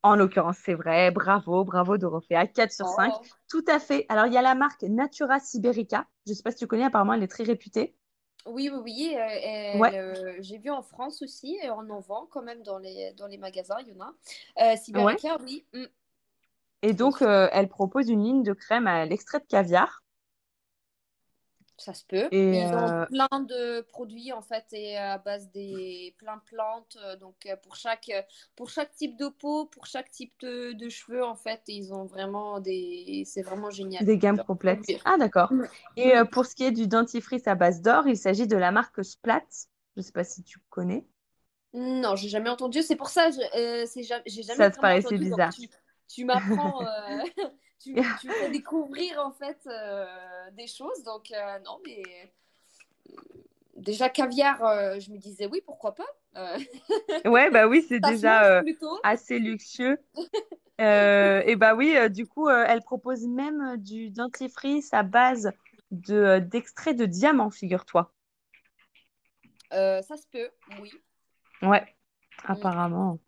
En l'occurrence, c'est vrai. Bravo, bravo Dorothea. 4 sur 5. Oh. Tout à fait. Alors, il y a la marque Natura Siberica. Je ne sais pas si tu connais, apparemment, elle est très réputée. Oui, oui, oui. euh, Ouais. euh, j'ai vu en France aussi, et on en vend quand même dans les, dans les magasins, il y en a. Euh, oui. mm. Et donc, euh, elle propose une ligne de crème à l'extrait de caviar. Ça se peut. Et, ils ont euh, plein de produits en fait et à base des plein de plantes. euh, Donc euh, pour chaque euh, pour chaque type de peau, pour chaque type de, de cheveux en fait, ils ont vraiment des c'est vraiment génial. Des gammes complètes. Ah, d'accord. Mm. Et euh, pour ce qui est du dentifrice à base d'or, il s'agit de la marque Splat. Je ne sais pas si tu connais. Non, j'ai jamais entendu. C'est pour ça, je, euh, j'ai jamais Ça te paraissait entendu. Donc, bizarre. tu, tu m'apprends, euh, tu, tu découvrir en fait euh, des choses. Donc euh, non, mais euh, déjà caviar, euh, je me disais oui, pourquoi pas. Ouais, bah oui, c'est déjà assez luxueux. Et bah oui, du coup, elle propose même du dentifrice à base de, d'extrait de diamant, figure-toi. Ça se peut, oui. Ouais, Mm. apparemment.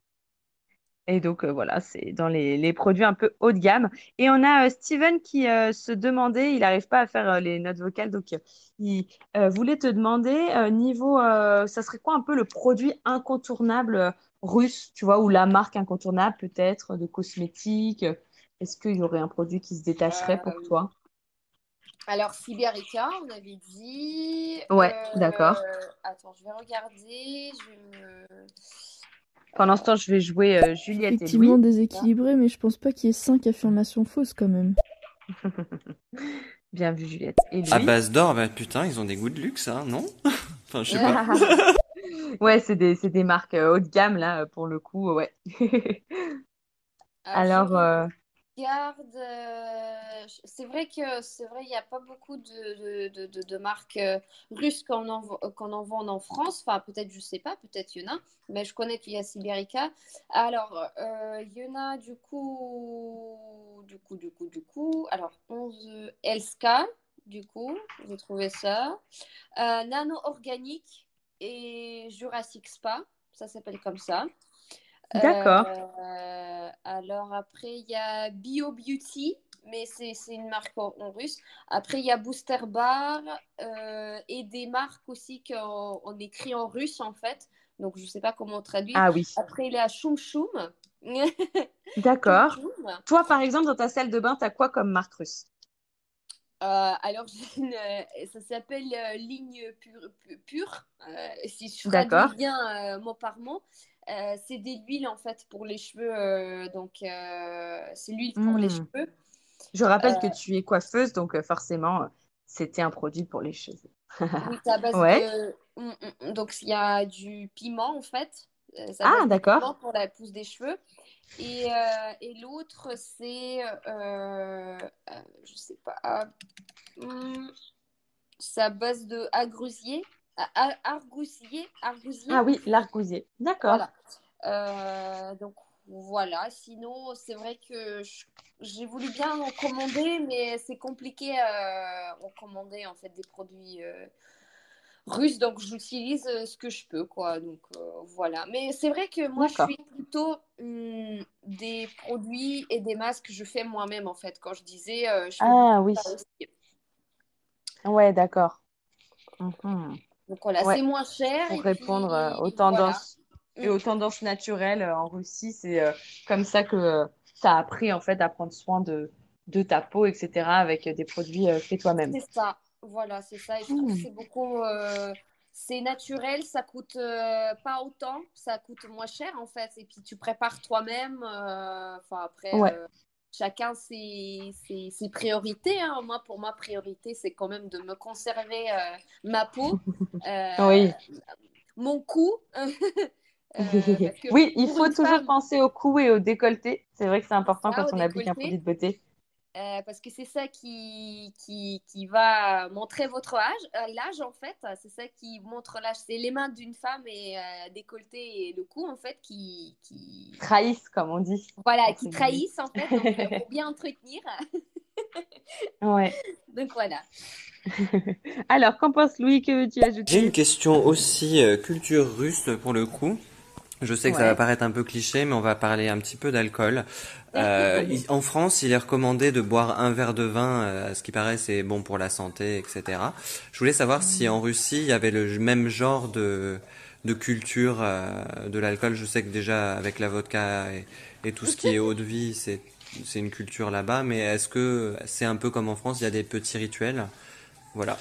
Et donc, euh, voilà, c'est dans les, les produits un peu haut de gamme. Et on a euh, Steven qui euh, se demandait, il n'arrive pas à faire les notes vocales, donc il voulait te demander, niveau, ça serait quoi un peu le produit incontournable russe, tu vois, ou la marque incontournable peut-être de cosmétiques? Est-ce qu'il y aurait un produit qui se détacherait pour toi? alors Siberica, on avait dit. Ouais, d'accord. attends, je vais regarder. Je vais me... Pendant ce temps, je vais jouer euh, Juliette et Effectivement Louis. déséquilibré, mais je pense pas qu'il y ait cinq affirmations fausses quand même. Bien vu, Juliette. Et À base d'or, bah putain, ils ont des goûts de luxe, hein, non? Enfin, je sais pas. Ouais, c'est des, c'est des marques euh, haut de gamme, là, pour le coup, ouais. Alors, je Alors, euh, regarde. euh, c'est vrai que c'est vrai, il n'y a pas beaucoup de, de, de, marques euh, russes qu'on en, en vend en France. Enfin, peut-être, je sais pas, peut-être il y en a, mais je connais qu'il y a Siberica. Alors, euh, y en a du coup, du coup, du coup, du coup. Alors, 11 Elska, du coup, j'ai trouvé ça. Nano Organique et Jurassic Spa, ça s'appelle comme ça. D'accord. Euh, alors après, il y a Bio Beauty, mais c'est c'est une marque en, en russe. Après, il y a Booster Bar euh, et des marques aussi qu'on on écrit en russe en fait. Donc, je ne sais pas comment traduire. Ah oui. Après, il y a Choum Choum. D'accord. Toi, par exemple, dans ta salle de bain, t'as quoi comme marque russe? Euh, alors, une, ça s'appelle euh, ligne pure. pu- pure. Euh, si je traduis bien mot par mot, Euh, c'est des huiles en fait pour les cheveux. euh, donc, euh, c'est l'huile pour les Hmm. cheveux. Je rappelle que tu es coiffeuse, donc forcément, c'était un produit pour les cheveux. oui, c'est à base Ouais. de. Mm, mm, mm. Donc, il y a du piment en fait. À Ah, de d'accord. pour la pousse des cheveux. Et, et l'autre, c'est. je sais pas. c'est à base de agrusier. Argousier, argousier. Ah oui, l'argousier. D'accord. Voilà. Euh, donc voilà. Sinon, c'est vrai que j'ai voulu bien en commander, mais c'est compliqué euh, en commander en fait des produits euh, russes. Donc j'utilise ce que je peux, quoi. Donc euh, voilà. Mais c'est vrai que moi, je suis plutôt hum, des produits et des masques que je fais moi-même en fait. Quand je disais, je fais Ah oui. aussi. Ouais, d'accord. Mhm. Donc voilà, Ouais. c'est moins cher Pour et répondre euh, aux voilà. tendances et aux tendances naturelles euh, en Russie, c'est euh, comme ça que tu as appris en fait à prendre soin de, de ta peau, etc. avec des produits faits toi-même. C'est ça, voilà, c'est ça. Et je trouve que Hmm. c'est beaucoup, euh, c'est naturel, ça coûte euh, pas autant, ça coûte moins cher en fait. Et puis tu prépares toi-même. euh, Enfin après, Ouais. Chacun ses, ses, ses priorités. hein. Moi, pour ma priorité, c'est quand même de me conserver euh, ma peau, euh, Oui. mon cou. Euh, Oui, il faut toujours femme, penser au cou et au décolleté. C'est vrai que c'est important ça, quand on applique un produit de beauté. Euh, parce que c'est ça qui, qui, qui va montrer votre âge, euh, l'âge en fait, c'est ça qui montre l'âge. C'est les mains d'une femme et euh, décolleté et le cou en fait qui, qui Trahissent, comme on dit. voilà, qui trahissent en fait, donc il faut bien entretenir. Ouais. Donc voilà. Alors, qu'en pense Louis? Que veux-tu J'ai ajouter? une question aussi euh, culture russe pour le coup. Je sais que ça va paraître un peu cliché, mais on va parler un petit peu d'alcool. Euh, en France, il est recommandé de boire un verre de vin, euh, à ce qui paraît, c'est bon pour la santé, etc. Je voulais savoir si en Russie, il y avait le même genre de, de culture euh, de l'alcool. Je sais que déjà, avec la vodka et, et tout ce qui est eau de vie, c'est, c'est une culture là-bas, mais est-ce que c'est un peu comme en France, il y a des petits rituels? Voilà.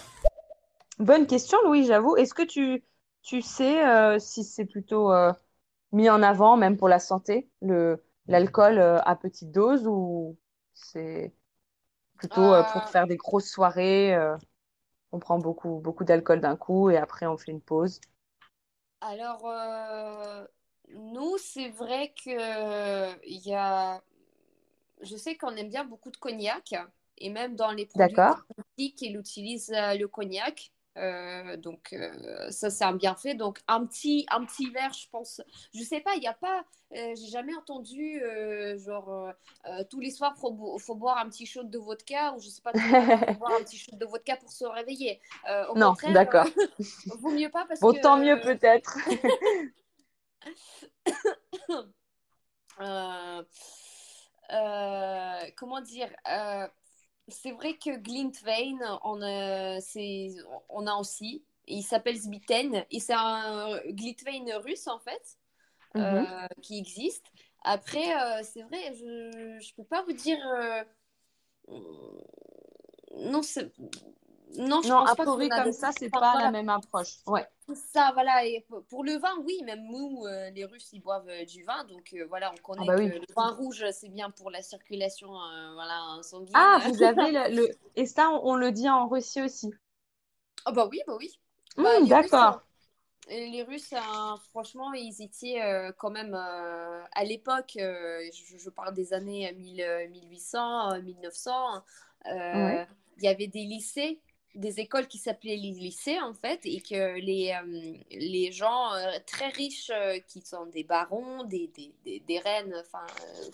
Bonne question, Louis, j'avoue. Est-ce que tu, tu sais euh, si c'est plutôt euh, mis en avant, même pour la santé, le, l'alcool euh, à petite dose, ou c'est plutôt euh, pour Euh, faire des grosses soirées, on prend beaucoup, beaucoup d'alcool d'un coup et après on fait une pause? Alors, euh, nous, c'est vrai que il y a... Je sais qu'on aime bien beaucoup de cognac, et même dans les produits utilisent euh, le cognac. Euh, donc, euh, ça, c'est un bienfait. Donc, un petit, un petit verre, je pense. Je sais pas, il n'y a pas. euh, j'ai jamais entendu, genre, tous les soirs, faut, bo- faut boire un petit shot de vodka, ou je sais pas, faut boire un petit shot de vodka pour se réveiller. Au Non, d'accord. vaut mieux pas parce Bon, que. tant mieux peut-être. Comment dire c'est vrai que Glintwein on a, c'est, on a aussi il s'appelle Zbiten et c'est un Glintwein russe en fait Mhm. euh, qui existe après euh, c'est vrai je je peux pas vous dire euh, non c'est non je Non, pense pas a comme ça, c'est pas la voilà. même approche. Ouais. Ça, voilà. Et pour le vin, oui, même nous, euh, les Russes, ils boivent euh, du vin. Donc, euh, voilà, on connaît Ah bah que le vin rouge, c'est bien pour la circulation voilà, sanguine. Ah, vous avez le, le- Et ça, on, on le dit en Russie aussi. Ah bah oui, bah oui. Bah, Russes, d'accord. euh, les Russes, hein, franchement, ils étaient quand même à l'époque, je, je parle des années 1000, euh, 1800, euh, 1900, euh, Ouais. il y avait des lycées, des écoles qui s'appelaient les lycées en fait, et que les, euh, les gens euh, très riches, euh, qui sont des barons, des, des, des, des reines, enfin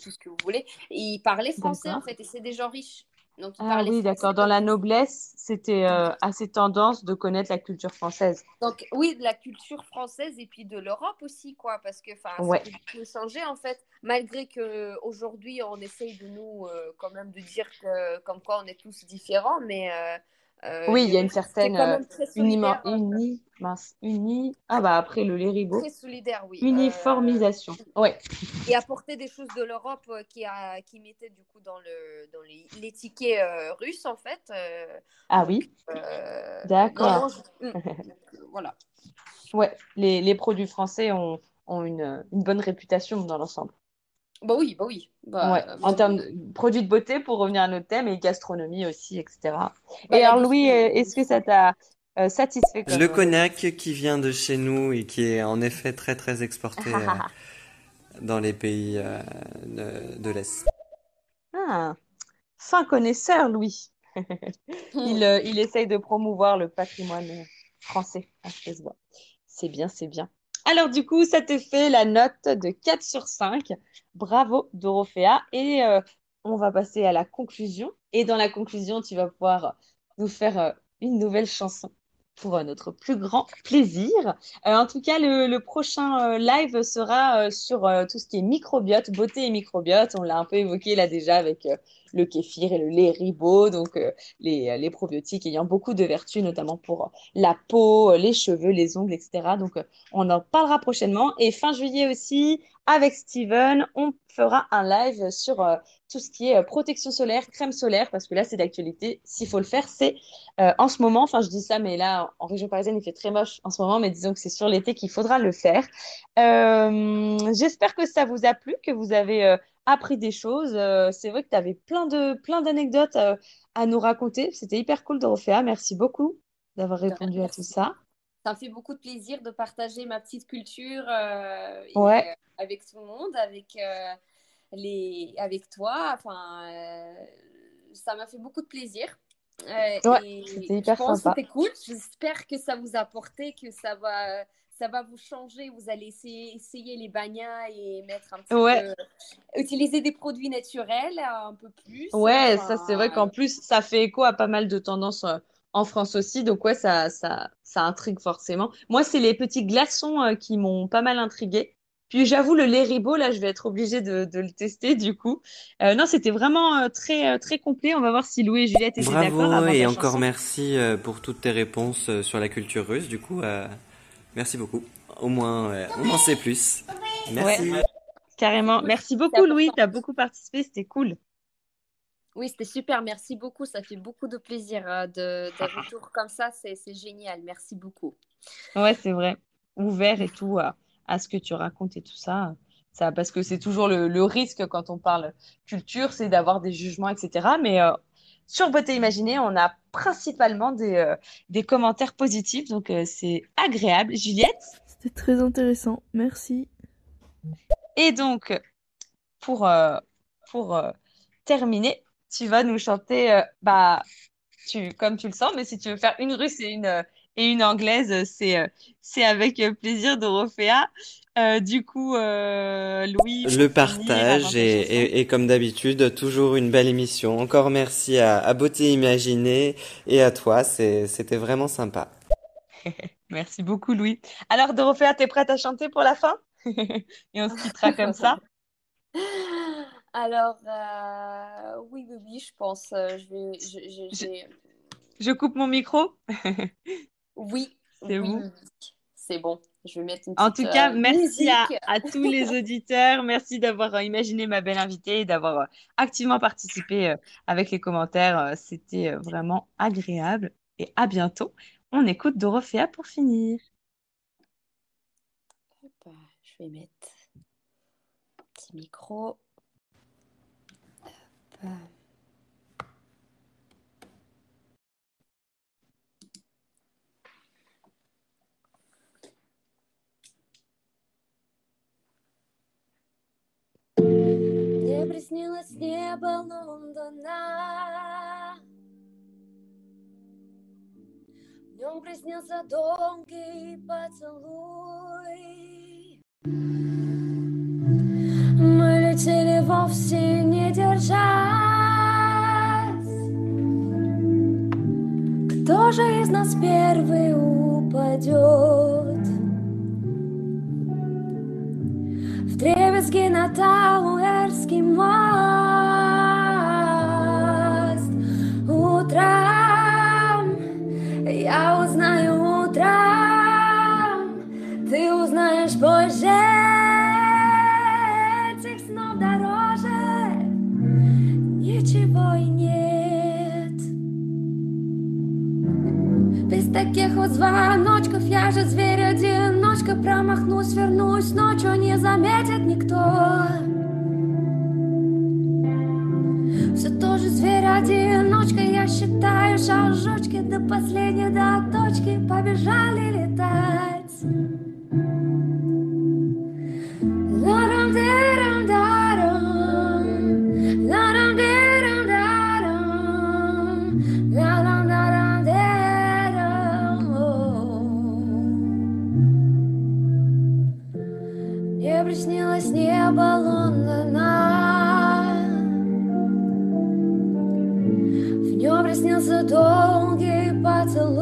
tout ce que vous voulez, ils parlaient français en fait, et c'est des gens riches. Donc ils Ah parlaient oui, d'accord. Dans la noblesse, c'était assez tendance de connaître la culture française. Donc oui, de la culture française et puis de l'Europe aussi, quoi, parce que enfin, Ouais. ça peut changer en fait, malgré que aujourd'hui on essaye de nous quand même de dire que comme quoi on est tous différents, mais euh, euh, Oui, il y a une certaine quand euh, euh, uni, mince, uni. Ah bah après le lérigot, très solidaire, oui. Euh, uniformisation. Ouais. et apporter des choses de l'Europe euh, qui a qui mettaient du coup dans le dans les, les tickets euh, russes en fait. euh, Ah oui, euh, d'accord. je- hum, voilà. Ouais, les, les produits français ont, ont une, une bonne réputation dans l'ensemble. Bah oui, bah oui. Bah, Ouais, bah en termes de produits de beauté, pour revenir à notre thème, et gastronomie aussi, etc. Bah, Et la alors, Louis, euh, est-ce que ça t'a euh, satisfait. Le euh, cognac qui vient de chez nous et qui est en effet très très exporté euh, dans les pays euh, de, de l'Est. Ah, fin connaisseur, Louis. Il, euh, il essaye de promouvoir le patrimoine euh, français. Ça se voit. C'est bien, c'est bien. Alors, du coup, ça te fait la note de 4 sur 5. Bravo, Dorothea. Et euh, on va passer à la conclusion. Et dans la conclusion, tu vas pouvoir nous faire euh, une nouvelle chanson pour euh, notre plus grand plaisir. Euh, en tout cas, le, prochain euh, live sera sur tout ce qui est microbiote, beauté et microbiote. On l'a un peu évoqué là déjà avec le kéfir et le lait ribot, donc les, probiotiques ayant beaucoup de vertus, notamment pour la peau, les cheveux, les ongles, etc. Donc, on en parlera prochainement. Et fin juillet aussi, avec Steven, on fera un live sur euh, tout ce qui est euh, protection solaire, crème solaire, parce que là, c'est d'actualité. S'il faut le faire, c'est euh, en ce moment, enfin, je dis ça, mais là, en région parisienne, il fait très moche en ce moment, mais disons que c'est sur l'été qu'il faudra le faire. J'espère que ça vous a plu, que vous avez appris des choses. C'est vrai que tu avais plein de, plein d'anecdotes à nous raconter. C'était hyper cool, Dorothea. Merci beaucoup d'avoir répondu à tout ça. Ça me fait beaucoup de plaisir de partager ma petite culture euh, et, euh, avec tout le monde, avec, euh, les, avec toi. Enfin, ça m'a fait beaucoup de plaisir. Ouais, c'était hyper je pense sympa. c'était cool. J'espère que ça vous a apporté, que ça va, ça va vous changer. Vous allez essayer, essayer les bagnats et mettre un petit Ouais. peu, utiliser des produits naturels un peu plus. Ouais, ça c'est vrai qu'en plus ça fait écho à pas mal de tendances en France aussi, donc ouais ça ça ça intrigue forcément. Moi c'est les petits glaçons euh, qui m'ont pas mal intriguée. Puis j'avoue, le lait ribot, là, je vais être obligée de, de le tester du coup. Euh, non, c'était vraiment euh, très, très complet. On va voir si Louis et Juliette étaient d'accord Bravo avant et encore chanson. merci pour toutes tes réponses sur la culture russe. Du coup, euh, merci beaucoup. Au moins, euh, on en sait plus. Merci. Ouais, carrément. Merci beaucoup, Louis. Tu as beaucoup participé. C'était cool. Oui, c'était super. Merci beaucoup. Ça fait beaucoup de plaisir euh, de, des retours comme ça. C'est c'est génial. Merci beaucoup. Ouais, c'est vrai. Ouvert et tout à, à ce que tu racontes et tout ça. Ça, parce que c'est toujours le, le risque quand on parle culture, c'est d'avoir des jugements, etc. Mais euh, sur Beauté Imaginée, on a principalement des, euh, des commentaires positifs. Donc, euh, c'est agréable. Juliette? C'était très intéressant. Merci. Et donc, pour, euh, pour euh, terminer, tu vas nous chanter, euh, bah, tu, comme tu le sens, mais si tu veux faire une russe et une, euh, et une anglaise, c'est euh, c'est avec plaisir, Dorothea. Euh, du coup, euh, Louis, Le partage et, et- et comme d'habitude, toujours une belle émission. Encore merci à, à Beauté Imaginée et à toi, c'est, c'était vraiment sympa. Merci beaucoup, Louis. Alors, Dorothea, t'es prête à chanter pour la fin? Et on se quittera comme ça. Alors, euh, oui, oui, oui, je pense. euh, je vais, je, coupe mon micro. Oui, C'est oui, bon. C'est bon. Je vais mettre une En petite tout cas, euh, merci à, tous les auditeurs. Merci d'avoir imaginé ma belle invitée et d'avoir activement participé avec les commentaires. C'était vraiment agréable. Et à bientôt. On écoute Dorothea pour finir. Je vais mettre un petit micro. Hop. Мне приснилось небо Лондона. В нем приснился долгий поцелуй. Мы летели вовсе не держась. Кто же из нас первый упадет? В дребезги на Тауэрский мост Утром я узнаю утром Ты узнаешь позже дороже. Ничего и нет. Без таких вот звоночков Я же зверь-одиночка Промахнусь, вернусь Ночью не заметит никто. Все тоже зверь-одиночка Я считаю шажочки До последней до точки Побежали летать Лондона В нем приснился долгий поцелуй.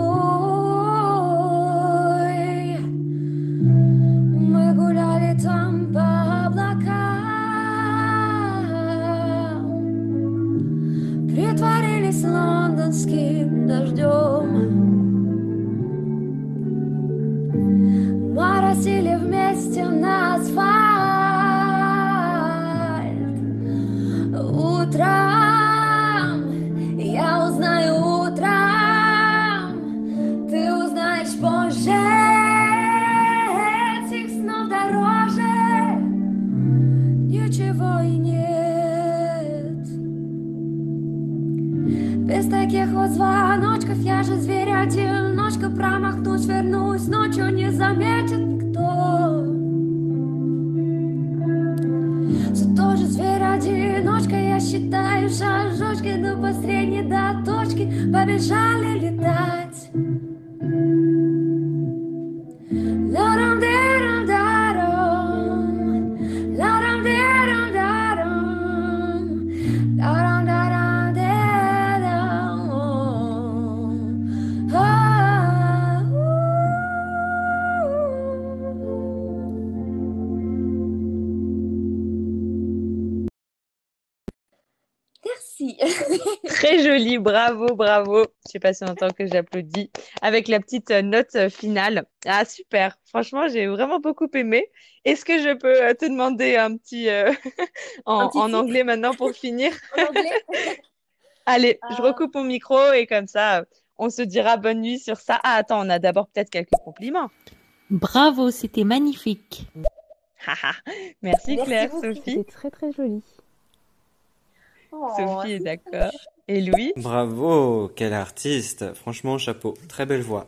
Мы гуляли там по облакам. Притворились лондонским дождем шажочки До последней до точки. Побежали летать Très joli, bravo, bravo. Je sais pas si on entend que j'applaudis avec la petite euh, note euh, finale. Ah, super. Franchement, j'ai vraiment beaucoup aimé. Est-ce que je peux euh, te demander un petit, en, Un petit en titre anglais maintenant pour finir? En anglais? Allez, je Euh, recoupe mon micro et comme ça, on se dira bonne nuit sur ça. Ah, attends, on a d'abord peut-être quelques compliments. Bravo, c'était magnifique. Merci Claire. Sophie. C'était très très joli. Oh, Sophie est d'accord. Et Louis, Bravo, quel artiste. Franchement, chapeau. Très belle voix.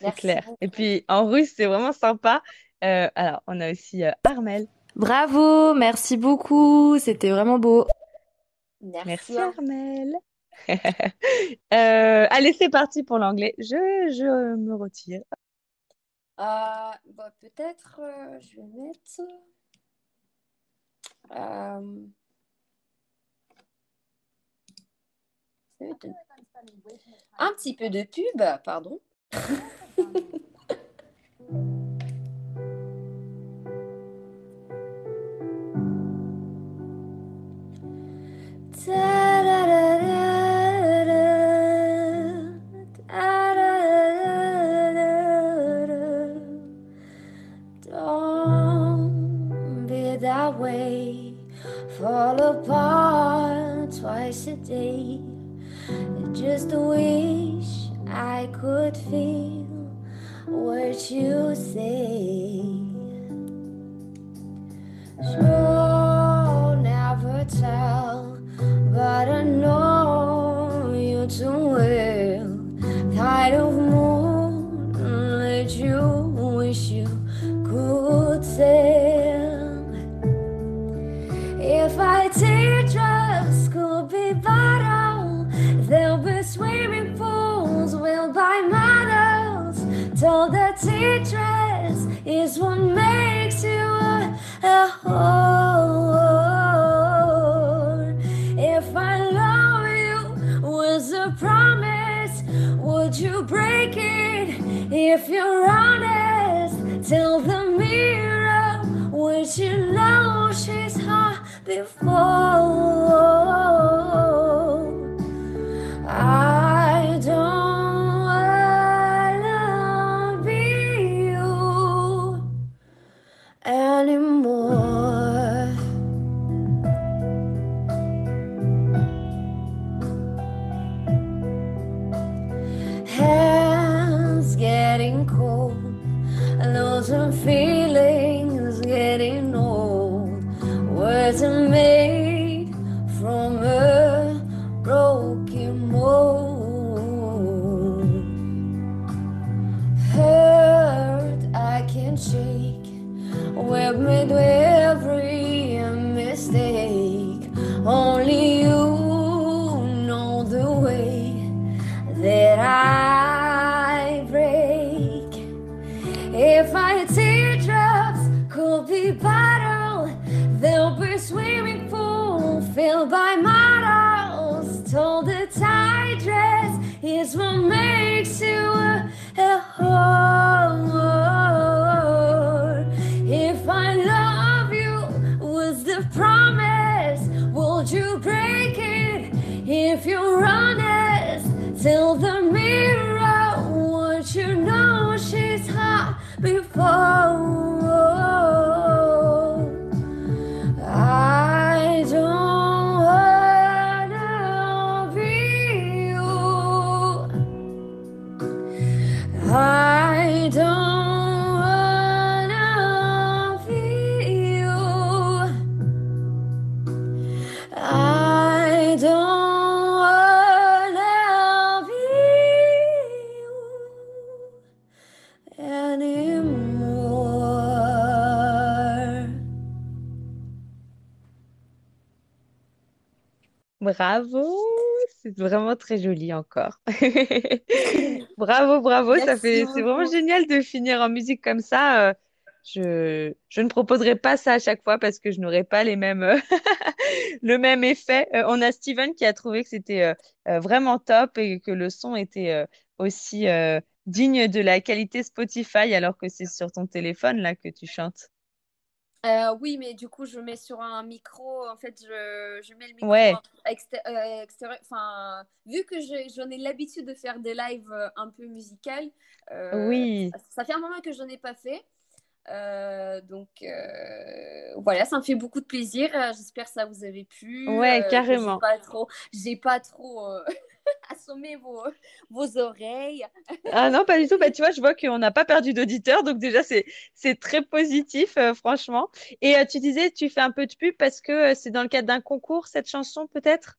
c'est clair. beaucoup. Et puis en russe, c'est vraiment sympa. Euh, alors, on a aussi euh, Armel. Bravo, merci beaucoup, c'était vraiment beau. Merci. Merci hein. Armel. Euh, allez, c'est parti pour l'anglais. Je, je me retire. Euh, bah, peut-être, euh, je vais mettre. Un petit peu de pub, pardon. Twice a day. Just wish I could feel what you say. Sure, never tell, but I know you too well. Kind of That is what makes you a, a whore. If I love you was a promise, would you break it? If you're honest, tell the mirror, would you know she's hot before? Bravo, c'est vraiment très joli encore. Bravo, bravo, ça fait, c'est vraiment génial de finir en musique comme ça. euh, Je, je ne proposerai pas ça à chaque fois parce que je n'aurai pas les mêmes, euh, le même effet. Euh, on a Steven qui a trouvé que c'était vraiment top et que le son était aussi digne de la qualité Spotify alors que c'est sur ton téléphone là que tu chantes. Euh, oui, mais du coup, je mets sur un micro. En fait, je, je mets le micro Ouais. euh, extérieur. Enfin, vu que je- j'en ai l'habitude de faire des lives euh, un peu musicales, euh, Oui. ça fait un moment que je n'en ai pas fait. Euh, donc voilà, ça me fait beaucoup de plaisir. J'espère que ça vous avait plu. Ouais, carrément. J'ai pas trop, j'ai pas trop assommé vos, vos oreilles. Ah non, pas du tout. Bah, tu vois, je vois qu'on n'a pas perdu d'auditeurs, donc déjà, c'est c'est très positif, euh, franchement. Et euh, tu disais, tu fais un peu de pub parce que euh, c'est dans le cadre d'un concours, cette chanson, peut-être?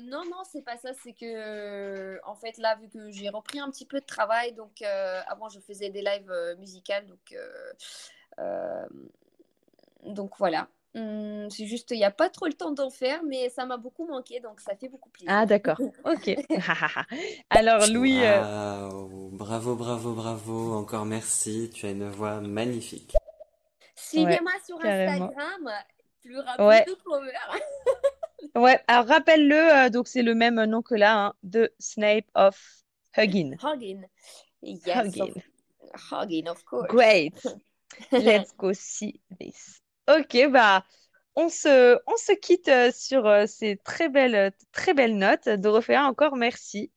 Non, non, c'est pas ça. C'est que, en fait, là, vu que j'ai repris un petit peu de travail, donc avant, je faisais des lives musicales, donc, donc voilà. Hum, c'est juste, il n'y a pas trop le temps d'en faire, mais ça m'a beaucoup manqué, donc ça fait beaucoup plaisir. Ah, d'accord. Ok. Alors, Louis, euh, Waouh, bravo, bravo, bravo. Encore merci. Tu as une voix magnifique. Suivez-moi Ouais, sur carrément. Instagram, plus rapide Ouais. Ouais, alors rappelle-le, euh, donc c'est le même nom que là, hein, de Snape of Huggin. Hugging. Yes, Hugging. of, hugging, of course. Great. Let's go see this. Ok, bah, on se, on se quitte euh, sur euh, ces très belles, très belles notes. Dorothea, encore merci.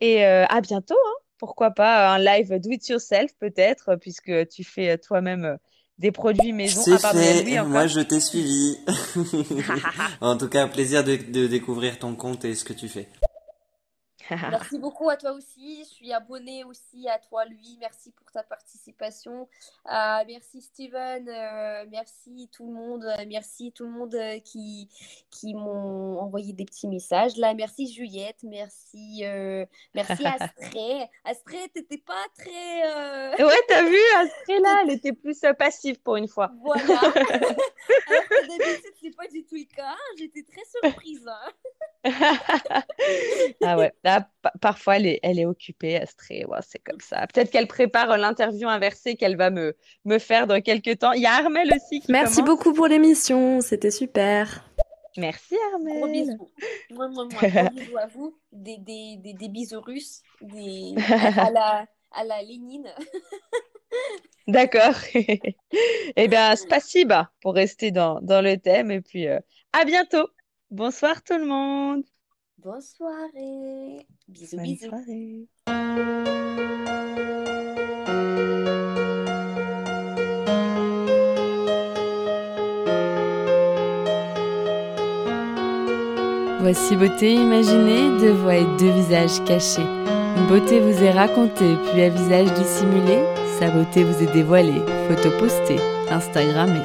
Et euh, à bientôt, hein. Pourquoi pas un live do it yourself, peut-être, puisque tu fais euh, toi-même euh, des produits maison. C'est Ah, fait. Moi, je t'ai suivi. en tout cas, un plaisir de, de découvrir ton compte et ce que tu fais. Merci beaucoup à toi aussi. Je suis abonnée aussi à toi, lui. Merci pour ta participation. Euh, merci Steven. Euh, merci tout le monde. Euh, Merci tout le monde qui, qui m'ont envoyé des petits messages. Là, merci Juliette. Merci, euh, merci Astrée. Astrée, t'étais pas très. Ouais, t'as vu, Astrid, là, elle était plus passive pour une fois. Voilà. Alors que d'habitude, c'est pas du tout le cas. J'étais très surprise. hein. Ah ouais, là, pa- parfois elle est, elle est occupée, Astrée, ouais, c'est comme ça. Peut-être qu'elle prépare l'interview inversée qu'elle va me, me faire dans quelques temps. Il y a Armel aussi qui Merci commence. beaucoup pour l'émission, c'était super. Merci Gros Armel. bisous. Moi, moi, moi, gros bisous à vous. Des, des, des, des bisous russes. Des, à la, à la Lénine. D'accord. Eh bien, spasiba pour rester dans, dans le thème. Et puis, euh, à bientôt. Bonsoir tout le monde. Bonne soirée. Bisous, Bonne bisous. soirée. Voici beauté imaginée, deux voix et deux visages cachés. Une beauté vous est racontée, puis à visage dissimulé, sa beauté vous est dévoilée, photo postée, Instagrammée.